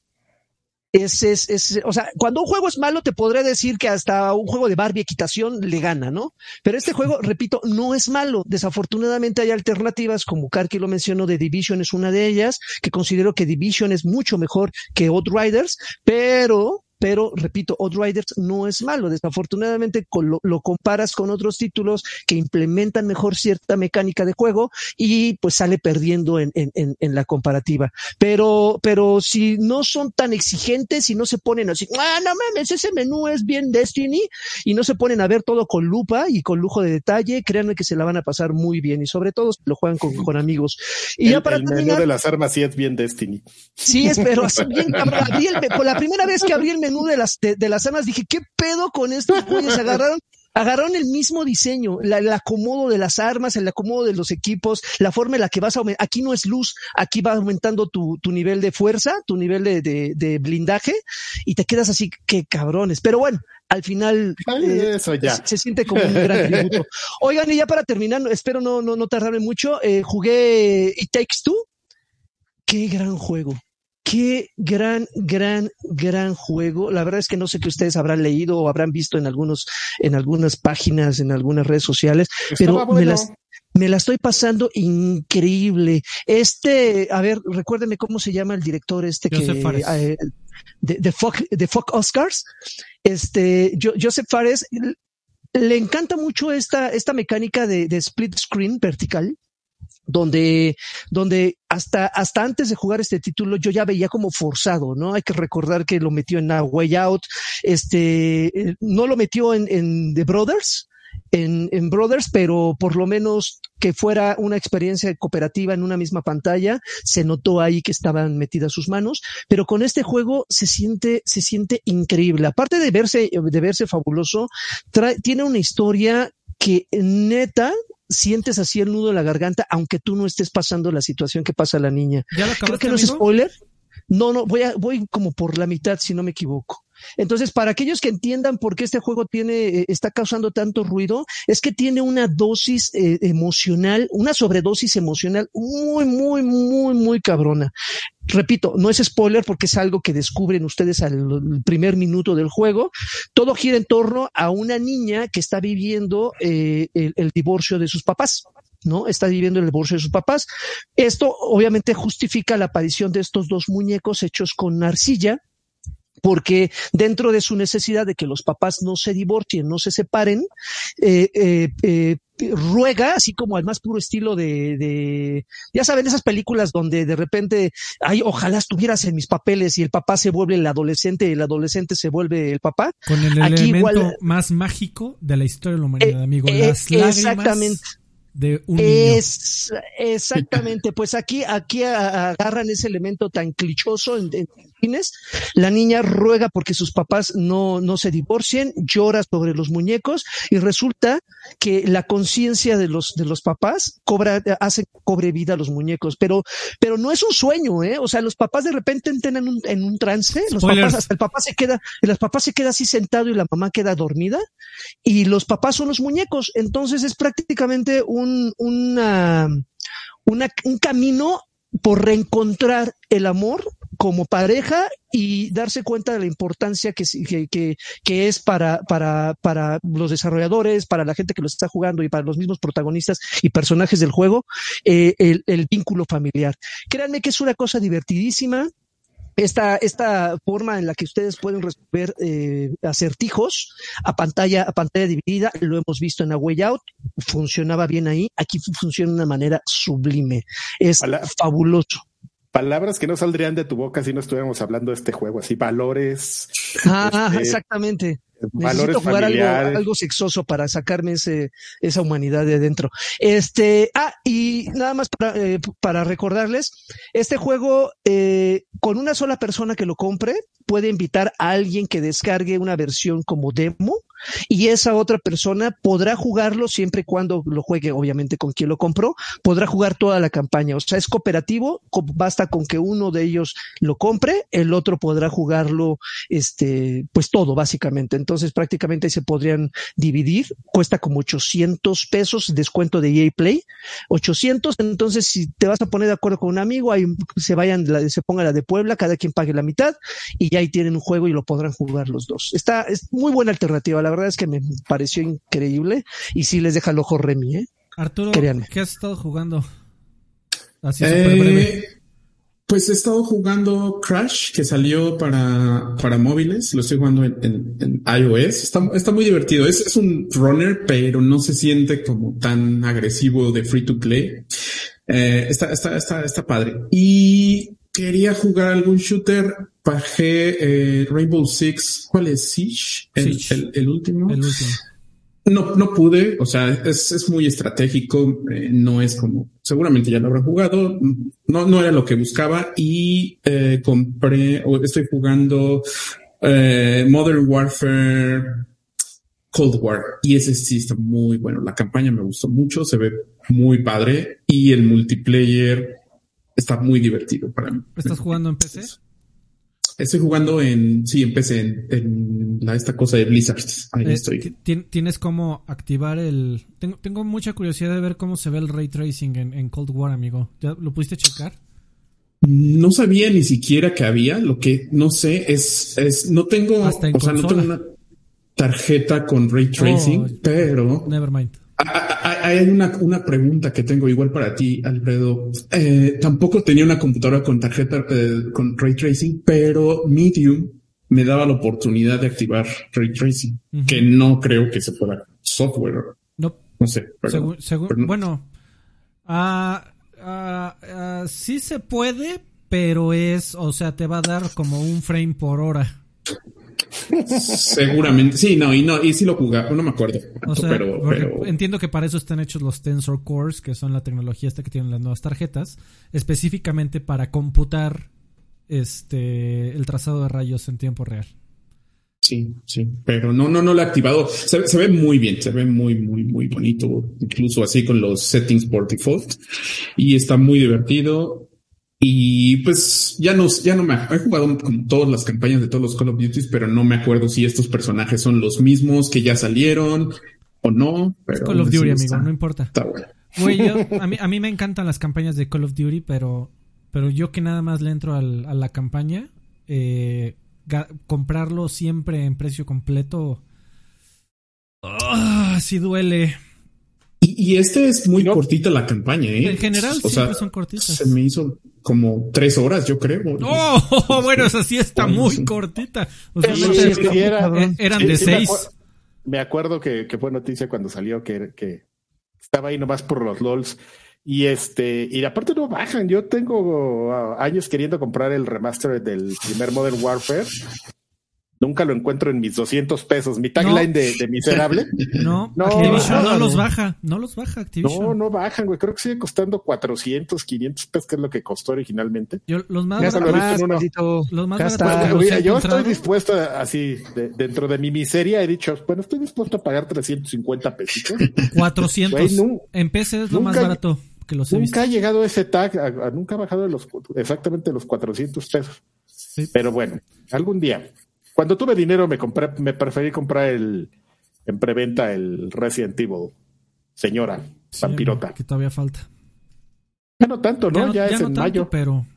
Es, es, es, o sea, cuando un juego es malo, te podré decir que hasta un juego de Barbie equitación le gana, ¿no? Pero este juego, repito, no es malo. Desafortunadamente hay alternativas, como Karki lo mencionó, de Division es una de ellas, que considero que Division es mucho mejor que Outriders, pero pero repito, Outriders no es malo. Desafortunadamente lo, comparas con otros títulos que implementan mejor cierta mecánica de juego y pues sale perdiendo en, la comparativa. Pero, pero si no son tan exigentes y no se ponen así, ah, no mames, ese menú es bien Destiny y no se ponen a ver todo con lupa y con lujo de detalle, créanme que se la van a pasar muy bien y sobre todo lo juegan con, amigos. Y ya para el menú de las armas sí es bien Destiny. Sí, es, pero así bien, por la primera vez que abrí el menú de las, de, las armas, dije, ¿qué pedo con estos güeyes? Agarraron, agarraron el mismo diseño, el acomodo de las armas, el acomodo de los equipos, la forma en la que vas a aumentar. Aquí no es luz, aquí va aumentando tu, tu nivel de fuerza, tu nivel de, de, blindaje, y te quedas así, qué cabrones. Pero bueno, al final eh, Se, siente como un gran tributo. Oigan, y ya para terminar, espero no, no, no tardarme mucho, eh, jugué It Takes Two. Qué gran juego. Qué gran, gran, gran juego. La verdad es que no sé que ustedes habrán leído o habrán visto en algunos, en algunas páginas, en algunas redes sociales, pero me las, me la estoy pasando increíble. Este, a ver, recuérdenme cómo se llama el director este que eh, de, de, de Oscars. Este, Joseph Fares le encanta mucho esta, esta mecánica de, de split screen vertical donde, donde hasta, hasta antes de jugar este título yo ya veía como forzado, ¿no? Hay que recordar que lo metió en A Way Out, este, eh, no lo metió en, en The Brothers, en, en, Brothers, pero por lo menos que fuera una experiencia cooperativa en una misma pantalla, se notó ahí que estaban metidas sus manos, pero con este juego se siente, se siente increíble. Aparte de verse, de verse fabuloso, tiene una historia que neta sientes así el nudo en la garganta, aunque tú no estés pasando la situación que pasa la niña. Creo que no es spoiler. No, no, voy a, voy como por la mitad, si no me equivoco. Entonces, para aquellos que entiendan por qué este juego tiene, eh, está causando tanto ruido, es que tiene una dosis eh, emocional, una sobredosis emocional muy, muy, muy, muy cabrona. Repito, no es spoiler porque es algo que descubren ustedes al primer minuto del juego. Todo gira en torno a una niña que está viviendo eh, el, el divorcio de sus papás. ¿no? Está viviendo el divorcio de sus papás. Esto obviamente justifica la aparición de estos dos muñecos hechos con arcilla, porque dentro de su necesidad de que los papás no se divorcien, no se separen, eh, eh, eh, ruega, así como al más puro estilo de, de, ya saben, esas películas donde de repente, ay, ojalá estuvieras en mis papeles y el papá se vuelve el adolescente y el adolescente se vuelve el papá. Con el elemento más mágico de la historia de la humanidad, amigo. Las lágrimas exactamente de un es, Exactamente, pues aquí, aquí agarran ese elemento tan clichoso en, fines. La niña ruega porque sus papás no, no se divorcien, llora sobre los muñecos y resulta que la conciencia de los, de los papás cobra, hace cobre vida a los muñecos, pero, pero no es un sueño, ¿eh? O sea, los papás de repente entran en un, en un trance, los papás, hasta el papá se queda, el papá se queda así sentado y la mamá queda dormida y los papás son los muñecos. Entonces es prácticamente un, una, una, un camino por reencontrar el amor como pareja y darse cuenta de la importancia que, que, que, es para, para, para los desarrolladores, para la gente que lo está jugando y para los mismos protagonistas y personajes del juego, eh, el, el vínculo familiar. Créanme que es una cosa divertidísima, esta, esta forma en la que ustedes pueden resolver eh, acertijos a pantalla, a pantalla dividida, lo hemos visto en A Way Out, funcionaba bien ahí, aquí funciona de una manera sublime, es fabuloso. Palabras que no saldrían de tu boca si no estuviéramos hablando de este juego, así valores. Ah, este, exactamente. Necesito jugar algo, algo, sexoso para sacarme ese, esa humanidad de adentro. Este, ah, y nada más para, eh, para recordarles, este juego, eh, con una sola persona que lo compre, puede invitar a alguien que descargue una versión como demo y esa otra persona podrá jugarlo siempre y cuando lo juegue, obviamente, con quien lo compró, podrá jugar toda la campaña. O sea, es cooperativo, basta con que uno de ellos lo compre, el otro podrá jugarlo, este, pues todo, básicamente. Entonces, prácticamente se podrían dividir, cuesta como 800 pesos, descuento de EA Play, 800, entonces si te vas a poner de acuerdo con un amigo, ahí se vayan, se ponga la de Puebla, cada quien pague la mitad y ya ahí tienen un juego y lo podrán jugar los dos. Está, es muy buena alternativa la verdad es que me pareció increíble y sí les deja el ojo Remy, ¿eh? Arturo, ¿qué has estado jugando? Así eh, breve. Pues he estado jugando Crash, que salió para, para móviles. Lo estoy jugando en, iOS. Está, está, muy divertido. Es, es, un runner, pero no se siente como tan agresivo de free to play. Eh, está, está, está, está padre. Y quería jugar algún shooter, bajé eh, Rainbow Six, ¿cuál es? Siege, el, último. El último. No, no pude, o sea, es, es muy estratégico, eh, no es como, seguramente ya lo habrá jugado, no, no era lo que buscaba y eh, compré, o estoy jugando Modern Warfare Cold War y ese sí está muy bueno, la campaña me gustó mucho, se ve muy padre y el multiplayer está muy divertido para mí. ¿Estás jugando en PC? Estoy jugando en, sí, en PC, en, la, esta cosa de Blizzard. Ahí eh, estoy. ¿Tienes cómo activar el...? Tengo, tengo mucha curiosidad de ver cómo se ve el ray tracing en, Cold War, amigo. ¿Ya lo pudiste checar? No sabía ni siquiera que había. Lo que no sé es, es no tengo, o sea, no tengo una tarjeta con ray tracing, oh, pero... Nevermind. Hay una, una, pregunta que tengo igual para ti, Alfredo. Eh, tampoco tenía una computadora con tarjeta eh, con ray tracing, pero Medium me daba la oportunidad de activar ray tracing, que no creo que se pueda software. No, no sé. bueno, ah, ah, ah, sí se puede, pero es, o sea, te va a dar como un frame por hora. Seguramente, sí, no, y no, y sí lo jugaba, no me acuerdo. pero, entiendo que para eso están hechos los Tensor Cores, que son la tecnología esta que tienen las nuevas tarjetas, específicamente para computar este el trazado de rayos en tiempo real. Sí, sí, pero no, no, no lo he activado. Se, se, ve muy bien, se ve muy, muy, muy bonito, incluso así con los settings por default. Y está muy divertido. Y pues ya no, ya no me he jugado como todas las campañas de todos los Call of Duty, pero no me acuerdo si estos personajes son los mismos que ya salieron o no. Pero Call of Duty, amigo, no importa. Está bueno. a, mí, a mí me encantan las campañas de Call of Duty, pero, pero yo que nada más le entro al, a la campaña, eh, comprarlo siempre en precio completo. Ah, sí duele. Y, este es muy cortita la campaña, ¿eh? En general, o siempre son cortitas. Se me hizo como tres horas, yo creo. ¡Oh! Bueno, esa sí está muy cortita. Eh, eran de seis. Me, acuerdo que, fue noticia cuando salió que, que estaba ahí nomás por los LOLs. Y este, y aparte no bajan. Yo tengo ah, años queriendo comprar el remaster del primer Modern Warfare Nunca lo encuentro en mis 200 pesos. Mi tagline de, miserable. No, no, Activision no, los baja. No los baja Activision. No, no bajan, güey. Creo que sigue costando 400, 500 pesos, que es lo que costó originalmente. Yo, los más baratos. Los más baratos. yo estoy dispuesto así, dentro de mi miseria, he dicho, bueno, estoy dispuesto a pagar 350 pesitos. 400. en PC es lo más barato que los he Nunca ha llegado ese tag, nunca ha bajado de los, exactamente los 400 pesos. Pero bueno, algún día. Cuando tuve dinero me compré, me preferí comprar el en preventa el Resident Evil, señora, vampirota. Que todavía falta. Ya no tanto, ¿no? Ya, es en mayo. Pero,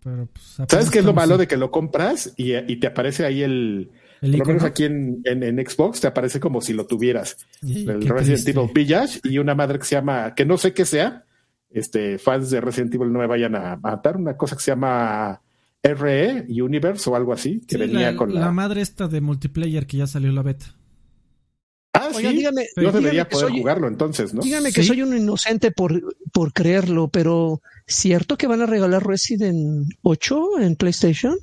pero pues, ¿Sabes qué es lo malo de que lo compras y, te aparece ahí el, por lo menos aquí en, en, Xbox te aparece como si lo tuvieras. el Resident Evil Village y una madre que se llama, que no sé qué sea, este, fans de Resident Evil no me vayan a matar, una cosa que se llama RE Universe o algo así, que venía con la... madre esta de multiplayer que ya salió la beta. Ah, sí. Dígame, Yo debería poder jugarlo entonces, ¿no? Dígame que soy un inocente por, por creerlo, pero ¿cierto que van a regalar Resident 8 en PlayStation?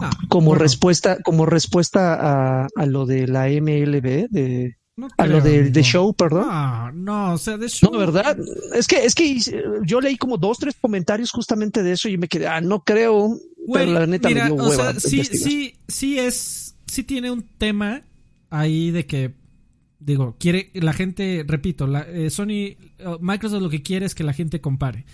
Ah, como respuesta, como respuesta a, a, lo de la MLB, de a lo de, de, show, perdón. No, no, o sea, de show. No, ¿verdad? Es que, es que yo leí como dos, tres comentarios justamente de eso y me quedé, ah, no creo. Pero la neta me dio hueva. O sea, sí, sí, sí es, sí tiene un tema ahí de que, digo, quiere, la gente, repito, la, eh, Sony, Microsoft lo que quiere es que la gente compare.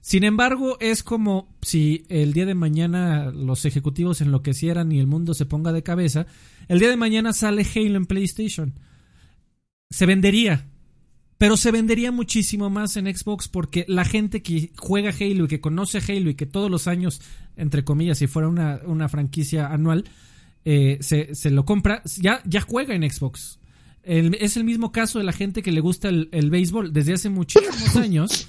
Sin embargo, es como si el día de mañana los ejecutivos enloquecieran y el mundo se ponga de cabeza. El día de mañana sale Halo en PlayStation. Se vendería. Pero se vendería muchísimo más en Xbox porque la gente que juega Halo y que conoce Halo y que todos los años, entre comillas, si fuera una, franquicia anual, eh, se, se, lo compra, ya, ya juega en Xbox. es el mismo caso de la gente que le gusta el, el béisbol desde hace muchísimos años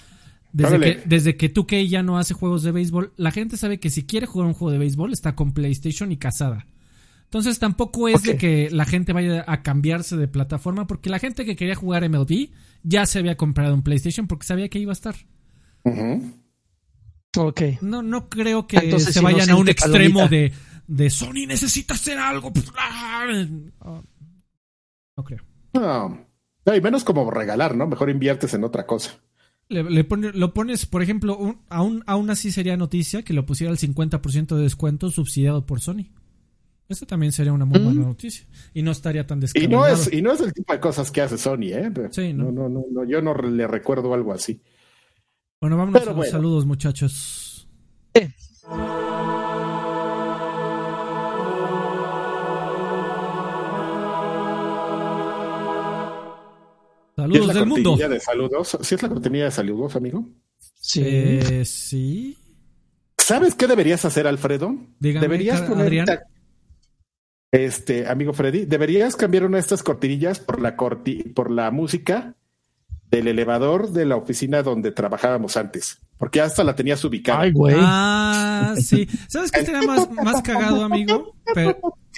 desde que, desde que 2K ya no hace juegos de béisbol, la gente sabe que si quiere jugar un juego de béisbol está con PlayStation y casada. Entonces tampoco es de que la gente vaya a cambiarse de plataforma, porque la gente que quería jugar MLB ya se había comprado un PlayStation porque sabía que iba a estar. Ok. No, no creo que se vayan a un extremo de, de Sony necesita hacer algo. No creo. No. no, y menos como regalar, ¿no? Mejor inviertes en otra cosa. Le, lo pones, por ejemplo, aún, aún así sería noticia que lo pusiera al 50% de descuento subsidiado por Sony. Esto también sería una muy buena noticia. Y no estaría tan descabellado. Y no, es, y no es el tipo de cosas que hace Sony, ¿eh? Sí, ¿no? No, no, no, yo no le recuerdo algo así. Bueno, vámonos a los saludos, muchachos. Saludos ¿Es la del mundo. De saludos? ¿Sí es la cortinilla de saludos, amigo? Sí. Eh, sí. ¿Sabes qué deberías hacer, Alfredo? deberías poner. Este, amigo Freddy, deberías cambiar una de estas cortinillas por la corti por la música del elevador de la oficina donde trabajábamos antes. Porque hasta la tenías ubicada. Ay, güey. Ah, sí. ¿Sabes qué sería más, más cagado, amigo?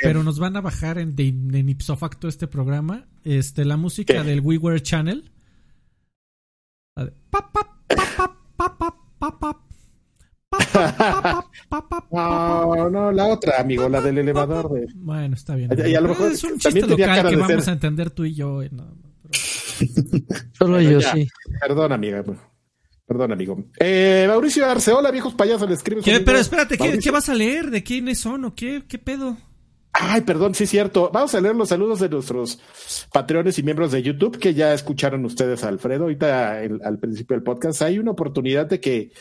Pero, nos van a bajar en, en, ipso facto este programa. Este, la música del WeWare Channel. No, no, la otra, amigo, la del elevador. Bueno, está bien. Y a lo mejor es un chiste local que vamos a entender tú y yo. No, Solo yo, sí. Perdón, amiga. Perdón, amigo. Eh, Mauricio Arce, hola viejos payasos, le escribes. Pero espérate, ¿qué, vas a leer? ¿De quiénes son o qué, qué pedo? Ay, perdón, sí es cierto. Vamos a leer los saludos de nuestros patrones y miembros de YouTube que ya escucharon ustedes a Alfredo. Ahorita al principio del podcast hay una oportunidad de que,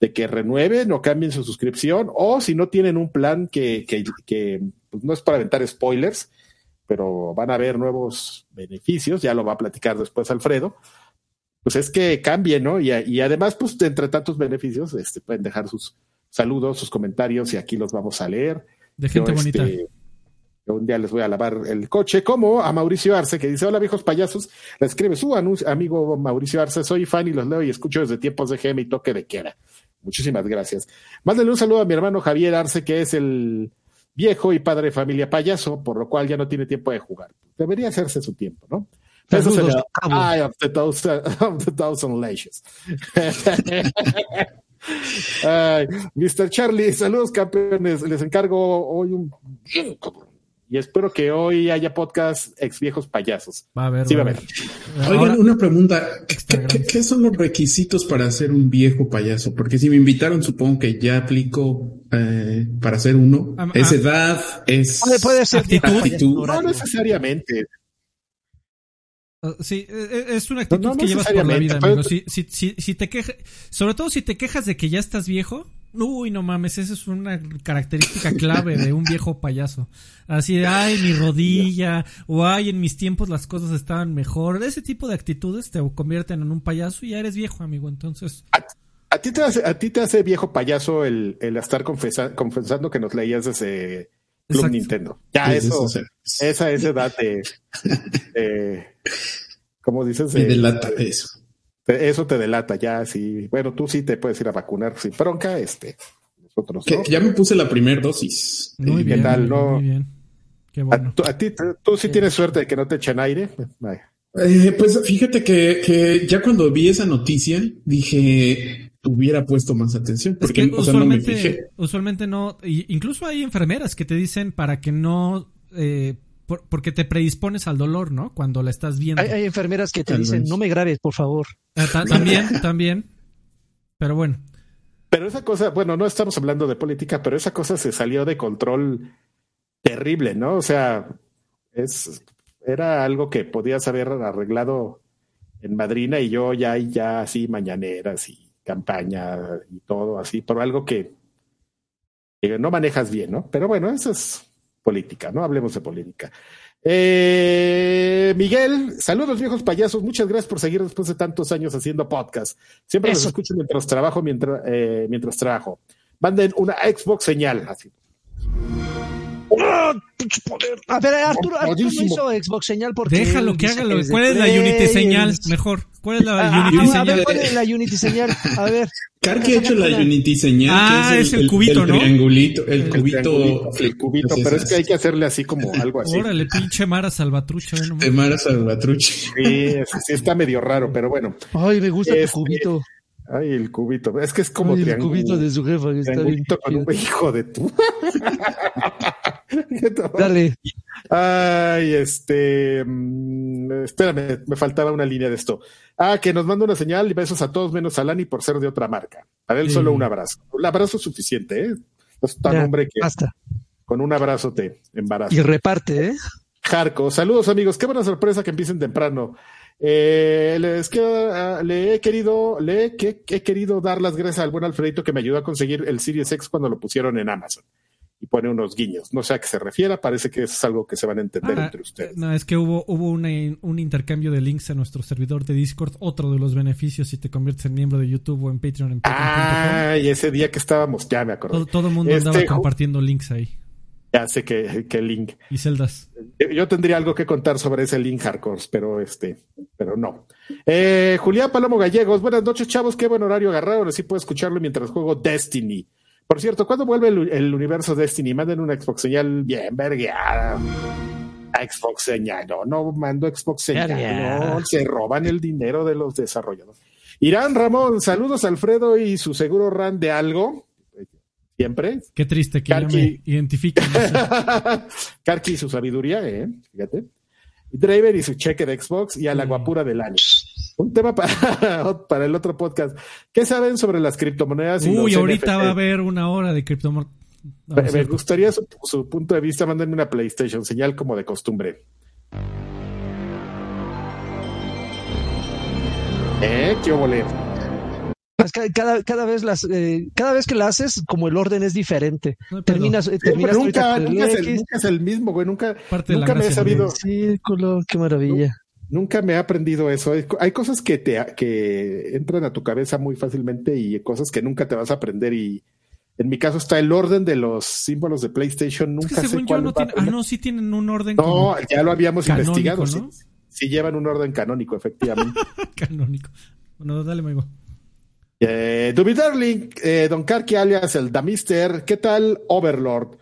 de que renueven o cambien su suscripción o si no tienen un plan que, que, que pues no es para aventar spoilers, pero van a haber nuevos beneficios, ya lo va a platicar después Alfredo, pues es que cambie, ¿no? Y, y además, pues entre tantos beneficios, este, pueden dejar sus saludos, sus comentarios y aquí los vamos a leer. De gente bonita. Este, un día les voy a lavar el coche, como a Mauricio Arce, que dice, hola viejos payasos, le escribe su amigo Mauricio Arce, soy fan y los leo y escucho desde tiempos de GM y toque de queda. Muchísimas gracias. Mándale un saludo a mi hermano Javier Arce, que es el viejo y padre de familia payaso, por lo cual ya no tiene tiempo de jugar. Debería hacerse su tiempo, ¿no? Eso se Eye of the thousand, of the thousand lashes. Mr. Charlie, saludos campeones. Les encargo hoy un y espero que hoy haya podcast ex viejos payasos. Va a haber. Sí, va a haber. Oigan, una pregunta. ¿Qué, son los requisitos para ser un viejo payaso? Porque si me invitaron, supongo que ya aplico eh, para ser uno. es edad, es puede, ser actitud. No necesariamente. Sí, e, e, es una actitud que llevas por la vida, amigo. Si, si, si, si te quejas, sobre todo si te quejas de que ya estás viejo, Uy, no mames, esa es una característica clave de un viejo payaso. Así de, ay, mi rodilla, o ay, en mis tiempos las cosas estaban mejor. Ese tipo de actitudes te convierten en un payaso y ya eres viejo, amigo. Entonces. ¿A, ti, te hace, a ti te hace viejo payaso el, el estar confesando que nos leías desde Club Nintendo. Ya, eso, esa es edad de. de ¿Cómo dices? Me delata eso. Eso te delata ya, sí. Bueno, tú sí te puedes ir a vacunar sin bronca, este. Nosotros no. Ya me puse la primera dosis. Muy bien. ¿Qué tal? Muy bien. Qué bueno. A, ti, tú sí, tienes suerte de que no te echen aire. Eh, pues fíjate que, que, ya cuando vi esa noticia dije, hubiera puesto más atención. Porque, usualmente, no usualmente no, incluso hay enfermeras que te dicen para que no, eh, porque te predispones al dolor, ¿no? Cuando la estás viendo. Hay, enfermeras que te dicen, no me grabes, por favor. Ah, también, también. Pero bueno. Pero esa cosa, bueno, no estamos hablando de política, pero esa cosa se salió de control terrible, ¿no? O sea, es, era algo que podías haber arreglado en Madrina y yo ya, ya así mañaneras y campaña y todo así, por algo que, no manejas bien, ¿no? Pero bueno, eso es política, ¿no? Hablemos de política. Eh, Miguel, saludos viejos payasos, muchas gracias por seguir después de tantos años haciendo podcast. Siempre los escucho mientras trabajo, mientras, eh, mientras trabajo. Manden una Xbox señal, así. A ver, Arturo, Arturo no hizo Xbox señal porque. Déjalo que haga ¿Cuál es la Unity señal? Mejor. ¿Cuál es la ah, Unity señal? A ver, ¿cuál es la Unity señal? A ver. Karki ha hecho la Unity señal. Ah, es, el, cubito, ¿no? Triangulito, el, cubito. El cubito, pero es que hay que hacerle así como algo así. Órale, pinche Mara Salvatrucha. De Mara Salvatrucha. Sí, sí, está medio raro, pero bueno. Ay, me gusta este, cubito. Ay, el cubito. Es que es como Ay, el cubito de su jefa. Está bien con un hijo de tu. Dale. Ay, este. Mm, espérame, me faltaba una línea de esto. Ah, que nos manda una señal y besos a todos menos a Lani por ser de otra marca. Para él solo un abrazo. Un abrazo es suficiente, ¿eh? es tan hombre que basta. con un abrazo te embaraza. Y reparte, ¿eh? Jarco, saludos amigos, qué buena sorpresa que empiecen temprano. Eh, les ah, le he querido, le he, he, querido dar las gracias al buen Alfredito que me ayudó a conseguir el Series X cuando lo pusieron en Amazon y pone unos guiños. No sé a qué se refiera, parece que es algo que se van a entender ah, entre ustedes. No, es que hubo, hubo un intercambio de links a nuestro servidor de Discord, otro de los beneficios si te conviertes en miembro de YouTube o en Patreon. En ah, y ese día que estábamos, ya me acuerdo. Todo, el mundo andaba este, compartiendo links ahí. Ya sé que, que link. Y celdas. Yo tendría algo que contar sobre ese link hardcore, pero este, pero no. Eh, Julián Palomo Gallegos, buenas noches, chavos. Qué buen horario agarrado. Así puedo escucharlo mientras juego Destiny. Por cierto, ¿cuándo vuelve el, universo Destiny? Manden una Xbox señal bien vergueada. Xbox señal, no, no mando Xbox señal, no, se roban el dinero de los desarrolladores. Irán Ramón, saludos Alfredo y su seguro RAN de algo. Siempre. Qué triste que Karki. me identifiquen. Karki y su sabiduría, ¿eh? Fíjate. Driver y su cheque de Xbox y a la guapura del año. Un tema para, para el otro podcast. ¿Qué saben sobre las criptomonedas? Uy, ahorita va a haber una hora de criptomonedas. me, gustaría su, punto de vista. Mándenme una PlayStation, señal como de costumbre. ¿Eh? ¿Qué volé? Cada, cada, vez las, eh, cada vez que la haces, como el orden es diferente. terminas, terminas nunca, nunca, es el, nunca, es el, mismo, güey. Nunca, nunca me he sabido. Círculo, qué maravilla. Nunca me he aprendido eso. Hay, cosas que te que entran a tu cabeza muy fácilmente y cosas que nunca te vas a aprender. Y en mi caso está el orden de los símbolos de PlayStation. Nunca sé cuál no tiene, Ah, no, sí tienen un orden. No, ya lo habíamos investigado. ¿no? Sí, llevan un orden canónico, efectivamente. canónico. Bueno, dale, Maigo. Eh, Darling, eh, Don Karki alias el Damister, ¿qué tal Overlord?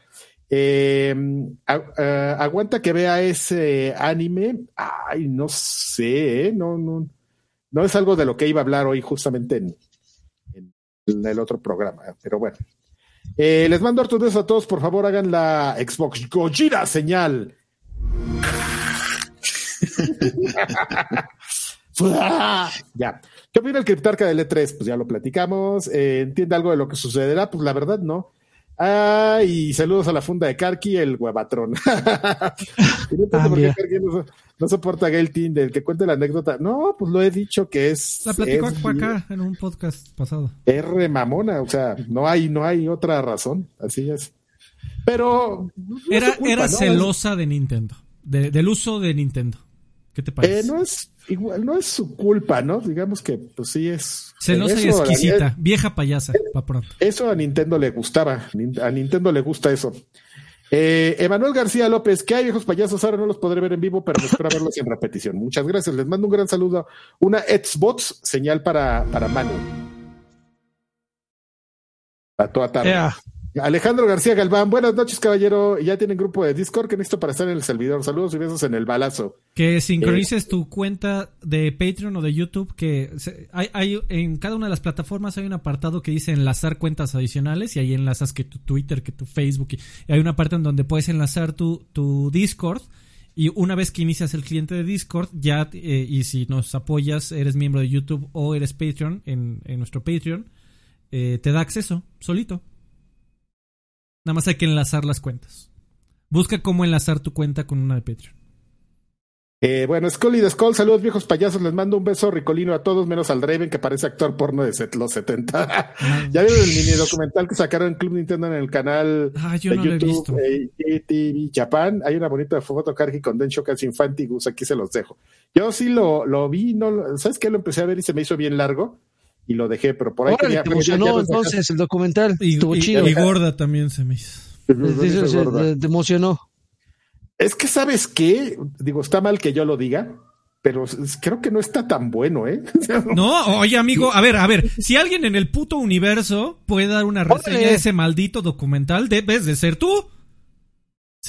Eh, eh, aguanta que vea ese anime. Ay, no sé, no, no, no es algo de lo que iba a hablar hoy justamente en, el otro programa, pero bueno. les mando hartos a todos, por favor hagan la Xbox Gojira señal. ya. ¿Qué opina el criptarca del E3? Pues ya lo platicamos. Eh, ¿Entiende algo de lo que sucederá? Pues la verdad no. Ah, y saludos a la funda de Karki, el huevatrón. no no, no, soporta a Gail Tinder, que cuente la anécdota. No, pues lo he dicho que es. La platicó acá en un podcast pasado. R mamona, o sea, no hay, no hay otra razón. Así es. Pero. era era celosa de Nintendo, del uso de Nintendo. ¿Qué te parece? Eh, no es igual, no es su culpa, ¿no? Digamos que, pues sí es. Celosa y exquisita, vieja payasa, pa pronto. Eso a Nintendo le gustaba, a Nintendo le gusta eso. Eh, Emanuel García López, que hay viejos payasos, ahora no los podré ver en vivo, pero me espero verlos en repetición. Muchas gracias, les mando un gran saludo. Una Xbox, señal para, para Manu. A toda tarde. Alejandro García Galván, buenas noches, caballero. Ya tienen grupo de Discord que necesito para estar en el servidor. Saludos y besos en el balazo. Que sincronices tu cuenta de Patreon o de YouTube, que hay, hay, en cada una de las plataformas hay un apartado que dice enlazar cuentas adicionales y ahí enlazas que tu Twitter, que tu Facebook. Y hay una parte en donde puedes enlazar tu, tu Discord. Y una vez que inicias el cliente de Discord, ya, eh, y si nos apoyas, eres miembro de YouTube o eres Patreon en, en nuestro Patreon, eh, te da acceso solito. Nada más hay que enlazar las cuentas. Busca cómo enlazar tu cuenta con una de Patreon. Eh, bueno, Scully de Skull, saludos viejos payasos, les mando un beso ricolino a todos, menos al Raven que parece actor porno de los 70. Ah. ya vieron el mini documental que sacaron en Club Nintendo en el canal ah, de YouTube eh, Japan. Hay una bonita foto Cargi con Densho Infantigus, aquí se los dejo. Yo sí lo, lo vi, no, ¿sabes qué? Lo empecé a ver y se me hizo bien largo y lo dejé, pero por ahí tenía, te emocionó entonces el documental. Y, chido. y, gorda también se me hizo. te emocionó. Es que, ¿sabes qué? Digo, está mal que yo lo diga, pero creo que no está tan bueno, ¿eh? No, oye, amigo, a ver, a ver, si alguien en el puto universo puede dar una reseña de ese maldito documental, debes de ser tú.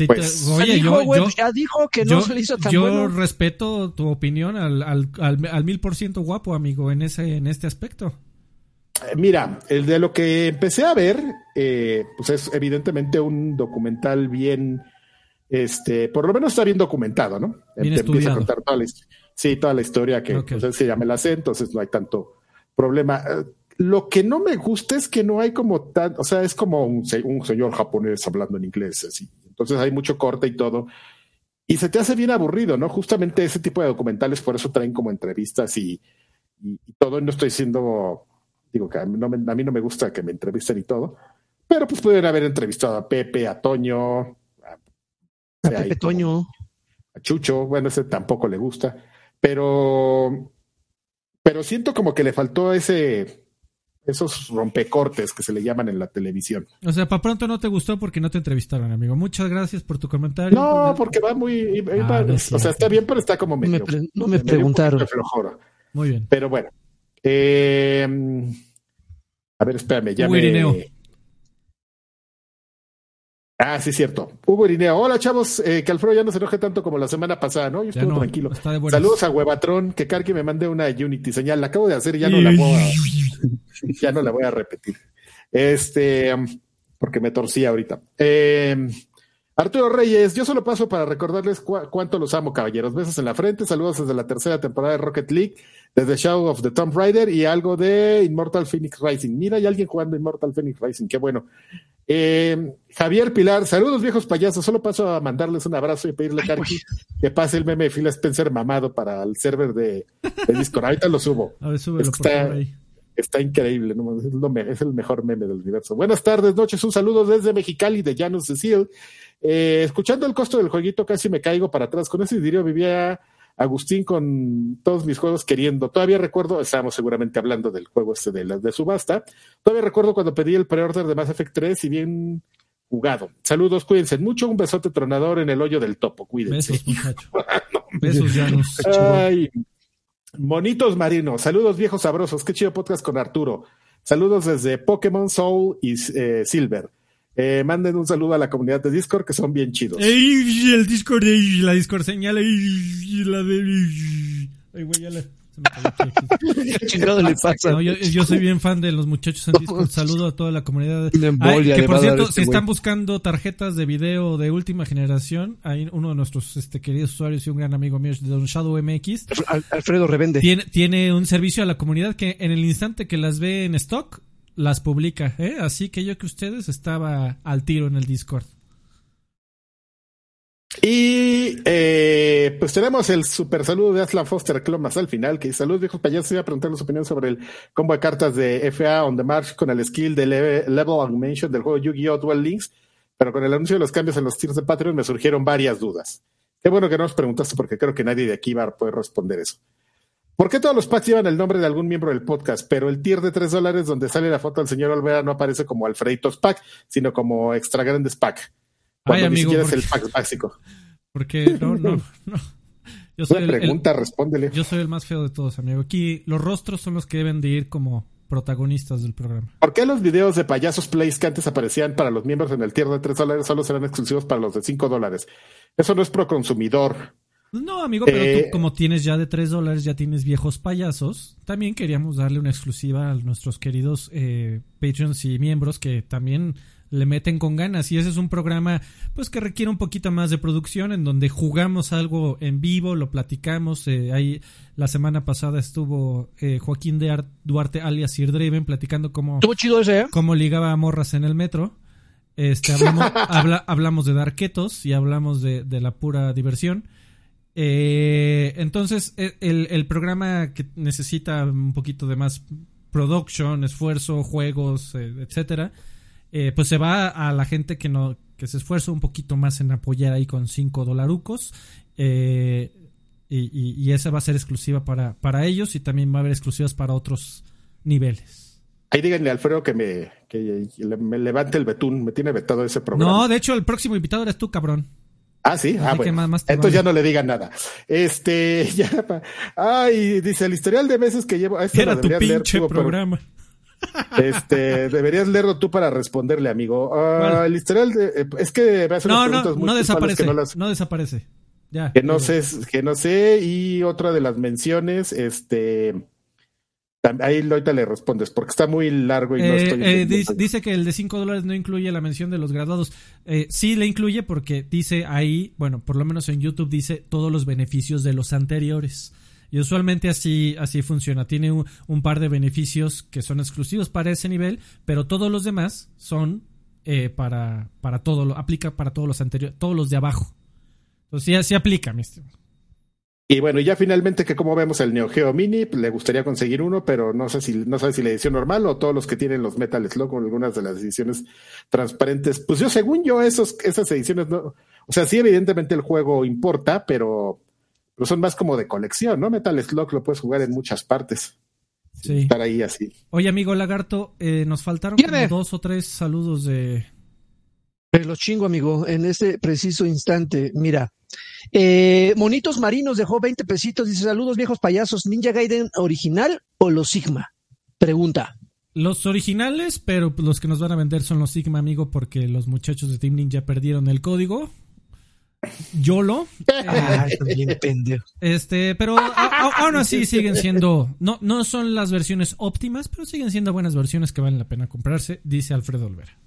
Pues, oye, yo, ya dijo que no se hizo tan yo respeto tu opinión al, al, al, mil por ciento guapo, amigo, en ese, en este aspecto. Eh, mira, el de lo que empecé a ver, eh, pues es evidentemente un documental bien este, por lo menos está bien documentado, ¿no? Bien empieza a contar toda la, sí, toda la historia que pues, se llama el acento, entonces no hay tanto problema. Eh, lo que no me gusta es que no hay como tan, o sea, es como un, señor japonés hablando en inglés, así. Entonces hay mucho corte y todo. Y se te hace bien aburrido, ¿no? Justamente ese tipo de documentales por eso traen como entrevistas y, y, todo. No estoy diciendo, digo que a mí, no me, a mí no me gusta que me entrevisten y todo, pero pues pueden haber entrevistado a Pepe, a Toño, a Pepe Toño. A Chucho, bueno, ese tampoco le gusta, pero, pero siento como que le faltó ese, esos rompecortes que se le llaman en la televisión. O sea, para pronto no te gustó porque no te entrevistaron, amigo. Muchas gracias por tu comentario. No, porque va muy, ah, o sea, está bien, pero está como medio. no me preguntaron. Muy bien. Pero bueno. Eh, a ver, espérame, ya me. Ah, sí, cierto. Hugo Irineo. Hola, chavos. Eh, que Alfredo ya no se enoje tanto como la semana pasada, ¿no? Yo estuve tranquilo. Saludos a Huevatrón. Que Carqui me mande una Unity señal. La acabo de hacer y ya no la voy a, ya no la voy a repetir. Este, porque me torcí ahorita. Eh, Arturo Reyes, yo solo paso para recordarles cuánto los amo, caballeros. Besos en la frente, saludos desde la tercera temporada de Rocket League, desde Shadow of the Tomb Raider y algo de Immortal Phoenix Rising. Mira, hay alguien jugando Immortal Phoenix Rising, qué bueno. Eh, Javier Pilar, saludos viejos payasos. Solo paso a mandarles un abrazo y pedirle a que pase el meme de Phil Spencer mamado para el server de, Discord. Ahorita lo subo. A ver, súbelo por ahí está increíble, es, el mejor meme del universo. Buenas tardes, noches, un saludo desde Mexicali de Janus Cecil. Eh, escuchando el costo del jueguito casi me caigo para atrás. Con ese diría vivía Agustín con todos mis juegos queriendo. Todavía recuerdo, estábamos seguramente hablando del juego este de, de subasta. Todavía recuerdo cuando pedí el pre-order de Mass Effect 3 y bien jugado. Saludos, cuídense mucho. Un besote tronador en el hoyo del topo. Cuídense. Besos, muchacho. Besos, Janus. Ay, Monitos marinos, saludos viejos sabrosos, qué chido podcast con Arturo. Saludos desde Pokémon Soul y eh, Silver. Eh, manden un saludo a la comunidad de Discord que son bien chidos. el Discord, la Discord señala, la de... Ay, güey, ya la yo, soy bien fan de los muchachos en Discord. Saludo a toda la comunidad. que por cierto, si están buscando tarjetas de video de última generación, hay uno de nuestros este, queridos usuarios y un gran amigo mío, Don Shadow MX. Alfredo Revende. Tiene, tiene un servicio a la comunidad que en el instante que las ve en stock, las publica. ¿eh? Así que yo que ustedes estaba al tiro en el Discord. Y eh, pues tenemos el super saludo de Aslan Foster Clomas al final, que saludos viejos payasos, voy a preguntar su opinión sobre el combo de cartas de FA on the march con el skill de level, augmentation del juego Yu-Gi-Oh! Duel Links, pero con el anuncio de los cambios en los tiers de Patreon me surgieron varias dudas. Qué bueno que no nos preguntaste porque creo que nadie de aquí va a poder responder eso. ¿Por qué todos los packs llevan el nombre de algún miembro del podcast, pero el tier de 3 dólares donde sale la foto del señor Olvera no aparece como Alfreditos Pack, sino como Extra Grandes Pack? Ay, amigo, ni el pack básico. Porque no, no, no. Yo soy pregunta, respóndele. Yo soy el más feo de todos, amigo. Aquí los rostros son los que deben de ir como protagonistas del programa. ¿Por qué los videos de payasos plays que antes aparecían para los miembros en el tier de 3 dólares solo serán exclusivos para los de 5 dólares? Eso no es pro consumidor. No, amigo, pero tú eh, como tienes ya de 3 dólares, ya tienes viejos payasos, también queríamos darle una exclusiva a nuestros queridos eh, Patreons y miembros que también le meten con ganas y ese es un programa pues que requiere un poquito más de producción en donde jugamos algo en vivo, lo platicamos, eh, ahí la semana pasada estuvo eh, Joaquín de Duarte alias Sir Draven platicando cómo, chido ese, ¿eh? cómo ligaba a morras en el metro. Este, hablamos, hablamos de darquetos y hablamos de, la pura diversión. Eh, entonces, el, el programa que necesita un poquito de más production, esfuerzo, juegos, etcétera, eh, pues se va a la gente que no que se esfuerza un poquito más en apoyar ahí con 5 dolarucos. Eh, y, esa va a ser exclusiva para, para ellos y también va a haber exclusivas para otros niveles. Ahí díganle a Alfredo que me, que me levante el betún, me tiene vetado ese programa. No, de hecho el próximo invitado eres tú, cabrón. Ah, sí, ah, bueno. Entonces ya no le digan nada. Este, ya, ay, dice el historial de meses que llevo. Este Era tu pinche programa. Este, deberías leerlo tú para responderle, amigo. Ah, el historial de, eh, es que me no, no, no desaparece, no, desaparece. Ya, que no sé, que no sé. Y otra de las menciones, este, ahí ahorita le respondes, porque está muy largo y no eh, estoy. Eh, dice, que el de 5 dólares no incluye la mención de los graduados. Eh, sí le incluye porque dice ahí, bueno, por lo menos en YouTube dice todos los beneficios de los anteriores. Y usualmente así, así funciona. Tiene un, par de beneficios que son exclusivos para ese nivel, pero todos los demás son eh, para, para todo, lo, aplica para todos los anteriores, todos los de abajo. Entonces sí, sí aplica, mi estimado. Y bueno, ya finalmente que como vemos el Neo Geo Mini, le gustaría conseguir uno, pero no sé si no sabe si la edición normal o todos los que tienen los Metal Slug o algunas de las ediciones transparentes. Pues yo, según yo, esos, esas ediciones no, o sea, sí, evidentemente el juego importa, pero pero son más como de colección, ¿no? Metal Slug lo puedes jugar en muchas partes. Sí. Estar ahí así. Oye, amigo Lagarto, eh, nos faltaron dos o tres saludos de. Pero lo chingo, amigo, en este preciso instante. Mira, eh, Monitos Marinos dejó 20 pesitos. Dice: Saludos, viejos payasos. ¿Ninja Gaiden original o los Sigma? Pregunta. Los originales, pero los que nos van a vender son los Sigma, amigo, porque los muchachos de Team Ninja perdieron el código. YOLO. Ah, este, pero aún así siguen siendo, no, no son las versiones óptimas, pero siguen siendo buenas versiones que valen la pena comprarse, dice Alfredo Olvera.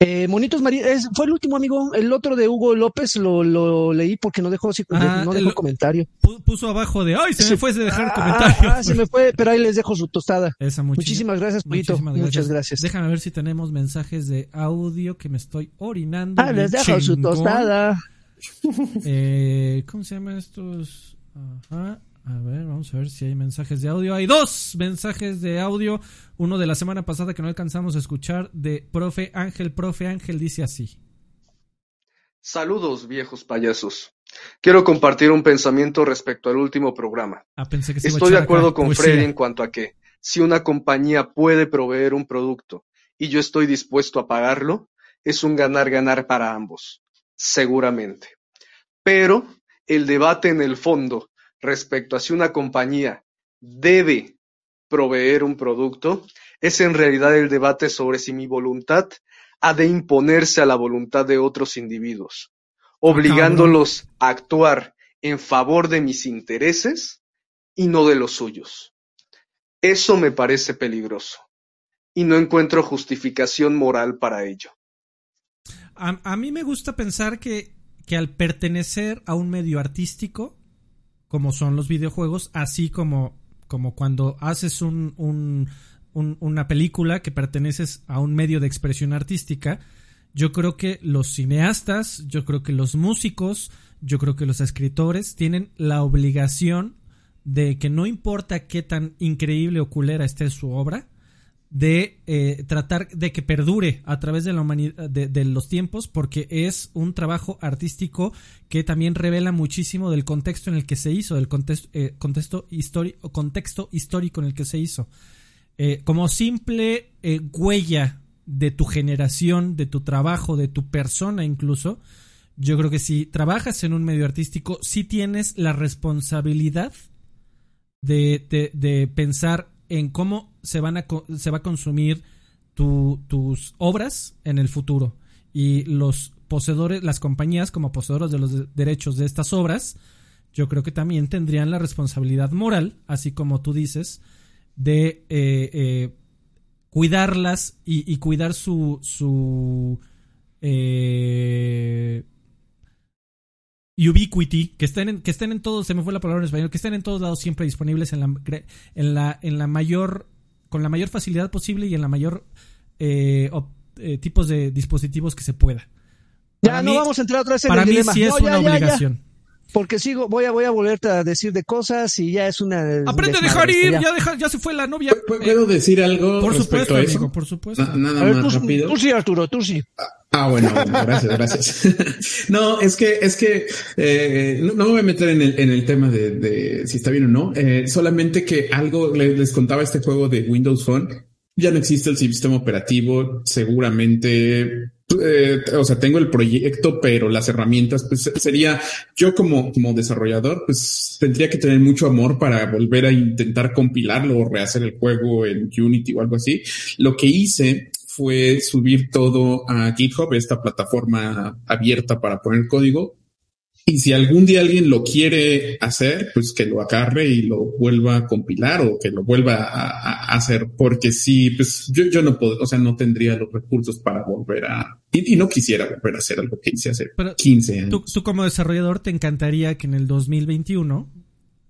Eh, Monitos Marinos, fue el último amigo, el otro de Hugo López lo, leí porque no dejó, ah, no dejó comentario. Puso abajo de, ay, se me fue de dejar ah, comentario. Ah, se me fue, pero ahí les dejo su tostada. Muchísimas gracias, Polito. Muchas gracias. Déjame ver si tenemos mensajes de audio que me estoy orinando. Ah, les dejo su tostada. Eh, ¿Cómo se llama estos? Ajá. A ver, vamos a ver si hay mensajes de audio. Hay dos mensajes de audio. Uno de la semana pasada que no alcanzamos a escuchar de Profe Ángel. Profe Ángel dice así. Saludos, viejos payasos. Quiero compartir un pensamiento respecto al último programa. Ah, pensé que Estoy de acuerdo con Freddy en cuanto a que si una compañía puede proveer un producto y yo estoy dispuesto a pagarlo, es un ganar-ganar para ambos, seguramente. Pero el debate en el fondo respecto a si una compañía debe proveer un producto, es en realidad el debate sobre si mi voluntad ha de imponerse a la voluntad de otros individuos, obligándolos a actuar en favor de mis intereses y no de los suyos. Eso me parece peligroso y no encuentro justificación moral para ello. A, mí me gusta pensar que, que al pertenecer a un medio artístico, como son los videojuegos, así como, como cuando haces un, una película que perteneces a un medio de expresión artística, yo creo que los cineastas, yo creo que los músicos, yo creo que los escritores tienen la obligación de que no importa qué tan increíble o culera esté su obra, de eh, tratar de que perdure a través de la humanidad de, los tiempos porque es un trabajo artístico que también revela muchísimo del contexto en el que se hizo del contexto eh, contexto histórico contexto histórico en el que se hizo. Eh, como simple huella de tu generación de tu trabajo de tu persona incluso yo creo que si trabajas en un medio artístico sí tienes la responsabilidad de, de pensar en cómo se, van a, se va a consumir tus obras en el futuro. Y los poseedores, las compañías como poseedores de los derechos de estas obras, yo creo que también tendrían la responsabilidad moral, así como tú dices, de eh, eh, cuidarlas y, cuidar su, su eh, ubiquity, que estén, en, que estén en todos, se me fue la palabra en español, que estén en todos lados siempre disponibles en la, en la, en la mayor, con la mayor facilidad posible y en la mayor eh, eh, tipos de dispositivos que se pueda. Ya no vamos a entrar otra vez en para el mí sí es una obligación. Porque sigo, voy a, voy a volverte a decir de cosas y ya es una. Aprende a dejar ir, ya. ya, se fue la novia. ¿Puedo decir algo? Por supuesto, a eso? por supuesto. nada más tú, rápido. Tú sí, Arturo, tú sí. Ah, bueno, gracias, gracias. no, es que, es que eh, no, me voy a meter en el, en el tema de, de si está bien o no. Eh, solamente que algo les, contaba este juego de Windows Phone. Ya no existe el sistema operativo. Seguramente eh, o sea, tengo el proyecto, pero las herramientas, pues sería yo como, como desarrollador, pues tendría que tener mucho amor para volver a intentar compilarlo o rehacer el juego en Unity o algo así. Lo que hice fue subir todo a GitHub, esta plataforma abierta para poner código, y si algún día alguien lo quiere hacer, pues que lo agarre y lo vuelva a compilar o que lo vuelva a, hacer, porque si, pues yo, yo no puedo, o sea, no tendría los recursos para volver a, y, no quisiera volver a hacer algo que hice hace 15 años. Tú, tú, como desarrollador te encantaría que en el 2021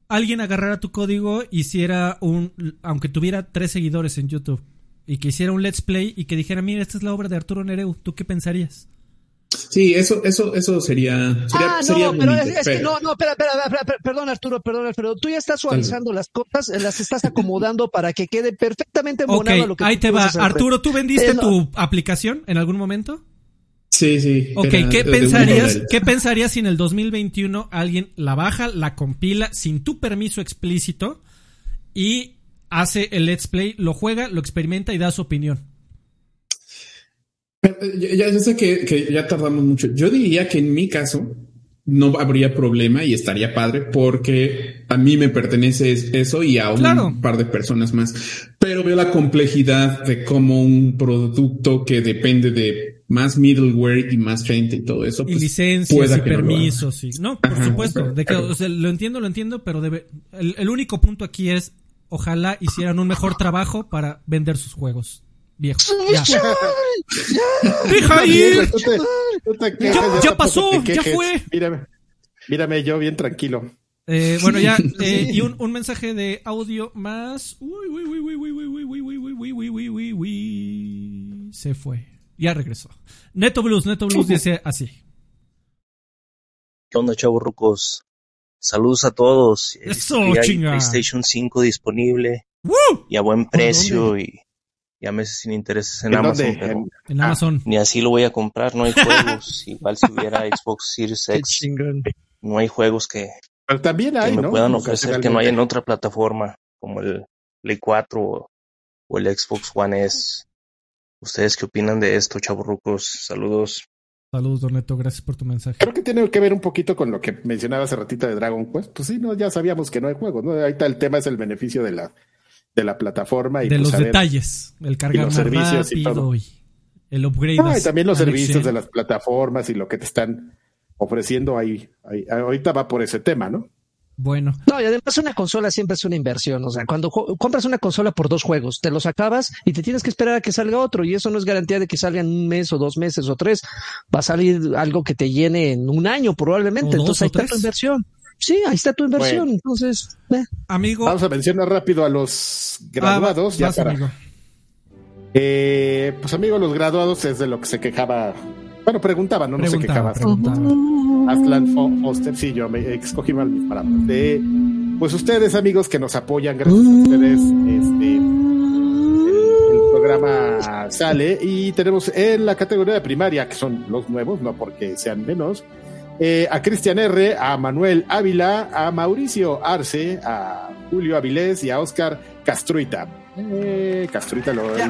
alguien agarrara tu código, hiciera un, aunque tuviera tres seguidores en YouTube, y que hiciera un let's play y que dijera, mira, esta es la obra de Arturo Nereu, ¿tú qué pensarías? Sí, eso, eso, eso sería, sería, ah, sería no, pero es, que no, no, espera, espera, espera, perdón Arturo, perdón Alfredo, tú ya estás suavizando las cosas, las estás acomodando para que quede perfectamente monado lo que ahí te va. Arturo, ¿tú vendiste tu aplicación en algún momento? Sí, sí. Ok, ¿qué pensarías, ¿qué pensarías si en el 2021 alguien la baja, la compila sin tu permiso explícito y hace el let's play, lo juega, lo experimenta y da su opinión? Eh, ya, sé que, ya tardamos mucho. Yo diría que en mi caso no habría problema y estaría padre porque a mí me pertenece eso y a un par de personas más. Pero veo la complejidad de cómo un producto que depende de más middleware y más gente y todo eso. y pues, licencias y permisos. No, por supuesto. de que, lo entiendo, lo entiendo, pero debe, el único punto aquí es ojalá hicieran un mejor trabajo para vender sus juegos viejo. Ya. Deja ir. Ya, pasó, ya fue. Mírame, mírame yo bien tranquilo. Eh, bueno, ya, eh, y un, un, mensaje de audio más. Uy, uy, uy, uy, uy, uy, uy, uy, uy, uy, uy, uy, uy, uy, Se fue. Ya regresó. Neto Blues, Neto Blues dice así. ¿Qué onda, chavos rucos? Saludos a todos. Eso, chinga. PlayStation 5 disponible. Y a buen precio y ya meses sin intereses en, Amazon. en Amazon. Ni así lo voy a comprar, no hay juegos. Igual si hubiera Xbox Series X, no hay juegos que, también hay, me puedan ofrecer que no hay en otra plataforma, como el Play 4 o, el Xbox One S. ¿Ustedes qué opinan de esto, chavorrucos? Saludos. Saludos, Doneto, gracias por tu mensaje. Creo que tiene que ver un poquito con lo que mencionaba hace ratito de Dragon Quest. Pues sí, no, ya sabíamos que no hay juegos, ¿no? Ahí está el tema, es el beneficio de la de la plataforma y de pues, los detalles, el cargar los servicios y todo. el upgrade. Ah, y también los servicios de las plataformas y lo que te están ofreciendo ahí, Ahorita va por ese tema, ¿no? Bueno. No, y además una consola siempre es una inversión. O sea, cuando compras una consola por dos juegos, te los acabas y te tienes que esperar a que salga otro. Y eso no es garantía de que salga en un mes o dos meses o tres. Va a salir algo que te llene en un año probablemente. Entonces ahí está tu inversión. Sí, ahí está tu inversión. Entonces, amigo. Vamos a mencionar rápido a los graduados. Ah, ya para... amigo. Eh, pues, amigo, los graduados es de lo que se quejaba. Bueno, preguntaban, no, no se quejaba. Aslan Foster, sí, yo me escogí mal mis palabras. De, pues ustedes, amigos, que nos apoyan, gracias a ustedes, este, el, programa sale y tenemos en la categoría de primaria, que son los nuevos, no porque sean menos, eh, a Cristian R., a Manuel Ávila, a Mauricio Arce, a Julio Avilés y a Oscar Castruita. Eh, Castruita lo, sí,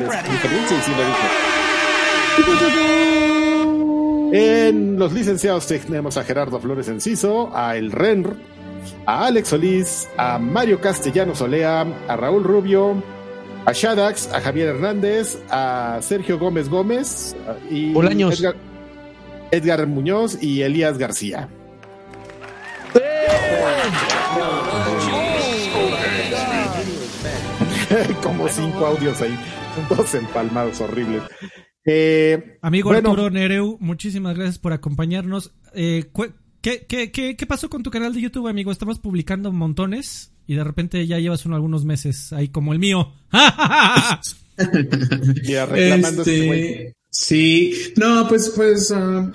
sí, lo En los licenciados tenemos a Gerardo Flores Enciso, a El Ren, a Alex Solís, a Mario Castellano Solea, a Raúl Rubio, a Shadax, a Javier Hernández, a Sergio Gómez Gómez y Edgar, Edgar Muñoz y Elías García. Como cinco audios ahí, todos empalmados, horribles. Eh, Amigo Arturo Nereu, muchísimas gracias por acompañarnos. Eh, ¿qué, qué, qué, qué, pasó con tu canal de YouTube, amigo? Estabas publicando montones y de repente ya llevas unos algunos meses ahí como el mío. este, sí, no, pues, pues, ah,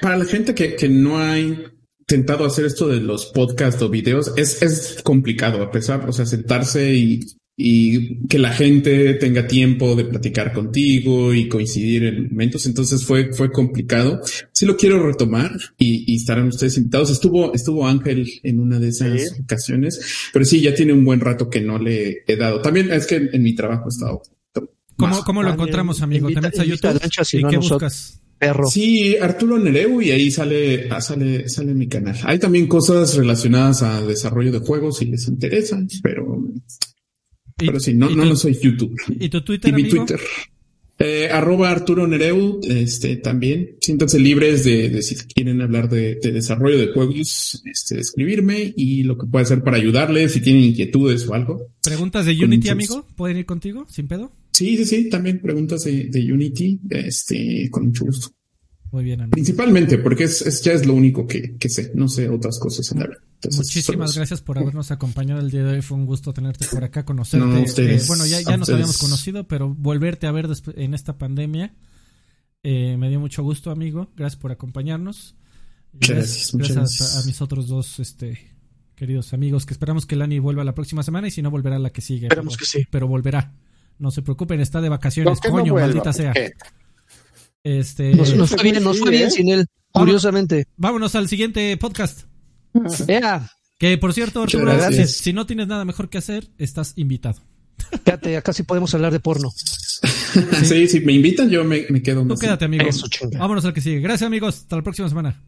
para la gente que, que no hay intentado hacer esto de los podcasts o videos, es, es complicado, a pesar, o sea, sentarse y y que la gente tenga tiempo de platicar contigo y coincidir en momentos. Entonces fue, fue complicado. Sí lo quiero retomar y, estarán ustedes invitados. Estuvo, estuvo Ángel en una de esas ocasiones, pero sí, ya tiene un buen rato que no le he dado. También es que en, mi trabajo he estado. ¿Cómo, ¿Cómo, lo encontramos, amigo? ¿También a YouTube? ¿Y qué buscas? Perro. Sí, Arturo Nereu y ahí sale, ah, sale, sale mi canal. Hay también cosas relacionadas a desarrollo de juegos si les interesan, pero pero sí, no, no, no soy YouTube. ¿Y tu Twitter? Y mi Twitter. Eh, arroba Arturo Nereu, este, también. Siéntanse libres de, de si quieren hablar de, de, desarrollo de juegos, este, de escribirme y lo que pueda hacer para ayudarles, si tienen inquietudes o algo. ¿Preguntas de Unity, amigo? ¿Pueden ir contigo, sin pedo? Sí, sí, sí, también preguntas de, de Unity, este, con mucho gusto. Muy bien, amigo. Principalmente porque es, es, ya es lo único que, que sé, no sé otras cosas en la vida. Muchísimas gracias por habernos acompañado el día de hoy. Fue un gusto tenerte por acá, conocerte. Eh, bueno, ya, ya nos habíamos conocido, pero volverte a ver en esta pandemia eh, me dio mucho gusto, amigo. Gracias por acompañarnos. Gracias, gracias, A, mis otros dos este, queridos amigos, que esperamos que Lani vuelva la próxima semana y si no, volverá la que sigue. Esperamos que sí. Pero volverá. No se preocupen, está de vacaciones. Coño, maldita sea. Este, nos, fue bien, nos fue bien sin él, curiosamente. Vámonos al siguiente podcast. Yeah. Que por cierto, Arturo. Si, no tienes nada mejor que hacer, estás invitado. Quédate, acá sí podemos hablar de porno. sí, si me invitan, yo me, quedo. Tú quédate, amigo. Vámonos al que sigue. Gracias, amigos. Hasta la próxima semana.